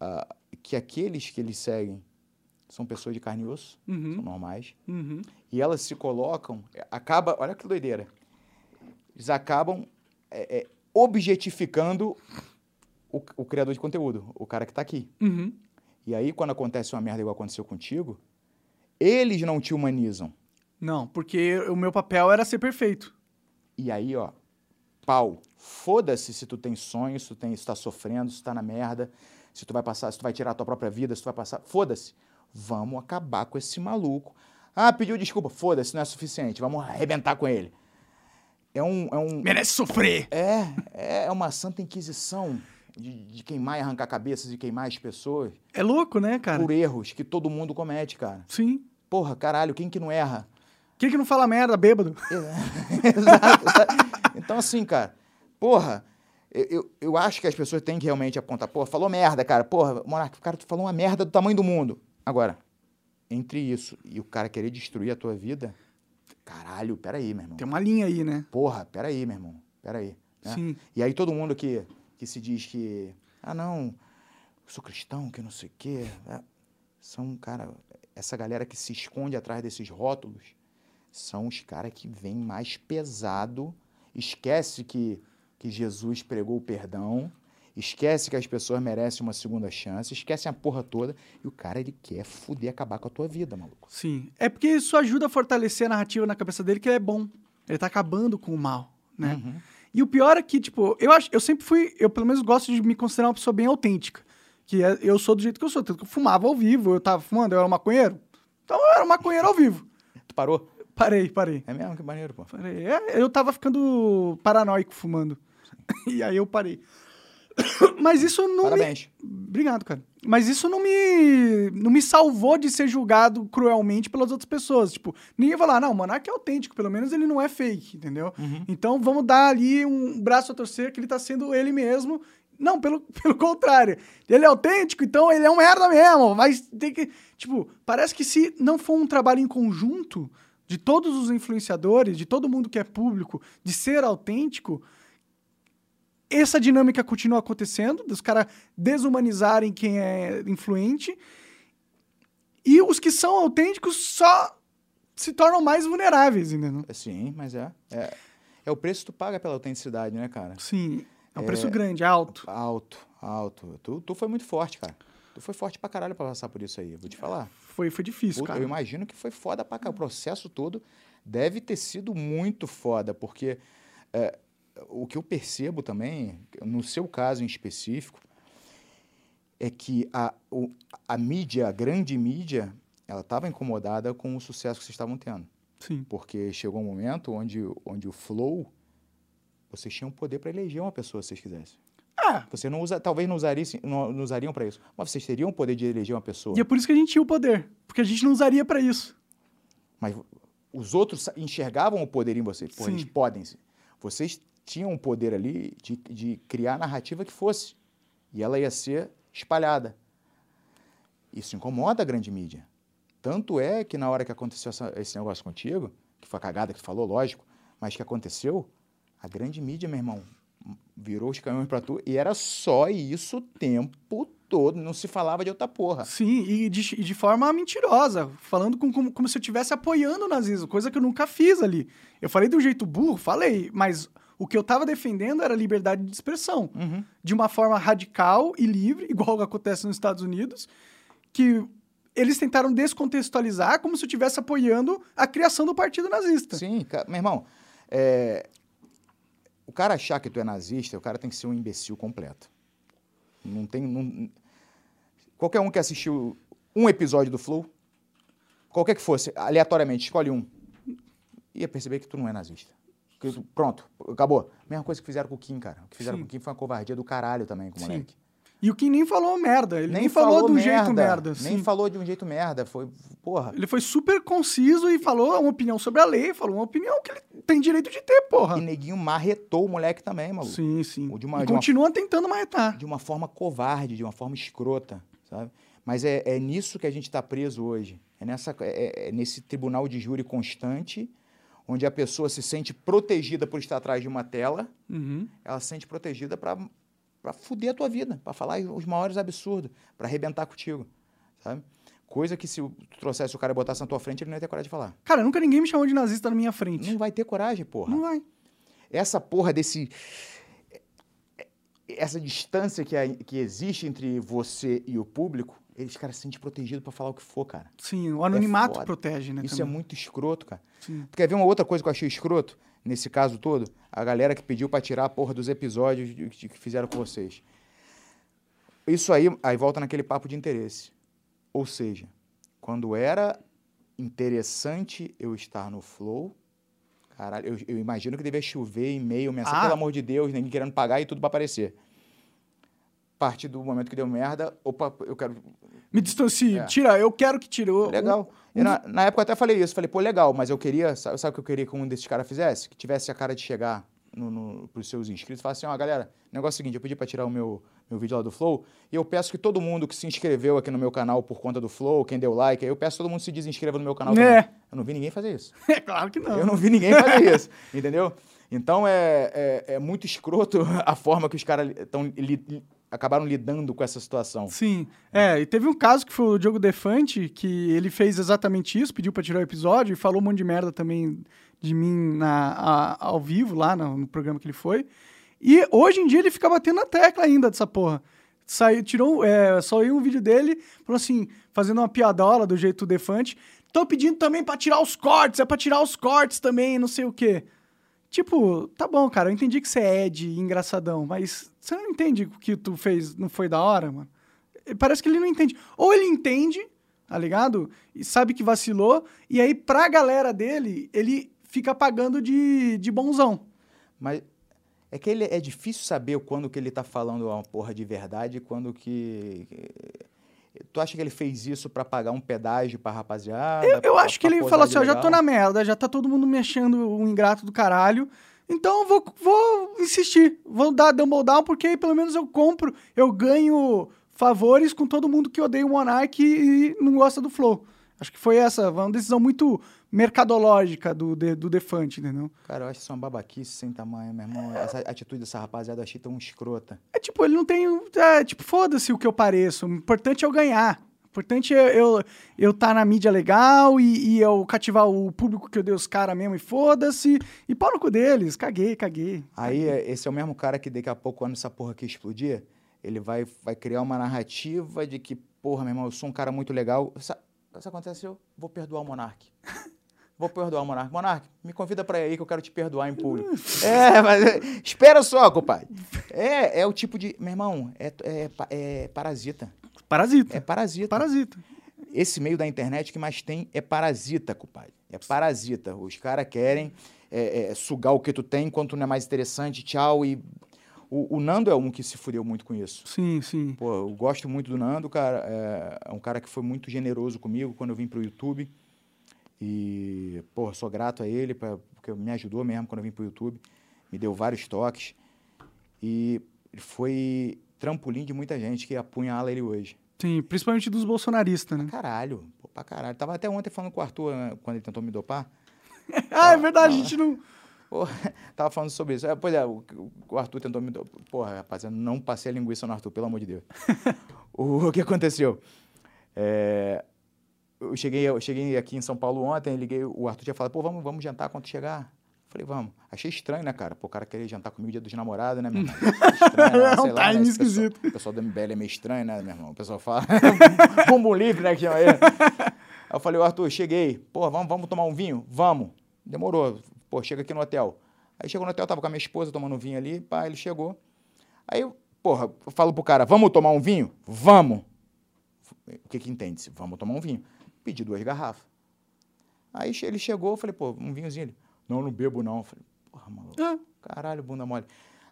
ah, que aqueles que eles seguem são pessoas de carne e osso, são Uhum, normais, uhum. e elas se colocam, acaba, olha que doideira, eles acabam é, é, objetificando o, o criador de conteúdo, o cara que está aqui. Uhum. E aí, quando acontece uma merda igual aconteceu contigo, eles não te humanizam. Não, porque o meu papel era ser perfeito. E aí, ó, pau, foda-se se tu tem sonho, se tu, tem, se tá sofrendo, se tá na merda, se tu vai passar, se tu vai tirar a tua própria vida, se tu vai passar, foda-se. Vamos acabar com esse maluco. Ah, pediu desculpa, foda-se, não é suficiente, vamos arrebentar com ele. É um, é um, Merece sofrer. é, é uma santa inquisição de, de queimar e arrancar cabeças e queimar as pessoas É louco, né, cara? por erros que todo mundo comete, cara. Sim. Porra, caralho, quem que não erra? Quem que não fala merda, bêbado? Exato, exato. Então, assim, cara, porra, eu, eu, eu acho que as pessoas têm que realmente apontar, porra, falou merda, cara, porra, Monarca, cara, tu falou uma merda do tamanho do mundo. Agora, entre isso e o cara querer destruir a tua vida, caralho, peraí, meu irmão. Tem uma linha aí, né? Porra, peraí, meu irmão, peraí. né? Sim. E aí todo mundo que, que se diz que, ah, não, sou cristão, que não sei o quê, né? são, cara, essa galera que se esconde atrás desses rótulos, são os caras que vêm mais pesado, esquece que, que Jesus pregou o perdão, esquece que as pessoas merecem uma segunda chance, esquece a porra toda, e o cara, ele quer fuder, acabar com a tua vida, maluco. Sim. É porque isso ajuda a fortalecer a narrativa na cabeça dele que ele é bom. Ele tá acabando com o mal, né? Uhum. E o pior é que, tipo, eu acho, eu sempre fui, eu pelo menos gosto de me considerar uma pessoa bem autêntica. Que é- eu sou do jeito que eu sou. Tanto que eu fumava ao vivo, eu tava fumando, eu era maconheiro. Então eu era maconheiro ao vivo. Tu parou? Parei, parei. É mesmo? Que maneiro, pô. Parei. É, eu tava ficando paranoico fumando. e aí eu parei. Mas isso não me... Parabéns. Obrigado, cara. Mas isso não me, não me salvou de ser julgado cruelmente pelas outras pessoas. Tipo, ninguém vai falar, não, o Monark é autêntico, pelo menos ele não é fake, entendeu? Então vamos dar ali um braço a torcer que ele tá sendo ele mesmo. Não, pelo, pelo contrário. Ele é autêntico, então ele é um merda mesmo. Mas tem que. Tipo, parece que se não for um trabalho em conjunto de todos os influenciadores, de todo mundo que é público, de ser autêntico, essa dinâmica continua acontecendo, dos caras desumanizarem quem é influente, e os que são autênticos só se tornam mais vulneráveis, entendeu? Sim, mas é. É, é o preço que tu paga pela autenticidade, né, cara? Sim, é um preço grande, alto. Alto, alto. Tu, tu foi muito forte, cara. Tu foi forte pra caralho pra passar por isso aí, vou te falar. Foi, foi difícil, Puta, cara. eu imagino que foi foda pra caralho. O processo todo deve ter sido muito foda, porque é, o que eu percebo também, no seu caso em específico, é que a, o- a mídia, a grande mídia, ela estava incomodada com o sucesso que vocês estavam tendo. Sim. Porque chegou um momento onde, onde o flow, vocês tinham poder para eleger uma pessoa se vocês quisessem. Ah, Você não usa, talvez não, usaria, não, não usariam para isso, mas vocês teriam o poder de eleger uma pessoa. e é por isso que a gente tinha o poder. Porque a gente não usaria pra isso. Mas os outros enxergavam o poder em vocês. Pô, Sim. eles podem. Vocês tinham o poder ali de, de criar a narrativa que fosse. E ela ia ser espalhada. Isso incomoda a grande mídia. Tanto é que na hora que aconteceu essa- esse negócio contigo, que foi a cagada que tu falou, lógico, mas que aconteceu, a grande mídia, meu irmão, virou os caminhões pra tu e era só isso o tempo todo. Não se falava de outra porra. Sim, e de, de forma mentirosa, falando com- como, como se eu estivesse apoiando o nazismo, coisa que eu nunca fiz ali. Eu falei de um jeito burro, falei, mas o que eu tava defendendo era liberdade de expressão. Uhum. De uma forma radical e livre, igual acontece nos Estados Unidos, que eles tentaram descontextualizar como se eu estivesse apoiando a criação do partido nazista. Sim, meu irmão, é, o cara achar que tu é nazista, o cara tem que ser um imbecil completo. Não tem. não- qualquer um que assistiu um episódio do Flow, qualquer que fosse, aleatoriamente, escolhe um, ia perceber que tu não é nazista. Pronto, acabou. Mesma coisa que fizeram com o Kim, cara. O que fizeram Sim. com o Kim foi uma covardia do caralho também com o Sim. moleque. E o Kim nem falou merda. Ele nem, falou, do jeito merda. Nem sim. falou de um jeito merda. Foi, porra. Ele foi super conciso e falou uma opinião sobre a lei, falou uma opinião que ele tem direito de ter, porra. E neguinho marretou o moleque também, maluco. Sim, sim. O de uma- e de uma- continua tentando marretar. de uma forma covarde, de uma forma escrota, sabe? Mas é, é nisso que a gente está preso hoje. É, nessa, é, é nesse tribunal de júri constante, onde a pessoa se sente protegida por estar atrás de uma tela, Uhum. ela se sente protegida para para fuder a tua vida, para falar os maiores absurdos, para arrebentar contigo, sabe? Coisa que se tu trouxesse o cara e botasse na tua frente, ele não ia ter coragem de falar. Cara, nunca ninguém me chamou de nazista na minha frente. Não vai ter coragem, porra. Não vai. essa porra desse. Essa distância que, a- que existe entre você e o público, eles, cara, se sentem protegidos pra falar o que for, cara. Sim, o anonimato foda. protege, né? Isso é também. muito escroto, cara. Sim. Tu quer ver uma outra coisa que eu achei escroto nesse caso todo? A galera que pediu pra tirar a porra dos episódios que fizeram com vocês. Isso aí, aí volta naquele papo de interesse. Ou seja, quando era interessante eu estar no Flow, caralho, eu, eu imagino que devia chover e-mail, mensagem, Ah. pelo amor de Deus, ninguém querendo pagar e tudo pra aparecer. A partir do momento que deu merda, opa, eu quero Me distancie, É. tira, eu quero que tire. Eu- Legal. um- na, na época eu até falei isso. Falei, pô, legal, mas eu queria. Sabe, sabe o que eu queria que um desses caras fizesse? Que tivesse a cara de chegar no, no, pros seus inscritos e falar assim: ó, galera, negócio é o seguinte, eu pedi pra tirar o meu, meu vídeo lá do Flow e eu peço que todo mundo que se inscreveu aqui no meu canal por conta do Flow, quem deu like, aí eu peço que todo mundo se desinscreva no meu canal É. também. Eu não vi ninguém fazer isso. É claro que não. Eu não vi ninguém fazer isso, entendeu? Então é, é, é muito escroto a forma que os caras estão acabaram lidando com essa situação. Sim. É, e teve um caso que foi o Diogo Defante, que ele fez exatamente isso, pediu pra tirar o episódio e falou um monte de merda também de mim na, a- ao vivo, lá no, no programa que ele foi. E hoje em dia ele fica batendo na tecla ainda dessa porra. Saiu, tirou, é, saiu um vídeo dele, falou assim, fazendo uma piadola do jeito Defante. Tô pedindo também pra tirar os cortes, é pra tirar os cortes também, não sei o quê. Tipo, tá bom, cara, eu entendi que você é Ed engraçadão, mas você não entende que o que tu fez não foi da hora, mano? Parece que ele não entende. Ou ele entende, tá ligado? E sabe que vacilou, e aí pra galera dele, ele fica pagando de, de bonzão. Mas é que ele é difícil saber quando que ele tá falando uma porra de verdade e quando que. Tu acha que ele fez isso pra pagar um pedágio pra rapaziada? Eu, eu pra- acho que pra ele posar falou assim, ó, já tô na merda, já tá todo mundo mexendo um ingrato do caralho, então eu vou, vou insistir, vou dar Dumble Down, porque aí pelo menos eu compro, eu ganho favores com todo mundo que odeia o Monark e não gosta do Flow. Acho que foi essa, uma decisão muito mercadológica do, de- do Defante, entendeu? Cara, eu acho isso uma babaquice sem tamanho, meu irmão. Essa atitude dessa rapaziada eu achei tão escrota. É tipo, ele não tem. É, tipo, foda-se o que eu pareço. O importante é eu ganhar. O importante é eu eu tá na mídia legal e, e eu cativar o público que eu dei os caras mesmo e foda-se. E pau no cu deles. Caguei, caguei. Aí, é, esse é o mesmo cara que daqui a pouco, quando essa porra aqui explodir, ele vai, vai criar uma narrativa de que, porra, meu irmão, eu sou um cara muito legal. Isso aconteceu, vou perdoar o Monark. Vou perdoar o Monark. Monark, me convida pra ir aí que eu quero te perdoar em público. é, mas é, espera só, compadre. É, é o tipo de. Meu irmão, é, é, é parasita. Parasita. É parasita. Parasita. Esse meio da internet que mais tem é parasita, compadre. É parasita. Os caras querem é, é, sugar o que tu tem enquanto não é mais interessante, tchau. E o, o Nando é um que se fudeu muito com isso. Sim, sim. Pô, eu gosto muito do Nando, cara. É, é um cara que foi muito generoso comigo quando eu vim pro YouTube. E, pô, sou grato a ele, pra, porque me ajudou mesmo quando eu vim pro YouTube. Me deu vários toques. E foi trampolim de muita gente que apunhala ele hoje. Sim, principalmente dos bolsonaristas, né? Caralho, pô, pra caralho. Tava até ontem falando com o Arthur, né, quando ele tentou me dopar. ah, é verdade, a gente não. Pô, tava falando sobre isso. É, pois é, o, o Arthur tentou me. Porra, rapaziada, não passei a linguiça no Arthur, pelo amor de Deus. o, o que aconteceu? É, eu, cheguei, eu cheguei aqui em São Paulo ontem, liguei, o Arthur tinha falado, pô, vamos, vamos jantar quando chegar. Falei, vamos. Achei estranho, né, cara? Pô, o cara querer jantar comigo dia dos namorados, né, meu irmão? Estranho, né? É um Sei lá, né? time Esse pessoal- esquisito. O pessoal do MBL é meio estranho, né, meu irmão? O pessoal fala. Bumbum livre, né, que. Aí eu falei, ô Arthur, cheguei. Pô, vamos, vamos tomar um vinho? Vamos. Demorou. Pô, chega aqui no hotel. Aí chegou no hotel, tava com a minha esposa tomando um vinho ali, pá, ele chegou. Aí, porra, eu falo pro cara, vamos tomar um vinho? Vamos. O que que entende-se? Vamos tomar um vinho. Pedi duas garrafas. Aí ele chegou, eu falei, pô, um vinhozinho. Ele, não, não bebo não. Eu falei, Porra, maluco. É. Caralho, bunda mole.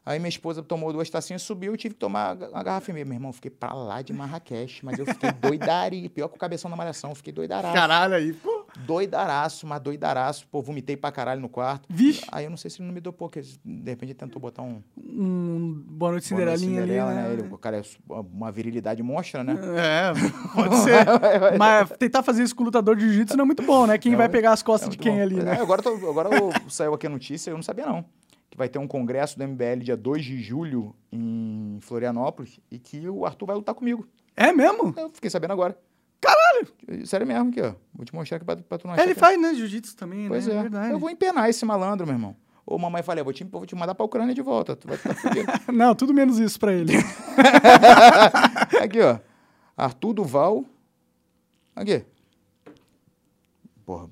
Aí minha esposa tomou duas tacinhas, subiu, eu tive que tomar a garrafa e meia. Meu irmão, fiquei pra lá de Marrakech, mas eu fiquei doidari, pior que o cabeção da malhação, fiquei doidaraço. Caralho aí, pô. Doidaraço, mas doidaraço. Pô, vomitei pra caralho no quarto. Vixe. Aí eu não sei se ele não me dopou, porque de repente ele tentou botar um... Um Boa Noite Cinderelinha ali, né? né? Ele, o cara é uma virilidade monstra, né? É, pode ser. mas tentar fazer isso com o lutador de jiu-jitsu não é muito bom, né? Quem é, vai pegar as costas é de quem bom. ali, né? É, agora, tô, agora saiu aqui a notícia, eu não sabia não que vai ter um congresso do MBL dia 2 de julho em Florianópolis e que o Arthur vai lutar comigo. É mesmo? Eu fiquei sabendo agora. Caralho! Sério mesmo aqui, ó. Vou te mostrar aqui pra, pra tu não achar. Ele faz, né? Jiu-jitsu também, pois né? é. é verdade. Eu vou empenar esse malandro, meu irmão. Ô, mamãe, falei, vou te, vou te mandar pra Ucrânia de volta. Tu vai tá Não, tudo menos isso pra ele. aqui, ó. Arthur Duval. Aqui. Porra,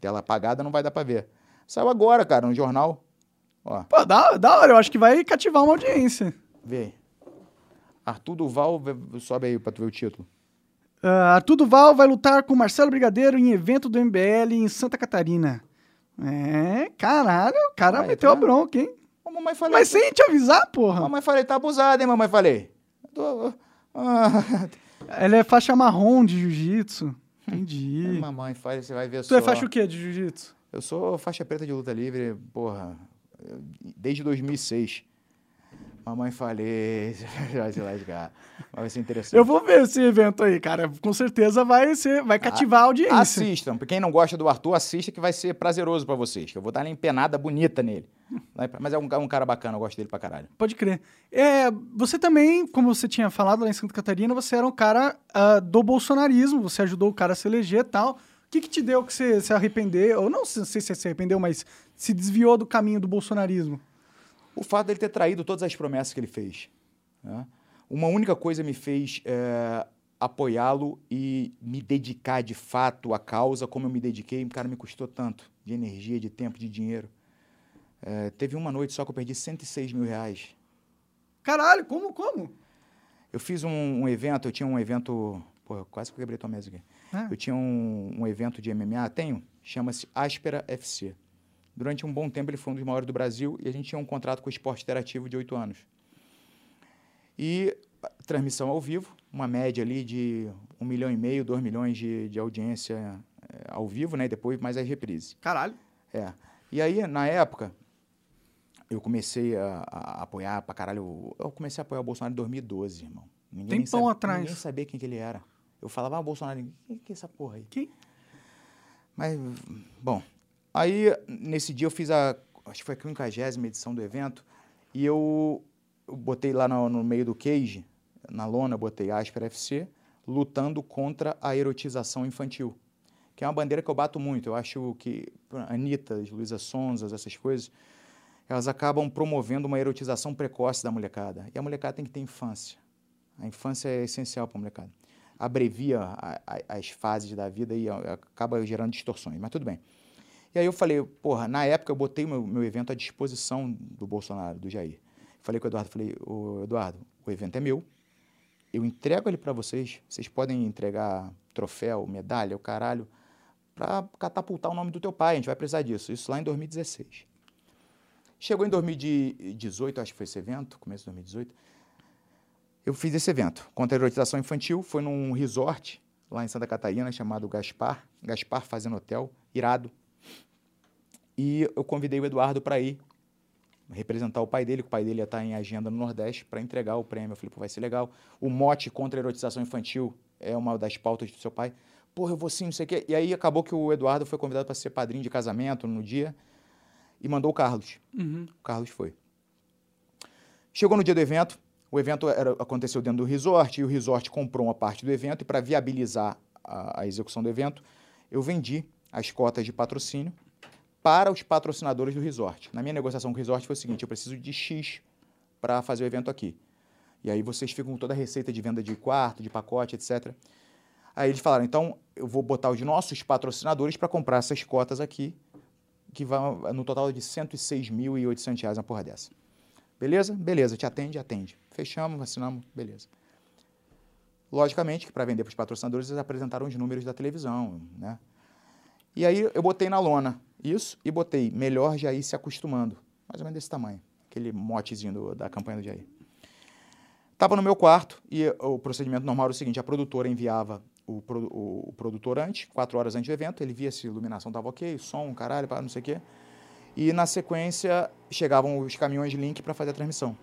tela apagada não vai dar pra ver. Saiu agora, cara, no jornal. Ó. Pô, da, da hora, eu acho que vai cativar uma audiência. Vê aí. Arthur Duval, sobe aí pra tu ver o título. Uh, Arthur Duval vai lutar com Marcelo Brigadeiro em evento do MBL em Santa Catarina. É, caralho, o cara Vai, meteu tá? a bronca, hein? Ô, mamãe falei, Mas sem te avisar, porra. Mamãe falei, tá abusado, hein, mamãe falei. Tô... Ah. Ela é faixa marrom de jiu-jitsu. Entendi. mamãe falei, você vai ver tu só. Tu é faixa o quê de jiu-jitsu? Eu sou faixa preta de luta livre, porra, desde 2006. Mamãe falei, vai se lascar. Vai ser interessante. Eu vou ver esse evento aí, cara. Com certeza vai ser, vai cativar a audiência. Assistam. Quem não gosta do Arthur, assista que vai ser prazeroso para vocês. Que eu vou dar uma empenada bonita nele. Mas é um, um, cara bacana, eu gosto dele pra caralho. Pode crer. É, você também, como você tinha falado lá em Santa Catarina, você era um cara uh, do bolsonarismo. Você ajudou o cara a se eleger e tal. O que, que te deu que você se arrependeu? Ou não sei se você se arrependeu, mas se desviou do caminho do bolsonarismo? O fato dele ter traído todas as promessas que ele fez. Né? Uma única coisa me fez é, apoiá-lo e me dedicar de fato à causa, como eu me dediquei, cara, me custou tanto de energia, de tempo, de dinheiro. É, teve uma noite só que eu perdi 106 mil reais. Caralho, como, como? Eu fiz um, um evento, eu tinha um evento... Pô, quase que eu quebrei tua mesa aqui. É. Eu tinha um, um evento de MMA, tenho, chama-se Áspera FC. Durante um bom tempo ele foi um dos maiores do Brasil e a gente tinha um contrato com o esporte interativo de oito anos. E transmissão ao vivo, uma média ali de um milhão e meio, dois milhões de, de audiência é, ao vivo, né? E depois mais as reprises. Caralho. É. E aí, na época, eu comecei a, a, apoiar pra caralho. Eu comecei a apoiar o Bolsonaro em 2012, irmão. Ninguém Tempão sabe, atrás. Ninguém sabia quem que ele era. Eu falava, ah, Bolsonaro, quem que é essa porra aí? Quem? Mas, bom, Aí, nesse dia, eu fiz a. Acho que foi a 50 edição do evento. E eu, eu botei lá no, no, meio do cage, na lona, botei Asper FC, lutando contra a erotização infantil. Que é uma bandeira que eu bato muito. Eu acho que Anitta, Luísa Sonzas, essas coisas, elas acabam promovendo uma erotização precoce da molecada. E a molecada tem que ter infância. A infância é essencial para a molecada. Abrevia a, a, as fases da vida e acaba gerando distorções. Mas tudo bem. E aí eu falei, porra, na época eu botei meu, meu evento à disposição do Bolsonaro, do Jair. Falei com o Eduardo, falei, o Eduardo, o evento é meu, eu entrego ele para vocês, vocês podem entregar troféu, medalha, o caralho, para catapultar o nome do teu pai, a gente vai precisar disso. Isso lá em 2016. Chegou em 2018, acho que foi esse evento, começo de 2018, eu fiz esse evento contra a erotização infantil, foi num resort lá em Santa Catarina chamado Gaspar, Gaspar Fazendo Hotel, irado. E eu convidei o Eduardo para ir representar o pai dele, que o pai dele ia estar em agenda no Nordeste, para entregar o prêmio. Eu falei, pô, vai ser legal. O mote contra a erotização infantil é uma das pautas do seu pai. Porra, eu vou sim, não sei o quê. E aí acabou que o Eduardo foi convidado para ser padrinho de casamento no dia e mandou o Carlos. Uhum. O Carlos foi. Chegou no dia do evento, o evento era, aconteceu dentro do resort, e o resort comprou uma parte do evento, e para viabilizar a, a execução do evento, eu vendi as cotas de patrocínio para os patrocinadores do resort. Na minha negociação com o resort foi o seguinte: eu preciso de X para fazer o evento aqui. E aí vocês ficam com toda a receita de venda de quarto, de pacote, etc. Aí eles falaram: então eu vou botar os nossos patrocinadores para comprar essas cotas aqui, que vai no total de 106.800 reais uma porra dessa. Beleza? Beleza, te atende, atende. Fechamos, assinamos, beleza. Logicamente que para vender para os patrocinadores eles apresentaram os números da televisão, né? E aí eu botei na lona isso e botei melhor já ir se acostumando. mais ou menos desse tamanho, aquele motezinho do, da campanha do Jair. Estava no meu quarto e o procedimento normal era o seguinte: a produtora enviava o, o, o produtor antes, quatro horas antes do evento, ele via se a iluminação estava ok, som, caralho, não sei o quê. E na sequência chegavam os caminhões de link para fazer a transmissão.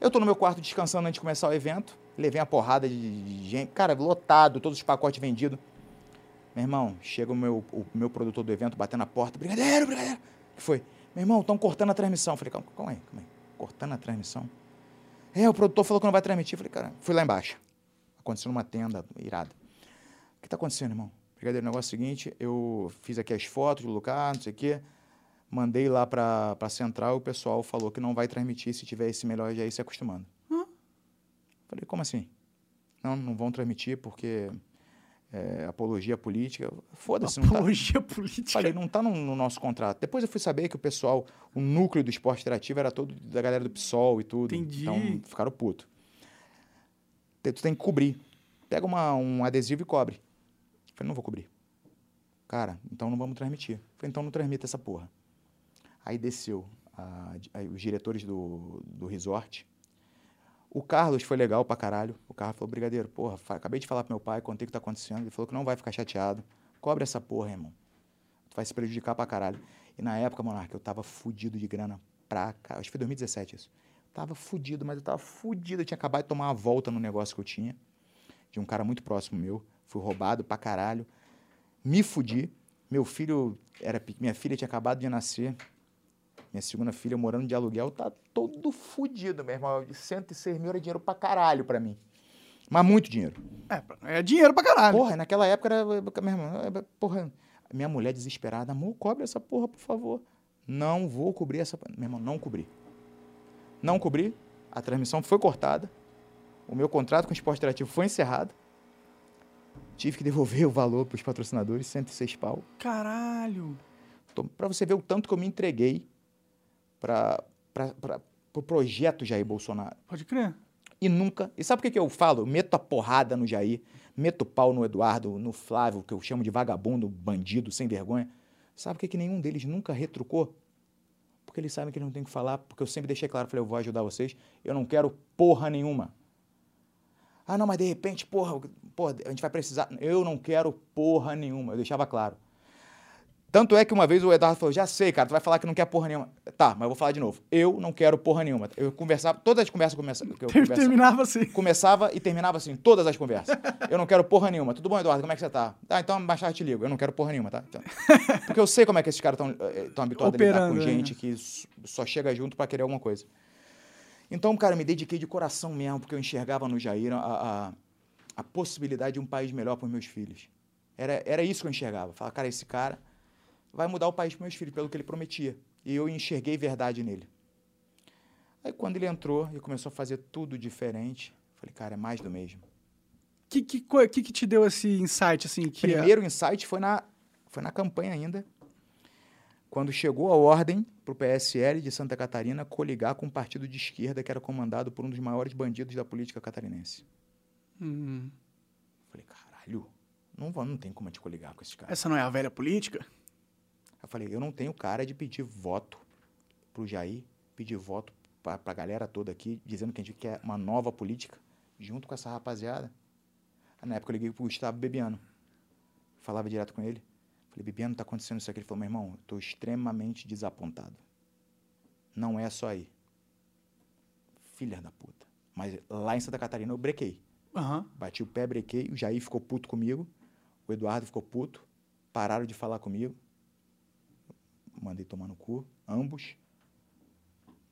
Eu estou no meu quarto descansando antes de começar o evento, levei uma porrada de, de gente, cara, lotado, todos os pacotes vendidos. Meu irmão, chega o meu, o meu produtor do evento batendo na porta, brigadeiro, brigadeiro. O que foi? Meu irmão, estão cortando a transmissão. Eu falei, calma, calma aí, calma aí. Cortando a transmissão? É, o produtor falou que não vai transmitir. Eu falei, cara, fui lá embaixo. Aconteceu numa tenda irada. O que está acontecendo, irmão? Brigadeiro, o negócio é o seguinte, eu fiz aqui as fotos do lugar, não sei o quê, mandei lá para a central e o pessoal falou que não vai transmitir se tiver esse melhor já ir se acostumando. Hum? Falei, como assim? Não, não vão transmitir porque é, apologia política. Foda-se. Apologia não tá, política. Falei, não está no, no, nosso contrato. Depois eu fui saber que o pessoal, o núcleo do esporte interativo era todo da galera do PSOL e tudo. Entendi. Então ficaram putos. Tu tem que cobrir. Pega uma, um adesivo e cobre. Falei, não vou cobrir. Cara, então não vamos transmitir. Falei, então não transmita essa porra. Aí desceu a, a, os diretores do, do resort o Carlos foi legal pra caralho. O Carlos falou, brigadeiro, porra, acabei de falar pro meu pai, contei o que tá acontecendo. Ele falou que não vai ficar chateado. Cobre essa porra, irmão. Tu vai se prejudicar pra caralho. E na época, Monarca, eu tava fudido de grana pra cá. Acho que foi 2017 isso. tava fudido, mas eu tava fudido. Eu tinha acabado de tomar uma volta no negócio que eu tinha. De um cara muito próximo meu. Fui roubado pra caralho. Me fudi. Meu filho era minha filha tinha acabado de nascer. Minha segunda filha morando de aluguel tá todo fudido, meu irmão. 106 mil era dinheiro pra caralho pra mim. Mas muito dinheiro. É, é dinheiro pra caralho. Porra, naquela época era. Meu irmão, é, porra. Minha mulher desesperada, amor, cobre essa porra, por favor. Não vou cobrir essa. Meu irmão, não cobri. Não cobri. A transmissão foi cortada. O meu contrato com o esporte interativo foi encerrado. Tive que devolver o valor para os patrocinadores, 106 pau. Caralho! Para você ver o tanto que eu me entreguei para o pro projeto Jair Bolsonaro. Pode crer. E nunca. E sabe por que, que eu falo? Eu meto a porrada no Jair, meto o pau no Eduardo, no Flávio, que eu chamo de vagabundo, bandido, sem vergonha. Sabe por que, que nenhum deles nunca retrucou? Porque eles sabem que eles não tem que falar, porque eu sempre deixei claro, falei, eu vou ajudar vocês, eu não quero porra nenhuma. Ah, não, mas de repente, porra, porra, a gente vai precisar. Eu não quero porra nenhuma, eu deixava claro. Tanto é que uma vez o Eduardo falou: já sei, cara, tu vai falar que não quer porra nenhuma. Tá, mas eu vou falar de novo. Eu não quero porra nenhuma. Eu conversava, todas as conversas começa, que eu conversa, terminava assim. Começava e terminava assim, todas as conversas. Eu não quero porra nenhuma. Tudo bom, Eduardo? Como é que você tá? Tá, então mais tarde te ligo. Eu não quero porra nenhuma, tá? Então, porque eu sei como é que esses caras estão eh, habituados Operando, a lidar com né? gente que só chega junto para querer alguma coisa. Então, cara, eu me dediquei de coração mesmo, porque eu enxergava no Jair a, a, a possibilidade de um país melhor para os meus filhos. Era, era isso que eu enxergava. Falar, cara, esse cara vai mudar o país para meus filhos, pelo que ele prometia. E eu enxerguei verdade nele. Aí quando ele entrou e começou a fazer tudo diferente, falei, cara, é mais do mesmo. O que, que, que, que te deu esse insight? assim? Que é Primeiro é... insight foi na, foi na campanha ainda, quando chegou a ordem para o PSL de Santa Catarina coligar com um partido de esquerda que era comandado por um dos maiores bandidos da política catarinense. Hum. Falei, caralho, não, não tem como te coligar com esses caras. Essa não é a velha política? Eu falei, eu não tenho cara de pedir voto pro Jair, pedir voto para a galera toda aqui, dizendo que a gente quer uma nova política junto com essa rapaziada. Na época eu liguei pro Gustavo Bebiano. Falava direto com ele. Falei, Bebiano, tá acontecendo isso aqui. Ele falou, meu irmão, eu tô extremamente desapontado. Não é só aí. Filha da puta. Mas lá em Santa Catarina eu brequei. Uhum. Bati o pé, brequei. O Jair ficou puto comigo. O Eduardo ficou puto. Pararam de falar comigo mandei tomar no cu, ambos.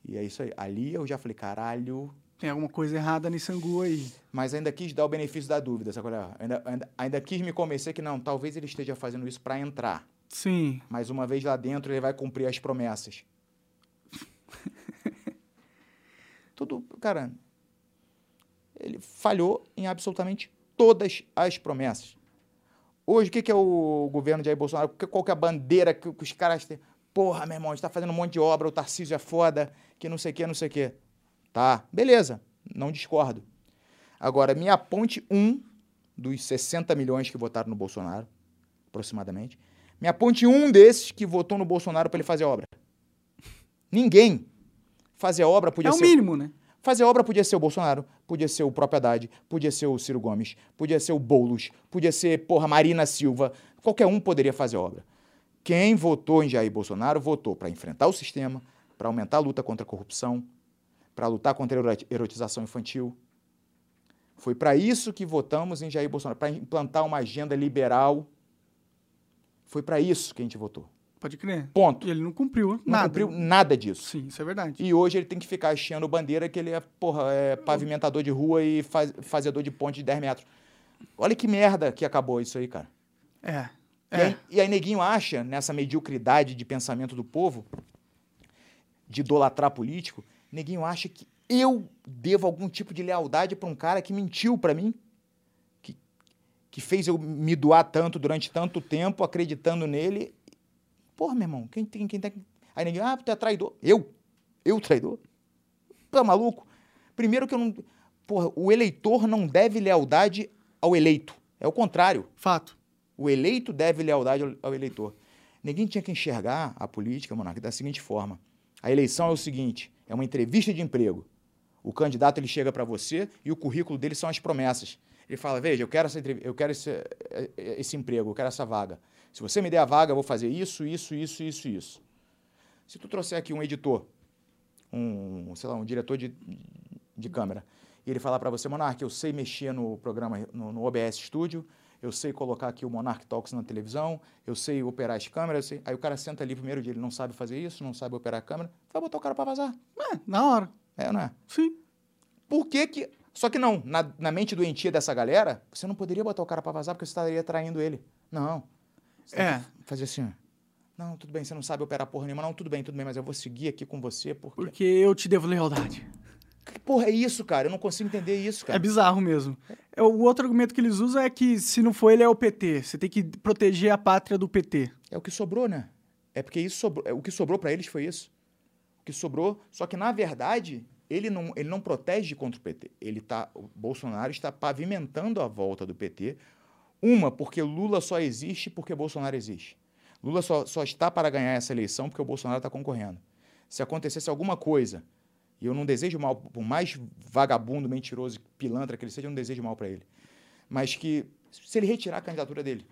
E é isso aí. Ali eu já falei, caralho. Tem alguma coisa errada nesse angu aí. Mas ainda quis dar o benefício da dúvida, sabe? É? Ainda, ainda, ainda quis me convencer que não, talvez ele esteja fazendo isso para entrar. Sim. Mas uma vez lá dentro, ele vai cumprir as promessas. Tudo, cara. Ele falhou em absolutamente todas as promessas. Hoje, o que, que é o governo de Jair Bolsonaro? Qual que é a bandeira que, que os caras têm? Porra, meu irmão, a gente tá fazendo um monte de obra, o Tarcísio é foda, que não sei o que, não sei o que. Tá, beleza, não discordo. Agora, me aponte um dos 60 milhões que votaram no Bolsonaro, aproximadamente. Me aponte um desses que votou no Bolsonaro para ele fazer obra. Ninguém. Fazer obra podia é ser. o mínimo, né? Fazer obra podia ser o Bolsonaro, podia ser o próprio Haddad, podia ser o Ciro Gomes, podia ser o Boulos, podia ser, porra, Marina Silva. Qualquer um poderia fazer obra. Quem votou em Jair Bolsonaro votou para enfrentar o sistema, para aumentar a luta contra a corrupção, para lutar contra a erotização infantil. Foi para isso que votamos em Jair Bolsonaro, para implantar uma agenda liberal. Foi para isso que a gente votou. Pode crer. Ponto. E ele não cumpriu Não nada. cumpriu nada disso. Sim, isso é verdade. E hoje ele tem que ficar hasteando bandeira que ele é, porra, é pavimentador de rua e faz, fazedor de ponte de 10 metros. Olha que merda que acabou isso aí, cara. É. E, É. aí, e aí neguinho acha, nessa mediocridade de pensamento do povo, de idolatrar político, neguinho acha que eu devo algum tipo de lealdade para um cara que mentiu para mim, que, que fez eu me doar tanto durante tanto tempo, acreditando nele. Porra, meu irmão, quem tem. Quem tem... Aí ninguém, ah, tu é traidor. Eu? Eu traidor? Tu é maluco? Primeiro que eu não. Porra, o eleitor não deve lealdade ao eleito. É o contrário. Fato. O eleito deve lealdade ao, eleitor. Ninguém tinha que enxergar a política, Monarca, da seguinte forma. A eleição é o seguinte: é uma entrevista de emprego. O candidato ele chega para você e o currículo dele são as promessas. Ele fala: veja, eu quero, essa, eu quero esse, eh, esse emprego, eu quero essa vaga. Se você me der a vaga, eu vou fazer isso, isso, isso, isso, isso. Se tu trouxer aqui um editor, um, sei lá, um diretor de, de câmera, e ele falar para você, Monark, eu sei mexer no programa, no, no OBS Studio, eu sei colocar aqui o Monarch Talks na televisão, eu sei operar as câmeras, eu sei- aí o cara senta ali primeiro dia, ele não sabe fazer isso, não sabe operar a câmera, vai botar o cara para vazar. É, na hora. É, não é? Sim. Por que que... Só que não, na, na mente doentia dessa galera, você não poderia botar o cara para vazar porque você estaria traindo ele. Não. Você É. fazer assim, ó. Não, tudo bem, você não sabe operar porra nenhuma. Não, tudo bem, tudo bem, mas eu vou seguir aqui com você porque... Porque eu te devo lealdade. Que porra é isso, cara? Eu não consigo entender isso, cara. É bizarro mesmo. É, O outro argumento que eles usam é que se não for ele, é o PT. Você tem que proteger a pátria do PT. É o que sobrou, né? É porque isso sobrou, é, o que sobrou para eles foi isso. O que sobrou, só que na verdade, ele não, ele não protege contra o PT. Ele tá, o Bolsonaro está pavimentando a volta do PT. Uma, porque Lula só existe porque Bolsonaro existe. Lula só, só está para ganhar essa eleição porque o Bolsonaro está concorrendo. Se acontecesse alguma coisa, e eu não desejo mal, por mais vagabundo, mentiroso, pilantra que ele seja, eu não desejo mal para ele. Mas que, se ele retirar a candidatura dele,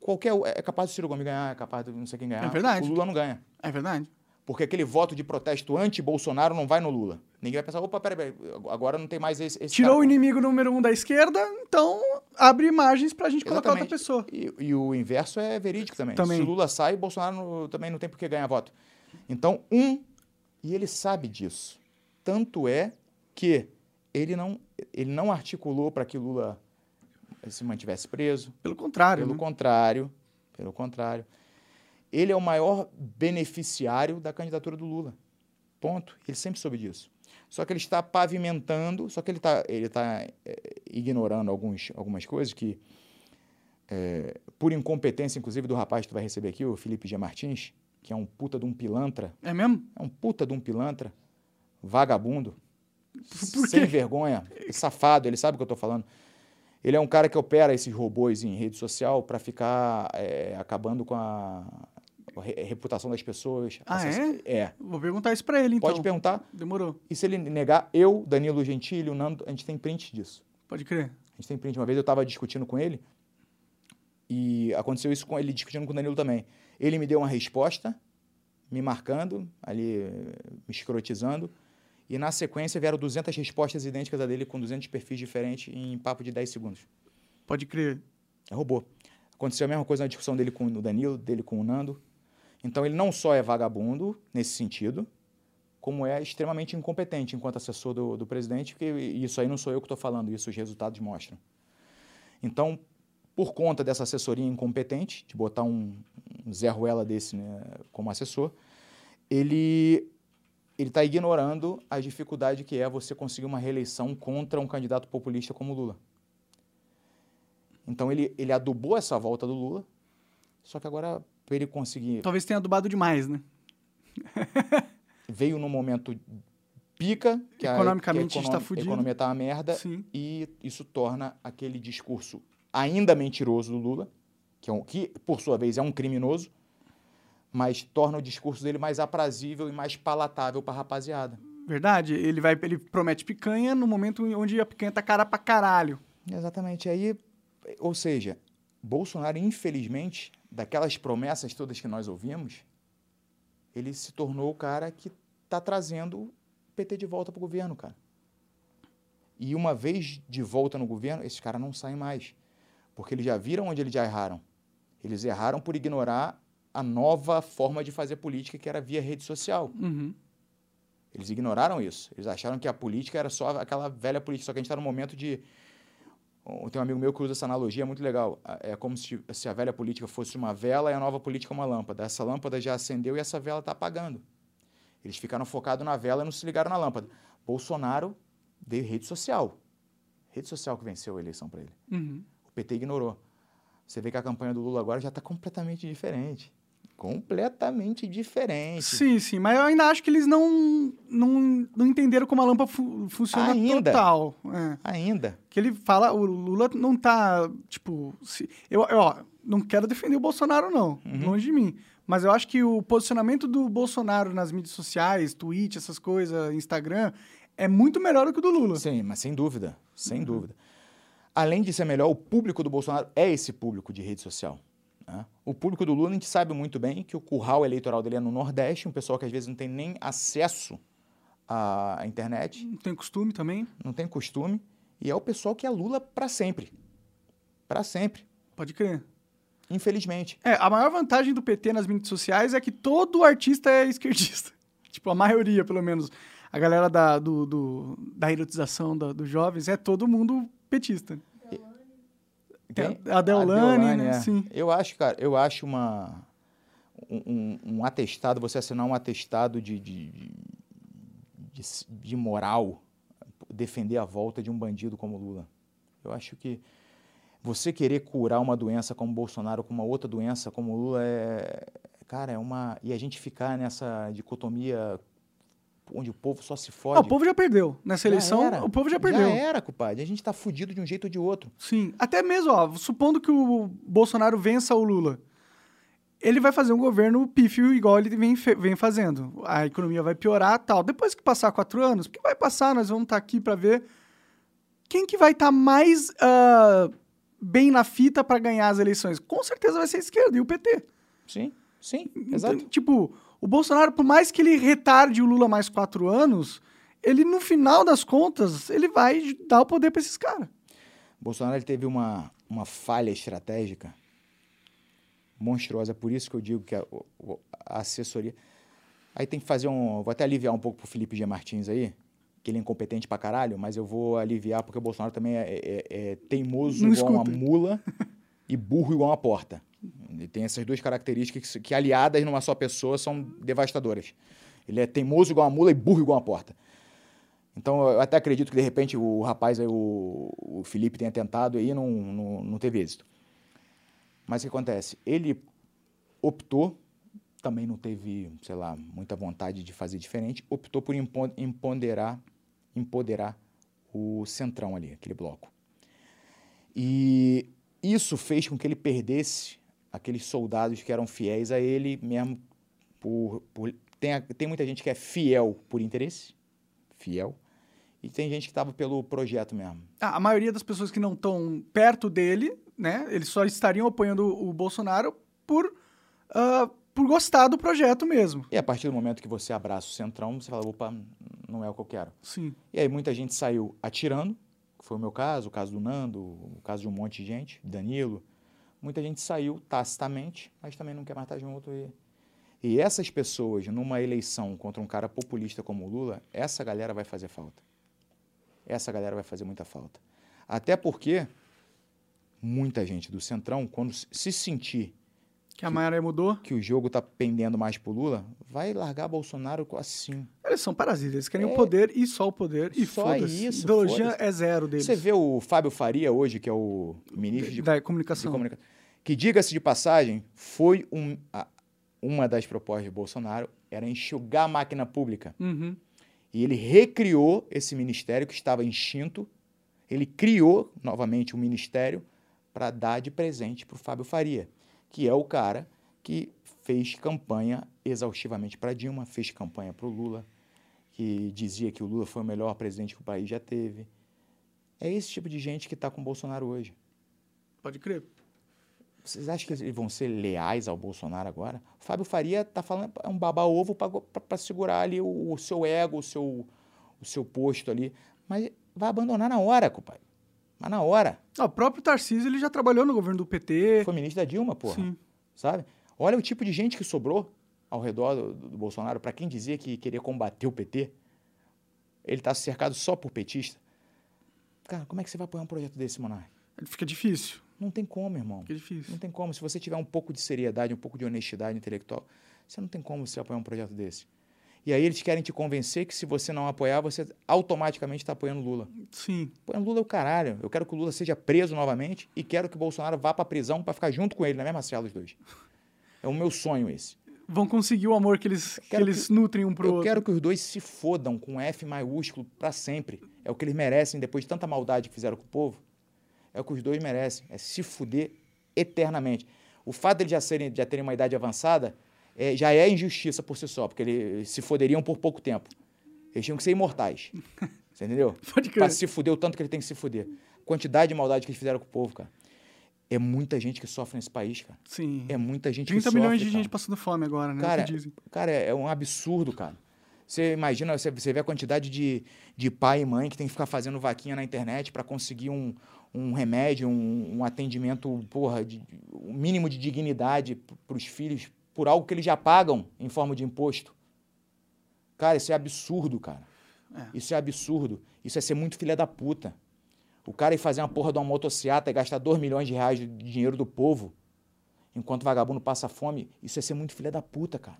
qualquer. É capaz do Ciro Gomes ganhar, é capaz de não sei quem ganhar. É verdade. O Lula não ganha. É verdade. Porque aquele voto de protesto anti-Bolsonaro não vai no Lula. Ninguém vai pensar, opa, peraí, peraí, agora não tem mais esse. esse Tirou cara. o inimigo número um da esquerda, então abre imagens pra gente colocar outra pessoa. E, e o inverso é verídico também. Também. Se o Lula sai, Bolsonaro não- também não tem por que ganhar voto. Então, um, e ele sabe disso. Tanto é que ele não, ele não articulou para que Lula se mantivesse preso. Pelo contrário. Pelo né? contrário, pelo contrário. Ele é o maior beneficiário da candidatura do Lula. Ponto. Ele sempre soube disso. Só que ele está pavimentando, só que ele está ele tá, é, ignorando alguns, algumas coisas que, é, por incompetência, inclusive, do rapaz que tu vai receber aqui, o Felipe G. Martins, que é um puta de um pilantra, É mesmo? é um puta de um pilantra, vagabundo, sem vergonha, safado, ele sabe o que eu estou falando. Ele é um cara que opera esses robôs em rede social para ficar é, acabando com a, a re- reputação das pessoas. Ah, Acess- É. Vou perguntar isso pra ele, então. Pode perguntar. Demorou. E se ele negar, eu, Danilo Gentili, o Nando, a gente tem print disso. Pode crer. A gente tem print. Uma vez eu estava discutindo com ele e aconteceu isso com ele discutindo com o Danilo também. Ele me deu uma resposta, me marcando, ali, me escrotizando, e na sequência vieram 200 respostas idênticas a dele com 200 perfis diferentes em papo de 10 segundos. Pode crer. É robô. Aconteceu a mesma coisa na discussão dele com o Danilo, dele com o Nando. Então ele não só é vagabundo nesse sentido, como é extremamente incompetente enquanto assessor do, do presidente, porque isso aí não sou eu que estou falando, isso os resultados mostram. Então, por conta dessa assessoria incompetente, de botar um, um Zé Ruela desse né, como assessor, ele ele está ignorando a dificuldade que é você conseguir uma reeleição contra um candidato populista como o Lula. Então ele, ele adubou essa volta do Lula, só que agora para ele conseguir Talvez tenha adubado demais, né? veio num momento pica, que a- Economicamente que a, a gente tá econo- fudido. economia tá uma merda, Sim. e isso torna aquele discurso ainda mentiroso do Lula, que, é um, que por sua vez é um criminoso, mas torna o discurso dele mais aprazível e mais palatável para a rapaziada. Verdade. Ele vai, ele promete picanha no momento onde a picanha tá cara pra caralho. Exatamente. Aí, ou seja, Bolsonaro, infelizmente, daquelas promessas todas que nós ouvimos, ele se tornou o cara que tá trazendo o PT de volta pro governo, cara. E uma vez de volta no governo, esses caras não saem mais. Porque eles já viram onde eles já erraram. Eles erraram por ignorar a nova forma de fazer política, que era via rede social. Uhum. Eles ignoraram isso. Eles acharam que a política era só aquela velha política. Só que a gente está no momento de. Tem um amigo meu que usa essa analogia, é muito legal. É como se, se a velha política fosse uma vela e a nova política uma lâmpada. Essa lâmpada já acendeu e essa vela está apagando. Eles ficaram focados na vela e não se ligaram na lâmpada. Bolsonaro veio rede social. Rede social que venceu a eleição para ele. Uhum. O PT ignorou. Você vê que a campanha do Lula agora já está completamente diferente. Completamente diferente. Sim, sim, mas eu ainda acho que eles não, não, não entenderam como a lâmpada fu funciona Ainda. total. É. Ainda. Que ele fala, o Lula não tá, tipo... Se, eu, eu, ó, não quero defender o Bolsonaro, não. Uhum. Longe de mim. Mas eu acho que o posicionamento do Bolsonaro nas mídias sociais, Twitch, essas coisas, Instagram, é muito melhor do que o do Lula. Sim, mas sem dúvida. Sem dúvida. Além de ser melhor, o público do Bolsonaro é esse público de rede social. né? O público do Lula, a gente sabe muito bem que o curral eleitoral dele é no Nordeste, um pessoal que às vezes não tem nem acesso à internet, Não tem costume também? não tem costume, e é o pessoal que é Lula para sempre. Para sempre. Pode crer. Infelizmente. É, a maior vantagem do PT nas mídias sociais é que todo artista é esquerdista. Tipo, a maioria, pelo menos. A galera da, do, do- da erotização dos jovens é todo mundo petista. Tem a Deolane, né? é. Sim. Eu acho, cara, eu acho uma um, um- atestado, você assinar um atestado de, de, de, de- de moral, defender a volta de um bandido como Lula. Eu acho que você querer curar uma doença como Bolsonaro com uma outra doença como Lula é, cara, é uma e a gente ficar nessa dicotomia onde o povo só se fode. Ah, o povo já perdeu. Nessa Já eleição, era. o povo já perdeu. Já era, compadre. A gente tá fudido de um jeito ou de outro. Sim. Até mesmo, ó, supondo que o Bolsonaro vença o Lula. Ele vai fazer um governo pífio igual ele vem, vem fazendo. A economia vai piorar tal. Depois que passar quatro anos, porque vai passar, nós vamos estar aqui para ver quem que vai estar mais ah, bem na fita para ganhar as eleições. Com certeza vai ser a esquerda e o PT. Sim, sim, Então, exato. tipo, o Bolsonaro, por mais que ele retarde o Lula mais quatro anos, ele, no final das contas, ele vai dar o poder para esses caras. Bolsonaro teve uma, uma falha estratégica monstruosa, por isso que eu digo que a, a assessoria. Aí tem que fazer um. Vou até aliviar um pouco pro Felipe G. Martins aí, que ele é incompetente pra caralho, mas eu vou aliviar porque o Bolsonaro também é, é- é teimoso Não igual uma escuta. mula e burro igual uma porta. Ele tem essas duas características que, que, aliadas numa só pessoa, são devastadoras. Ele é teimoso igual uma mula e burro igual uma porta. Então, eu até acredito que, de repente, o rapaz o, o Felipe tenha tentado e não, não, não teve êxito. Mas o que acontece? Ele optou, também não teve, sei lá, muita vontade de fazer diferente, optou por empoderar, empoderar o centrão ali, aquele bloco. E isso fez com que ele perdesse aqueles soldados que eram fiéis a ele, mesmo por... por tem, tem muita gente que é fiel por interesse, fiel, e tem gente que estava pelo projeto mesmo. Ah, A maioria das pessoas que não estão perto dele, né? Eles só estariam apoiando o Bolsonaro por, ah, por gostar do projeto mesmo. E a partir do momento que você abraça o centrão, você fala, opa, não é o que eu quero. Sim. E aí muita gente saiu atirando, que foi o meu caso, o caso do Nando, o caso de um monte de gente, Danilo. Muita gente saiu tacitamente, mas também não quer mais estar junto. E, e essas pessoas, numa eleição contra um cara populista como o Lula, essa galera vai fazer falta. Essa galera vai fazer muita falta. Até porque muita gente do Centrão, quando se- se sentir Que a maioria mudou. que o jogo está pendendo mais pro Lula, vai largar Bolsonaro assim. Eles são parasitas. Eles querem É. o poder e só o poder. E Só isso, Ideologia é zero deles. Você vê o Fábio Faria hoje, que é o ministro de, da de comunicação. Que, diga-se de passagem, foi um, a- uma das propostas de Bolsonaro, era enxugar a máquina pública. Uhum. E ele recriou esse ministério que estava extinto, ele criou novamente um ministério para dar de presente para o Fábio Faria, que é o cara que fez campanha exaustivamente para Dilma, fez campanha para o Lula, que dizia que o Lula foi o melhor presidente que o país já teve. É esse tipo de gente que está com o Bolsonaro hoje. Pode crer. Vocês acham que eles vão ser leais ao Bolsonaro agora? O Fábio Faria está falando é um baba-ovo para segurar ali o, o, seu ego, o seu, o seu posto ali. Mas vai abandonar na hora, compadre. Mas na hora. Ah, o próprio Tarcísio ele já trabalhou no governo do PT. Foi ministro da Dilma, porra. Sim. Sabe? Olha o tipo de gente que sobrou ao redor do, do Bolsonaro. Para quem dizia que queria combater o PT, ele está cercado só por petista. Cara, como é que você vai apoiar um projeto desse, Monark? Fica difícil. Não tem como, irmão. Fica difícil. Não tem como. Se você tiver um pouco de seriedade, um pouco de honestidade intelectual, você não tem como você apoiar um projeto desse. E aí eles querem te convencer que se você não apoiar, você automaticamente está apoiando Lula. Sim. Apoiando Lula é o caralho. Eu quero que o Lula seja preso novamente e quero que o Bolsonaro vá para a prisão para ficar junto com ele na mesma cela os dois. É o meu sonho esse. Vão conseguir o amor que eles, que eles que, nutrem um pro eu outro. Eu quero que os dois se fodam com F maiúsculo para sempre. É o que eles merecem depois de tanta maldade que fizeram com o povo. É o que os dois merecem. É se fuder eternamente. O fato de já, serem, já terem uma idade avançada é, já é injustiça por si só, porque eles se foderiam por pouco tempo. Eles tinham que ser imortais. Você entendeu? Pode crer. Pra se fuder o tanto que ele tem que se fuder. Quantidade de maldade que eles fizeram com o povo, cara. É muita gente que sofre nesse país, cara. Sim. É muita gente 30 que sofre. 30 milhões de cara. gente passando fome agora, né? Cara, cara é um absurdo, cara. Você imagina, você, você vê a quantidade de, de pai e mãe que tem que ficar fazendo vaquinha na internet para conseguir um, um remédio, um, um atendimento, porra, de, um mínimo de dignidade para os filhos, por algo que eles já pagam em forma de imposto. Cara, isso é absurdo, cara. É. Isso é absurdo. Isso é ser muito filha da puta. O cara ir fazer uma porra de uma motocicleta e gastar 2 milhões de reais de dinheiro do povo, enquanto o vagabundo passa fome, isso é ser muito filha da puta, cara.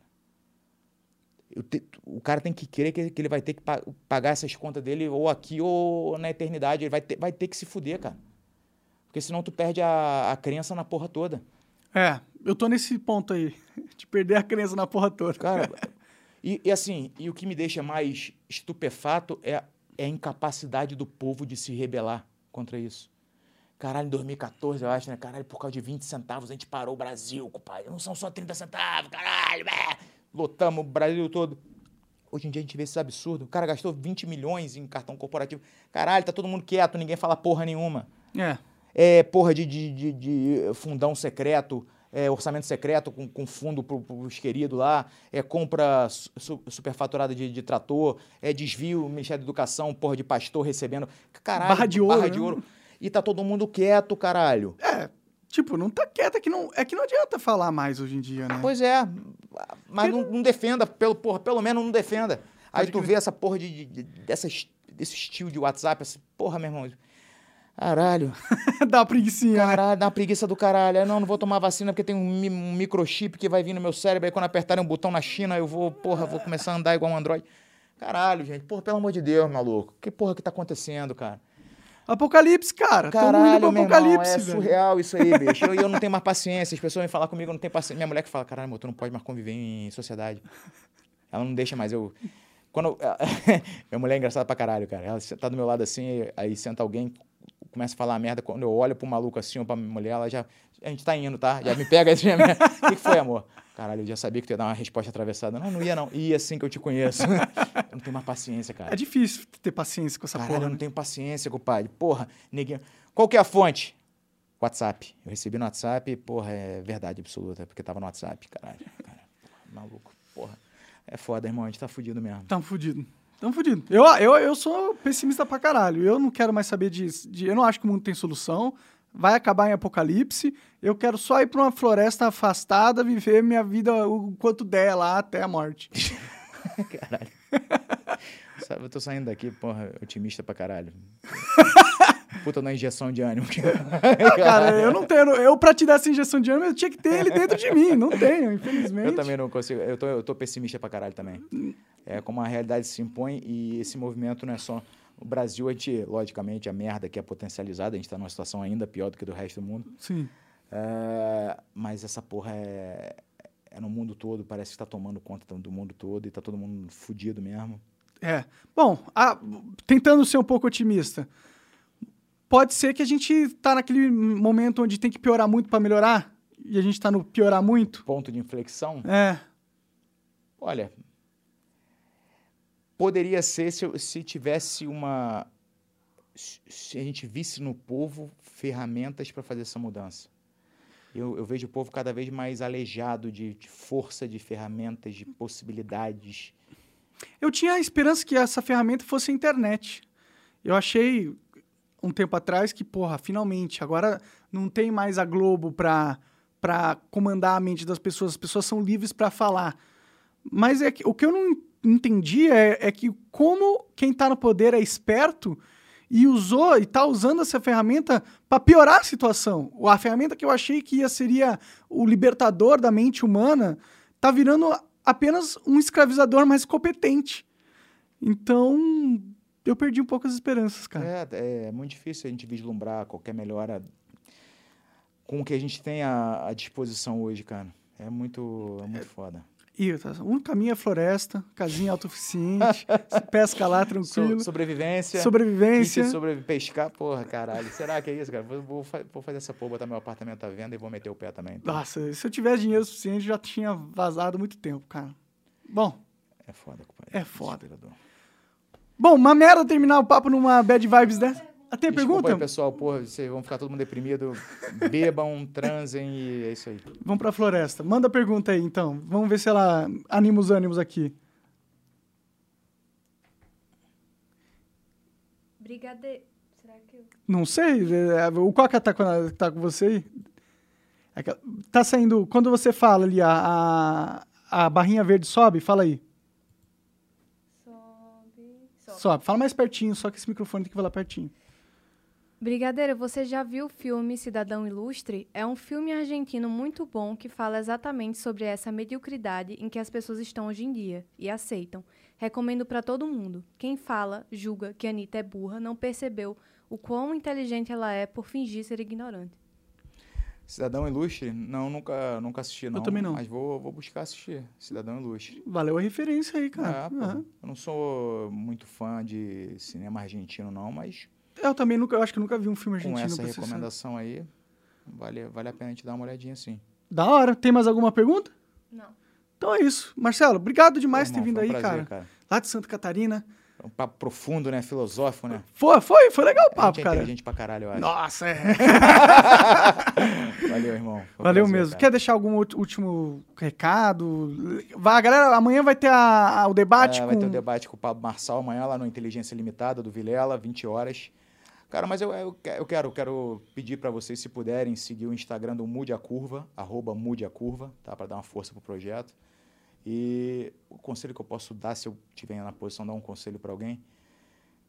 Te, o cara tem que crer que, que, ele vai ter que pagar essas contas dele ou aqui ou na eternidade. Ele vai ter, vai ter que se fuder, cara. Porque senão tu perde a, a crença na porra toda. É, eu tô nesse ponto aí, de perder a crença na porra toda. Cara, e, e assim, e o que me deixa mais estupefato é, é a incapacidade do povo de se rebelar contra isso. Caralho, em 2014, eu acho, né? Caralho, por causa de 20 centavos a gente parou o Brasil, compadre. Não são só 30 centavos, caralho, é. Lotamos o Brasil todo. Hoje em dia a gente vê esses absurdos. O cara gastou 20 milhões em cartão corporativo. Caralho, tá todo mundo quieto, ninguém fala porra nenhuma. É. É porra de, de, de, de fundão secreto, é, orçamento secreto com, com fundo para os queridos lá, é compra su, superfaturada de, de, trator, é desvio, Ministério da Educação, porra de pastor recebendo. Caralho, barra de ouro. Barra de ouro. E tá todo mundo quieto, caralho. É, tipo, não tá quieto, é que não, é que não adianta falar mais hoje em dia, né? Pois é, mas não, não, defenda, pelo, porra, pelo menos não defenda. Aí tu vê essa porra de, de, dessas, desse estilo de WhatsApp, essa porra, meu irmão. Caralho. dá uma preguiçinha. Né? Caralho, dá uma preguiça do caralho. não, não vou tomar vacina porque tem um, um, microchip que vai vir no meu cérebro. Aí quando apertarem um botão na China, eu vou, porra, vou começar a andar igual um Android. Caralho, gente. Porra, pelo amor de Deus, maluco. Que porra que tá acontecendo, cara? Apocalipse, cara. Caralho, apocalipse, irmão, é surreal isso aí, bicho. E eu, eu, não tenho mais paciência. As pessoas vêm falar comigo, eu não tenho paciência. Minha mulher que fala, caralho, amor, tu não pode mais conviver em sociedade. Ela não deixa mais eu... Quando... Minha mulher é engraçada pra caralho, cara. Ela tá do meu lado assim, aí senta alguém começa a falar merda, quando eu olho pro maluco assim ou pra minha mulher, ela já. A gente tá indo, tá? Já me pega assim. O que, que foi, amor? Caralho, eu já sabia que tu ia dar uma resposta atravessada. Não, não ia, não. Ia assim que eu te conheço. eu não tenho mais paciência, cara. É difícil ter paciência com essa Caralho, porra. eu não né? tenho paciência, compadre. Porra, neguinho. Qual que é a fonte? WhatsApp. Eu recebi no WhatsApp, porra, é verdade absoluta, porque tava no WhatsApp, caralho. Cara, maluco, porra. É foda, irmão, a gente tá fudido mesmo. Tamo fudido. Tamo fudido. Eu, eu, eu sou pessimista pra caralho. Eu não quero mais saber disso. De, eu não acho que o mundo tem solução. Vai acabar em apocalipse. Eu quero só ir pra uma floresta afastada, viver minha vida o quanto der lá até a morte. caralho. eu tô saindo daqui, porra, otimista pra caralho. Puta na injeção de ânimo. Cara, eu não tenho. Eu, pra te dar essa injeção de ânimo, eu tinha que ter ele dentro de mim. Não tenho, infelizmente. Eu também não consigo. Eu tô, eu tô pessimista pra caralho também. É como a realidade se impõe e esse movimento não é só. O Brasil, a gente, logicamente, a merda que é potencializada, a gente tá numa situação ainda pior do que do resto do mundo. Sim. É, mas essa porra é, é no mundo todo, parece que está tomando conta do mundo todo e tá todo mundo fudido mesmo. É. Bom, a, tentando ser um pouco otimista, pode ser que a gente tá naquele momento onde tem que piorar muito para melhorar e a gente tá no piorar muito? Ponto de inflexão? É. Olha, poderia ser se, se tivesse uma. Se a gente visse no povo ferramentas para fazer essa mudança. Eu, eu, vejo o povo cada vez mais aleijado de, de, força, de ferramentas, de possibilidades. Eu tinha a esperança que essa ferramenta fosse a internet. Eu achei um tempo atrás que, porra, finalmente, agora não tem mais a Globo para para comandar a mente das pessoas, as pessoas são livres para falar. Mas é que, o que eu não entendi é, é que como quem está no poder é esperto e usou e está usando essa ferramenta para piorar a situação. A ferramenta que eu achei que ia seria o libertador da mente humana está virando apenas um escravizador mais competente. Então, eu perdi um pouco as esperanças, cara. É, é muito difícil a gente vislumbrar qualquer melhora com o que a gente tem à, à disposição hoje, cara. É muito, é muito é, foda. Isso, um caminho é floresta, casinha autossuficiente, pesca lá tranquilo. So, sobrevivência. Sobrevivência. Sobre pescar, porra, caralho. Será que é isso, cara? Vou, vou, vou, fazer essa porra, botar meu apartamento à venda e vou meter o pé também. Então. Nossa, se eu tivesse dinheiro suficiente, já tinha vazado muito tempo, cara. Bom. É foda, compadre. É foda. Bom, uma merda terminar o papo numa bad vibes dessa. Ah, tem Desculpa pergunta? Aí, pessoal, porra, vocês vão ficar todo mundo deprimido. Bebam, transem e é isso aí. Vamos pra floresta. Manda pergunta aí, então. Vamos ver se ela anima os ânimos aqui. Brigadeiro. Será que eu... Não sei. É, o Coca tá com, tá com você aí? É tá saindo... Quando você fala ali, a, a, a barrinha verde sobe, fala aí. Sobe, sobe. Sobe. Fala mais pertinho, só que esse microfone tem que falar pertinho. Brigadeiro, você já viu o filme Cidadão Ilustre? É um filme argentino muito bom que fala exatamente sobre essa mediocridade em que as pessoas estão hoje em dia e aceitam. Recomendo para todo mundo. Quem fala, julga que Anitta é burra, não percebeu o quão inteligente ela é por fingir ser ignorante. Cidadão Ilustre? Não, nunca, nunca assisti, não. Eu também não. Mas vou, vou buscar assistir. Cidadão Ilustre. Valeu a referência aí, cara. É, uhum. Eu não sou muito fã de cinema argentino, não, mas eu também nunca, eu acho que nunca vi um filme argentino. Com essa recomendação aí, vale, vale a pena a gente dar uma olhadinha sim. Da hora. Tem mais alguma pergunta? Não. Então é isso. Marcelo, obrigado demais por ter vindo um aí, prazer, cara. cara. Lá de Santa Catarina. Um papo profundo, né? Filosófico, né? Foi, foi, foi legal o papo, é cara. gente pra caralho, eu acho. Nossa, é. Valeu, irmão. Foi Valeu prazer, mesmo. Cara. Quer deixar algum último recado? Vai, galera, amanhã vai ter a, a, o debate é, com... Vai ter o debate com o Pablo Marçal amanhã lá no Inteligência Limitada do Vilela, 20 horas. Cara, mas eu, eu, eu quero, quero pedir para vocês, se puderem, seguir o Instagram do Mude a Curva, arroba Mude a Curva, tá? Para dar uma força pro projeto. E o conselho que eu posso dar, se eu estiver na posição de dar um conselho para alguém,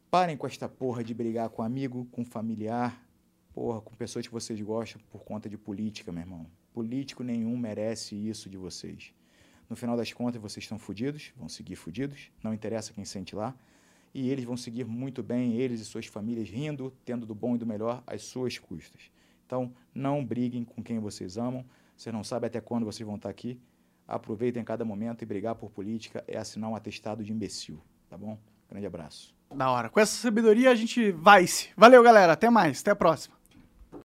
parem com esta porra de brigar com amigo, com familiar, porra, com pessoas que vocês gostam por conta de política, meu irmão. Político nenhum merece isso de vocês. No final das contas, vocês estão fudidos, vão seguir fudidos, não interessa quem sente lá e eles vão seguir muito bem, eles e suas famílias, rindo, tendo do bom e do melhor às suas custas. Então, não briguem com quem vocês amam, você não sabe até quando vocês vão estar aqui. Aproveitem cada momento e brigar por política é assinar um atestado de imbecil, tá bom? Grande abraço. Da hora. Com essa sabedoria a gente vai-se. Valeu, galera. Até mais. Até a próxima.